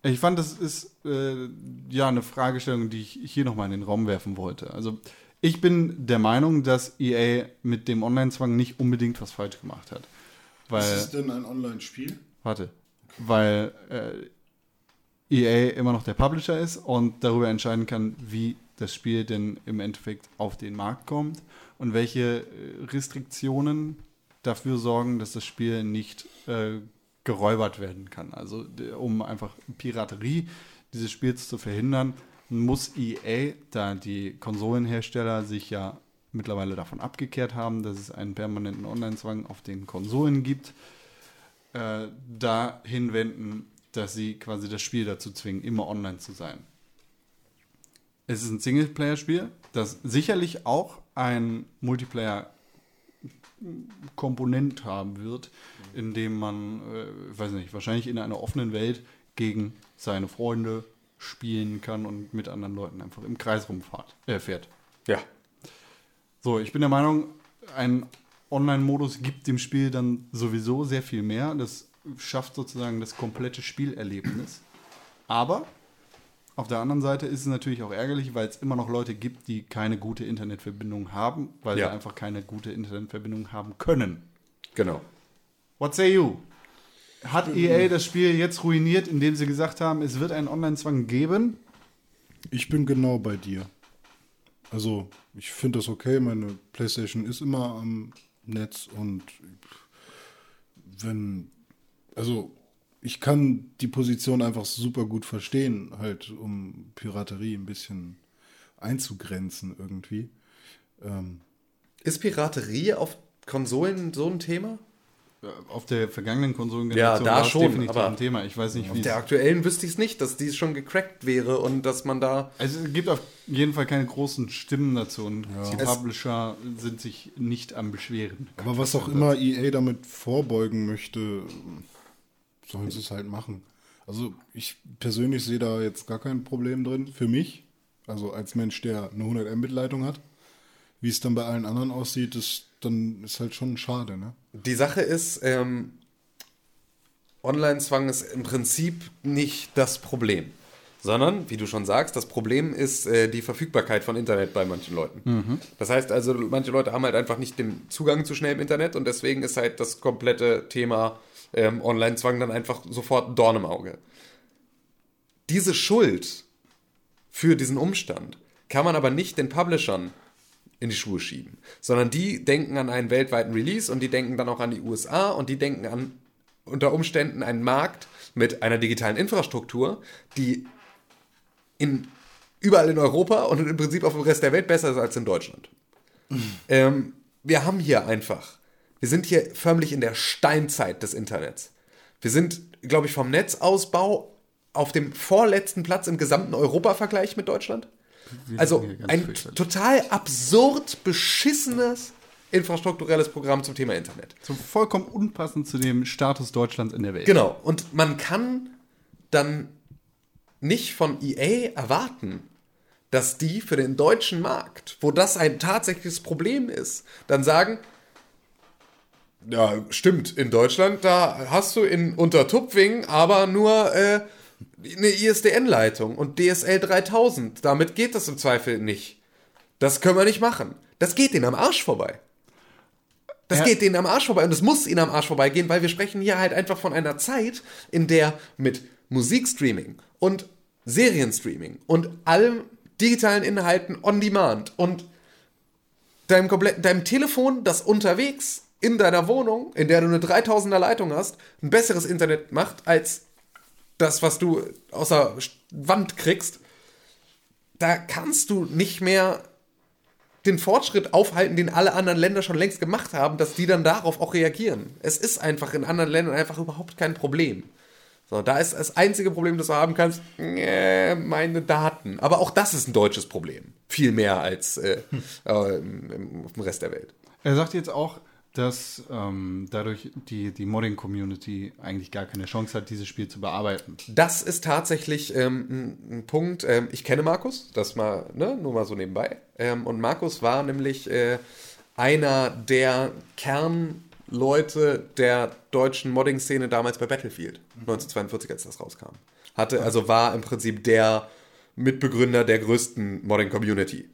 ich fand, das ist äh, ja eine Fragestellung, die ich hier nochmal in den Raum werfen wollte. Also ich bin der Meinung, dass EA mit dem Online-Zwang nicht unbedingt was falsch gemacht hat. Weil, Ist es denn ein Online-Spiel? warte, weil äh, EA immer noch der Publisher ist und darüber entscheiden kann, wie das Spiel denn im Endeffekt auf den Markt kommt und welche äh, Restriktionen dafür sorgen, dass das Spiel nicht äh, geräubert werden kann. Also um einfach Piraterie dieses Spiels zu verhindern, muss EA, da die Konsolenhersteller sich ja mittlerweile davon abgekehrt haben, dass es einen permanenten Online-Zwang auf den Konsolen gibt, äh, dahin wenden, dass sie quasi das Spiel dazu zwingen, immer online zu sein. Es ist ein Singleplayer-Spiel, das sicherlich auch ein Multiplayer-Komponent haben wird, in dem man, äh, weiß nicht, wahrscheinlich in einer offenen Welt gegen seine Freunde spielen kann und mit anderen Leuten einfach im Kreis rumfährt. Äh, fährt. Ja. So, ich bin der Meinung, ein Online-Modus gibt dem Spiel dann sowieso sehr viel mehr. Das schafft sozusagen das komplette Spielerlebnis. Aber auf der anderen Seite ist es natürlich auch ärgerlich, weil es immer noch Leute gibt, die keine gute Internetverbindung haben, weil Ja. sie einfach keine gute Internetverbindung haben können. Genau. What say you? Hat EA das Spiel jetzt ruiniert, indem sie gesagt haben, es wird einen Online-Zwang geben? Ich bin genau bei dir. Also, ich finde das okay. Meine Playstation ist immer am Netz und wenn, also, ich kann die Position einfach super gut verstehen, halt, um Piraterie ein bisschen einzugrenzen irgendwie. Ist Piraterie auf Konsolen so ein Thema? Auf der vergangenen Konsolengeneration Ja, da war es schon, definitiv aber ein Thema. Ich weiß nicht, wie Auf der aktuellen wüsste ich es nicht, dass die schon gecrackt wäre und dass man da. Also es gibt auf jeden Fall keine großen Stimmen dazu und die Es- Publisher sind sich nicht am Beschweren. Aber was auch immer EA damit vorbeugen möchte, sollen sie es halt machen. Also ich persönlich sehe da jetzt gar kein Problem drin, für mich. Also als Mensch, der eine 100 Mbit Leitung hat. Wie es dann bei allen anderen aussieht, ist, dann ist halt schon schade, ne? Die Sache ist, ähm, Online-Zwang ist im Prinzip nicht das Problem. Sondern, wie du schon sagst, das Problem ist äh, die Verfügbarkeit von Internet bei manchen Leuten. Das heißt also, manche Leute haben halt einfach nicht den Zugang zu schnellem Internet und deswegen ist halt das komplette Thema ähm, Online-Zwang dann einfach sofort ein Dorn im Auge. Diese Schuld für diesen Umstand kann man aber nicht den Publishern in die Schuhe schieben, sondern die denken an einen weltweiten Release und die denken dann auch an die USA und die denken an unter Umständen einen Markt mit einer digitalen Infrastruktur, die in, überall in Europa und im Prinzip auf dem Rest der Welt besser ist als in Deutschland. Ähm, wir haben hier einfach, wir sind hier förmlich in der Steinzeit des Internets. Wir sind, glaube ich, vom Netzausbau auf dem vorletzten Platz im gesamten Europa-Vergleich mit Deutschland. Also hier ganz ein total absurd beschissenes infrastrukturelles Programm zum Thema Internet. So vollkommen unpassend zu dem Status Deutschlands in der Welt. Genau. Und man kann dann nicht von EA erwarten, dass die für den deutschen Markt, wo das ein tatsächliches Problem ist, dann sagen, ja, stimmt, in Deutschland, da hast du in Untertupfing aber nur äh, eine ISDN-Leitung und DSL 3000. Damit geht das im Zweifel nicht. Das können wir nicht machen. Das geht denen am Arsch vorbei. Das Ja. geht denen am Arsch vorbei und es muss ihnen am Arsch vorbeigehen, weil wir sprechen hier halt einfach von einer Zeit, in der mit Musikstreaming und Serienstreaming und allem digitalen Inhalten on demand und deinem kompletten deinem Telefon, das unterwegs in deiner Wohnung, in der du eine 3000er Leitung hast, ein besseres Internet macht als das, was du aus der Wand kriegst. Da kannst du nicht mehr den Fortschritt aufhalten, den alle anderen Länder schon längst gemacht haben, dass die dann darauf auch reagieren. Es ist einfach in anderen Ländern einfach überhaupt kein Problem. So, da ist das einzige Problem, das du haben kannst, äh, meine Daten. Aber auch das ist ein deutsches Problem. Viel mehr als äh, äh, im, im, auf dem Rest der Welt. Er sagt jetzt auch, dass ähm, dadurch die, die Modding-Community eigentlich gar keine Chance hat, dieses Spiel zu bearbeiten. Das ist tatsächlich ähm, ein, ein Punkt. Ähm, ich kenne Markus, das mal, ne, nur mal so nebenbei. Ähm, und Markus war nämlich äh, einer der Kernleute der deutschen Modding-Szene damals bei Battlefield 1942, als das rauskam. Hatte, also war im Prinzip der Mitbegründer der größten Modding-Community.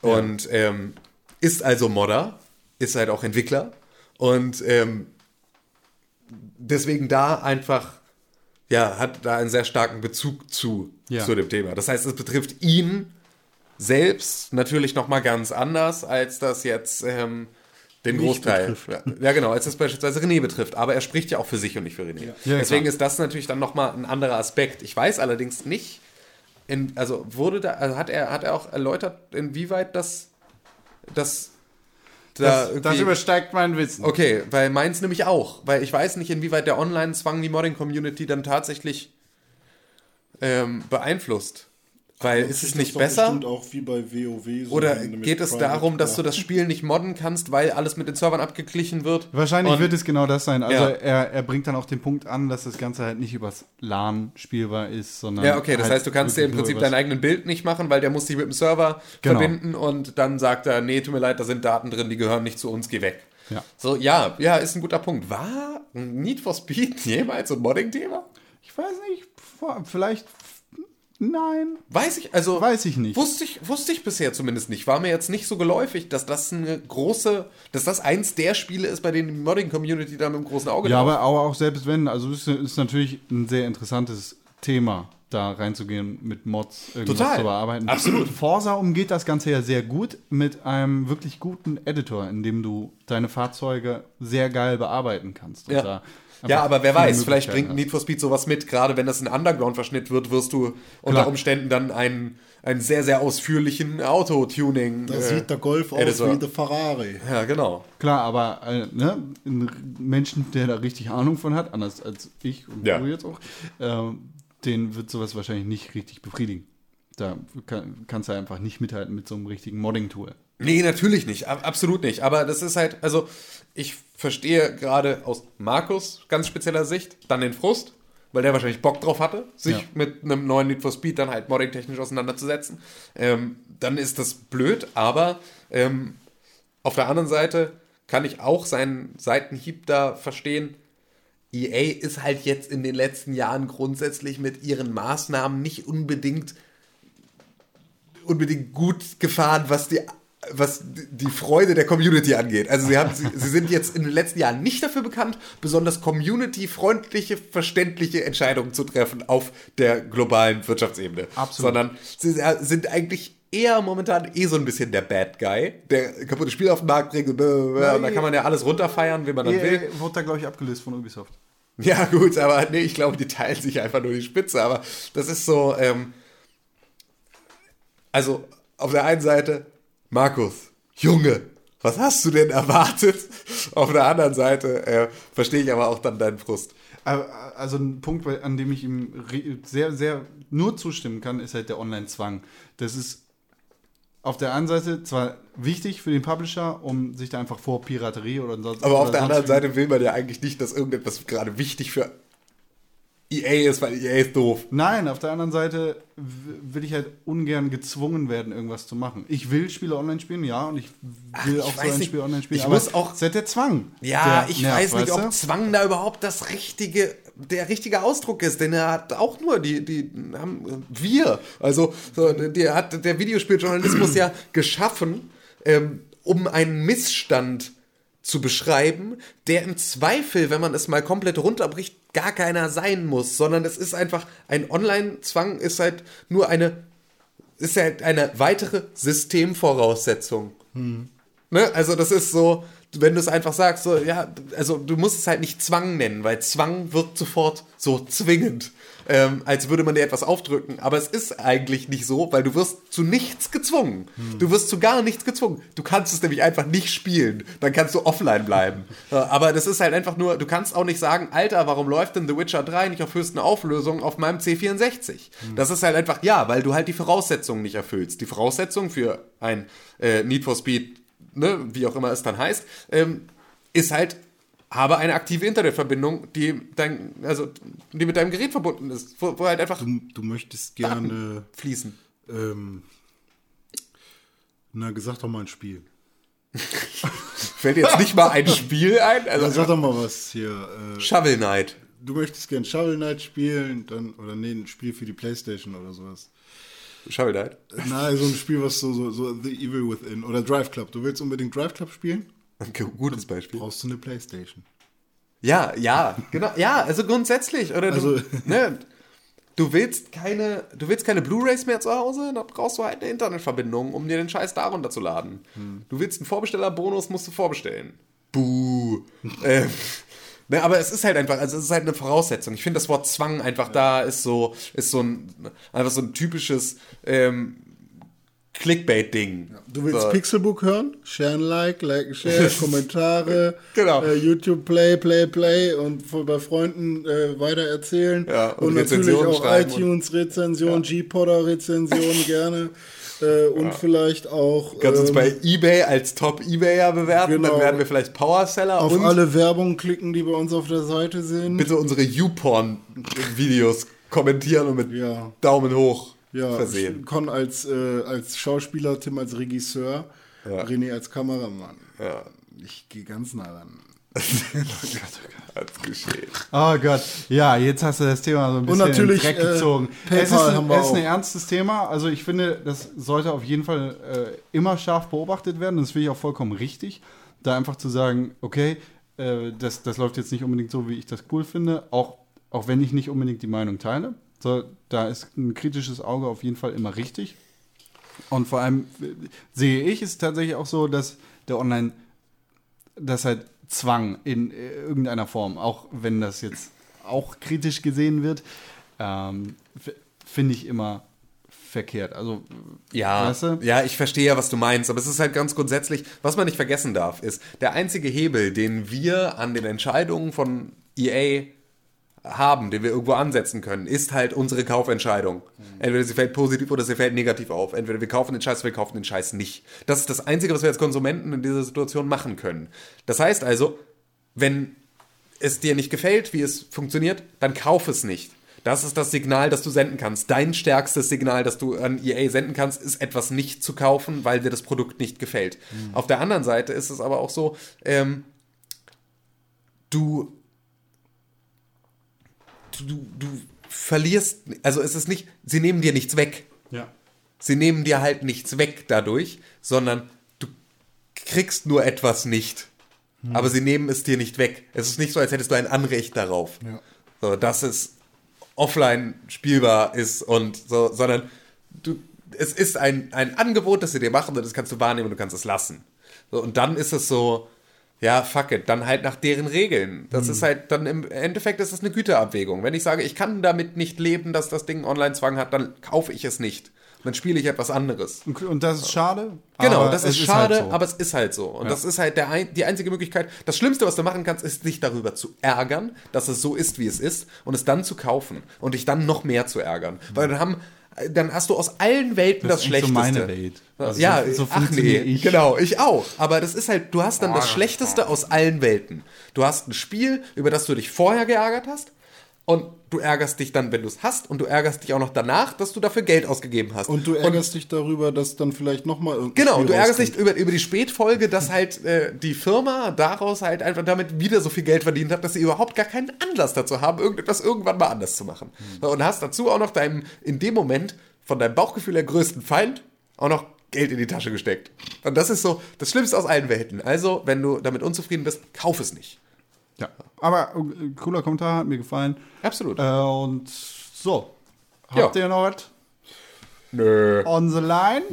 Und ähm, ist also Modder, ist halt auch Entwickler und ähm, deswegen da einfach, ja, hat da einen sehr starken Bezug zu, Ja. zu dem Thema. Das heißt, es betrifft ihn selbst natürlich nochmal ganz anders, als das jetzt ähm, den Mich Großteil. betrifft. Ja, ja, genau, als das beispielsweise René betrifft. Aber er spricht ja auch für sich und nicht für René. Ja, Deswegen klar. ist das natürlich dann nochmal ein anderer Aspekt. Ich weiß allerdings nicht, in, also wurde da, also hat er, hat er auch erläutert, inwieweit das, das da Das, das übersteigt mein Wissen. Okay, weil meins nämlich auch. Weil ich weiß nicht, inwieweit der Online-Zwang die Modding-Community dann tatsächlich ähm, beeinflusst. Weil ist es nicht besser? Auch wie bei WoW. so Oder geht es Private darum, dass du das Spiel nicht modden kannst, weil alles mit den Servern abgeglichen wird? Wahrscheinlich Und- wird es genau das sein. Also Ja. er, er bringt dann auch den Punkt an, dass das Ganze halt nicht übers LAN spielbar ist, sondern. Ja, okay, das halt heißt, du kannst dir im Prinzip übers- dein eigenes Bild nicht machen, weil der muss sich mit dem Server Genau. verbinden und dann sagt er, nee, tut mir leid, da sind Daten drin, die gehören nicht zu uns, geh weg. Ja. So, ja, ja, ist ein guter Punkt. War Need for Speed jemals so ein Modding-Thema? Ich weiß nicht, vielleicht. Nein. Weiß ich, also. Weiß ich nicht. Wusste ich, wusste ich bisher zumindest nicht. War mir jetzt nicht so geläufig, dass das eine große, dass das eins der Spiele ist, bei denen die Modding-Community da mit einem großen Auge Ja, aber, auch selbst wenn, also es ist, ist natürlich ein sehr interessantes Thema, da reinzugehen, mit Mods irgendwas Total. zu bearbeiten. Absolut. Forsa umgeht das Ganze ja sehr gut mit einem wirklich guten Editor, in dem du deine Fahrzeuge sehr geil bearbeiten kannst. Und Ja. da Ja, einfach aber wer weiß, vielleicht bringt Need for Speed sowas mit. Gerade wenn das ein Underground-Verschnitt wird, wirst du unter Klar. Umständen dann einen, einen sehr, sehr ausführlichen Autotuning. Da äh, sieht der Golf aus Editor. wie der Ferrari. Ja, genau. Klar, aber äh, ne, ein Menschen, der da richtig Ahnung von hat, anders als ich und Ja. du jetzt auch, äh, den wird sowas wahrscheinlich nicht richtig befriedigen. Da kann, kannst du einfach nicht mithalten mit so einem richtigen Modding-Tool. Nee, natürlich nicht. Ab- Absolut nicht. Aber das ist halt, also ich verstehe gerade aus Markus ganz spezieller Sicht dann den Frust, weil der wahrscheinlich Bock drauf hatte, sich Ja. mit einem neuen Need for Speed dann halt modding-technisch auseinanderzusetzen. Ähm, dann ist das blöd, aber ähm, auf der anderen Seite kann ich auch seinen Seitenhieb da verstehen. EA ist halt jetzt in den letzten Jahren grundsätzlich mit ihren Maßnahmen nicht unbedingt unbedingt gut gefahren, was die was die Freude der Community angeht. Also sie, haben, sie, sie sind jetzt in den letzten Jahren nicht dafür bekannt, besonders community-freundliche, verständliche Entscheidungen zu treffen auf der globalen Wirtschaftsebene. Absolut. Sondern sie sind eigentlich eher momentan eh so ein bisschen der Bad Guy, der kaputte Spiele auf den Markt bringt. Und, da kann man ja alles runterfeiern, wie man dann will. wurde da, glaube ich, abgelöst von Ubisoft. Ja, gut, aber nee, ich glaube, die teilen sich einfach nur die Spitze. Aber das ist so, ähm, also auf der einen Seite, Markus, Junge, was hast du denn erwartet? Auf der anderen Seite äh, verstehe ich aber auch dann deinen Frust. Aber, Also ein Punkt, an dem ich ihm sehr, sehr nur zustimmen kann, ist halt der Online-Zwang. Das ist auf der einen Seite zwar wichtig für den Publisher, um sich da einfach vor Piraterie oder sonst Aber auf der anderen Seite will man ja eigentlich nicht, dass irgendetwas gerade wichtig für EA ist, weil EA ist doof. Nein, auf der anderen Seite will ich halt ungern gezwungen werden, irgendwas zu machen. Ich will Spiele online spielen, ja, und ich will ich auch so ein nicht. Spiel online spielen. Ich aber muss auch- halt der Zwang. Ja, der ich nervt, weiß nicht, weißt ob du? Zwang da überhaupt das richtige, der richtige Ausdruck ist, denn er hat auch nur die, die haben wir, also so, der hat der Videospieljournalismus ja geschaffen, ähm, um einen Missstand zu beschreiben, der im Zweifel, wenn man es mal komplett runterbricht, gar keiner sein muss, sondern es ist einfach ein Online-Zwang ist halt nur eine ist halt eine weitere Systemvoraussetzung. Ne? Also das ist so, wenn du es einfach sagst, so, ja, also du musst es halt nicht Zwang nennen, weil Zwang wirkt sofort so zwingend, ähm, als würde man dir etwas aufdrücken. Aber es ist eigentlich nicht so, weil du wirst zu nichts gezwungen. Du wirst zu gar nichts gezwungen. Du kannst es nämlich einfach nicht spielen. Dann kannst du offline bleiben. Aber das ist halt einfach nur, du kannst auch nicht sagen, Alter, warum läuft denn The Witcher 3 nicht auf höchsten Auflösung auf meinem C64? Das ist halt einfach, ja, weil du halt die Voraussetzungen nicht erfüllst. Die Voraussetzung für ein äh, Need for Speed ne, wie auch immer es dann heißt, ähm, ist halt, habe eine aktive Internetverbindung, die dein, also die mit deinem Gerät verbunden ist, wo, wo halt einfach Du, du möchtest gerne, fließen. ähm, na, sag doch mal ein Spiel. Fällt jetzt nicht mal ein Spiel ein? Also sag doch mal was hier. Äh, Shovel Knight. du möchtest gern Shovel Knight spielen, dann, oder nee, ein Spiel für die Playstation oder sowas. Shovel Knight. Na, so ein Spiel, was so, so, so The Evil Within oder Drive Club. Du willst unbedingt Drive Club spielen? Ein gutes Beispiel. Brauchst du eine Playstation. Ja, ja, genau. Ja, also grundsätzlich. Oder du, Also- ne, du willst keine, du willst keine Blu-Rays mehr zu Hause, dann brauchst du halt eine Internetverbindung, um dir den Scheiß darunter zu laden. Du willst einen Vorbestellerbonus, musst du vorbestellen. Buh. ähm, ne, aber es ist halt einfach, also es ist halt eine Voraussetzung. Ich finde das Wort Zwang einfach da ist so, ist so ein, einfach so ein typisches ähm, Clickbait-Ding. Du willst so. Pixelbook hören? Share like, like share, Kommentare, Genau. äh, YouTube Play, Play, Play und bei Freunden äh, weitererzählen. Ja, und und, natürlich auch iTunes-Rezension, G-Podder-Rezension gerne. Äh, und vielleicht auch Kannst uns ähm, bei eBay als Top-Ebayer bewerten, Genau. dann werden wir vielleicht Powerseller auf und alle Werbung klicken, die bei uns auf der Seite sind. bitte unsere YouPorn-Videos kommentieren und mit Ja. Daumen hoch ja, versehen. Con als, äh, als Schauspieler, Tim als Regisseur, René als Kameramann. Ja, Ich gehe ganz nah ran. hat's geschehen. Oh Gott, ja, jetzt hast du das Thema so ein bisschen natürlich, in den Dreck äh, gezogen. PayPal es ist, ein, es ist ein ernstes Thema. Also ich finde, das sollte auf jeden Fall äh, immer scharf beobachtet werden. Das finde ich auch vollkommen richtig. Da einfach zu sagen, okay, äh, das, das läuft jetzt nicht unbedingt so, wie ich das cool finde, auch, auch wenn ich nicht unbedingt die Meinung teile. So, da ist ein kritisches Auge auf jeden Fall immer richtig. Und vor allem äh, sehe ich es tatsächlich auch so, dass der Online, das halt Zwang in äh, irgendeiner Form, auch wenn das jetzt auch kritisch gesehen wird, ähm, finde ich immer verkehrt. Also, Ja, weißt du? ja, ich verstehe ja, was du meinst, aber es ist halt ganz grundsätzlich, was man nicht vergessen darf, ist, der einzige Hebel, den wir an den Entscheidungen von EA haben, den wir irgendwo ansetzen können, ist halt unsere Kaufentscheidung. Entweder sie fällt positiv oder sie fällt negativ auf. Entweder wir kaufen den Scheiß oder wir kaufen den Scheiß nicht. Das ist das Einzige, was wir als Konsumenten in dieser Situation machen können. Das heißt also, wenn es dir nicht gefällt, wie es funktioniert, dann kauf es nicht. Das ist das Signal, das du senden kannst. Dein stärkstes Signal, das du an EA senden kannst, ist etwas nicht zu kaufen, weil dir das Produkt nicht gefällt. Auf der anderen Seite ist es aber auch so, ähm, du, du, du verlierst, also es ist nicht, sie nehmen dir nichts weg. Ja. Sie nehmen dir halt nichts weg dadurch, sondern du kriegst nur etwas nicht. Aber sie nehmen es dir nicht weg. Es ist nicht so, als hättest du ein Anrecht darauf. Ja. So, dass es offline spielbar ist und so, sondern du, es ist ein, ein Angebot, das sie dir machen und das kannst du wahrnehmen und du kannst es lassen. So, und dann ist es so, ja, fuck it, dann halt nach deren Regeln. Das ist halt, dann im Endeffekt ist es eine Güterabwägung. Wenn ich sage, ich kann damit nicht leben, dass das Ding Online-Zwang hat, dann kaufe ich es nicht. Dann spiele ich etwas anderes. Und, das ist schade. Genau, das ist schade, halt so. aber es ist halt so. Und das ist halt der die einzige Möglichkeit. Das Schlimmste, was du machen kannst, ist dich darüber zu ärgern, dass es so ist, wie es ist, und es dann zu kaufen und dich dann noch mehr zu ärgern. Weil dann haben, dann hast du aus allen Welten das, Das ist eigentlich so Schlechteste. meine Welt. Also ja, so- so ach nee, ich. genau, ich auch. Aber das ist halt, du hast dann das Schlechteste aus allen Welten. Du hast ein Spiel, über das du dich vorher geärgert hast. Und du ärgerst dich dann, wenn du es hast, und du ärgerst dich auch noch danach, dass du dafür Geld ausgegeben hast. Und du ärgerst dich darüber, dass dann vielleicht nochmal irgendein Genau, Spiel du ärgerst rauskommt. dich über, über die Spätfolge, dass halt äh, die Firma daraus halt einfach damit wieder so viel Geld verdient hat, dass sie überhaupt gar keinen Anlass dazu haben, irgendetwas irgendwann mal anders zu machen. So, Und hast dazu auch noch deinem, in dem Moment von deinem Bauchgefühl der größten Feind auch noch Geld in die Tasche gesteckt. Und das ist so das Schlimmste aus allen Welten. Also, wenn du damit unzufrieden bist, kauf es nicht. Ja. Aber äh, cooler Kommentar, hat mir gefallen. Absolut. Äh, und so. Habt Ja. ihr noch was Nö. on the line?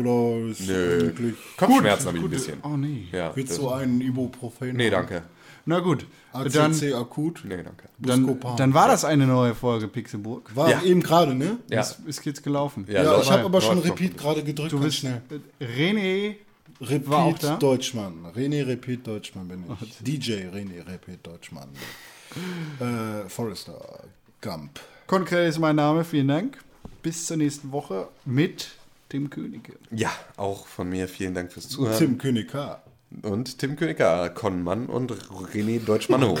Oder ist wirklich, Kopfschmerzen habe ich ein bisschen. Oh nee. Ja. willst du einen Ibuprofen? Nee, danke. Na gut. ACC Dann, akut? Nee, danke. dann, dann war das eine neue Folge Pixelburg. War Ja. eben gerade, ne? Ja. Ist, ist jetzt gelaufen. Ja, Ja, ich habe aber schon. Repeat gerade gedrückt, Du ganz bist schnell. René. Repeat war auch da? Deutschmann. René Repeat Deutschmann bin ich. DJ René Repeat Deutschmann. äh, Forrester Gump. Konkret ist mein Name. Vielen Dank. Bis zur nächsten Woche mit dem Könige. Ja, auch von mir vielen Dank fürs Zuhören. Tim König K. Und Tim Königer, Konmann und René Deutschmann hoch.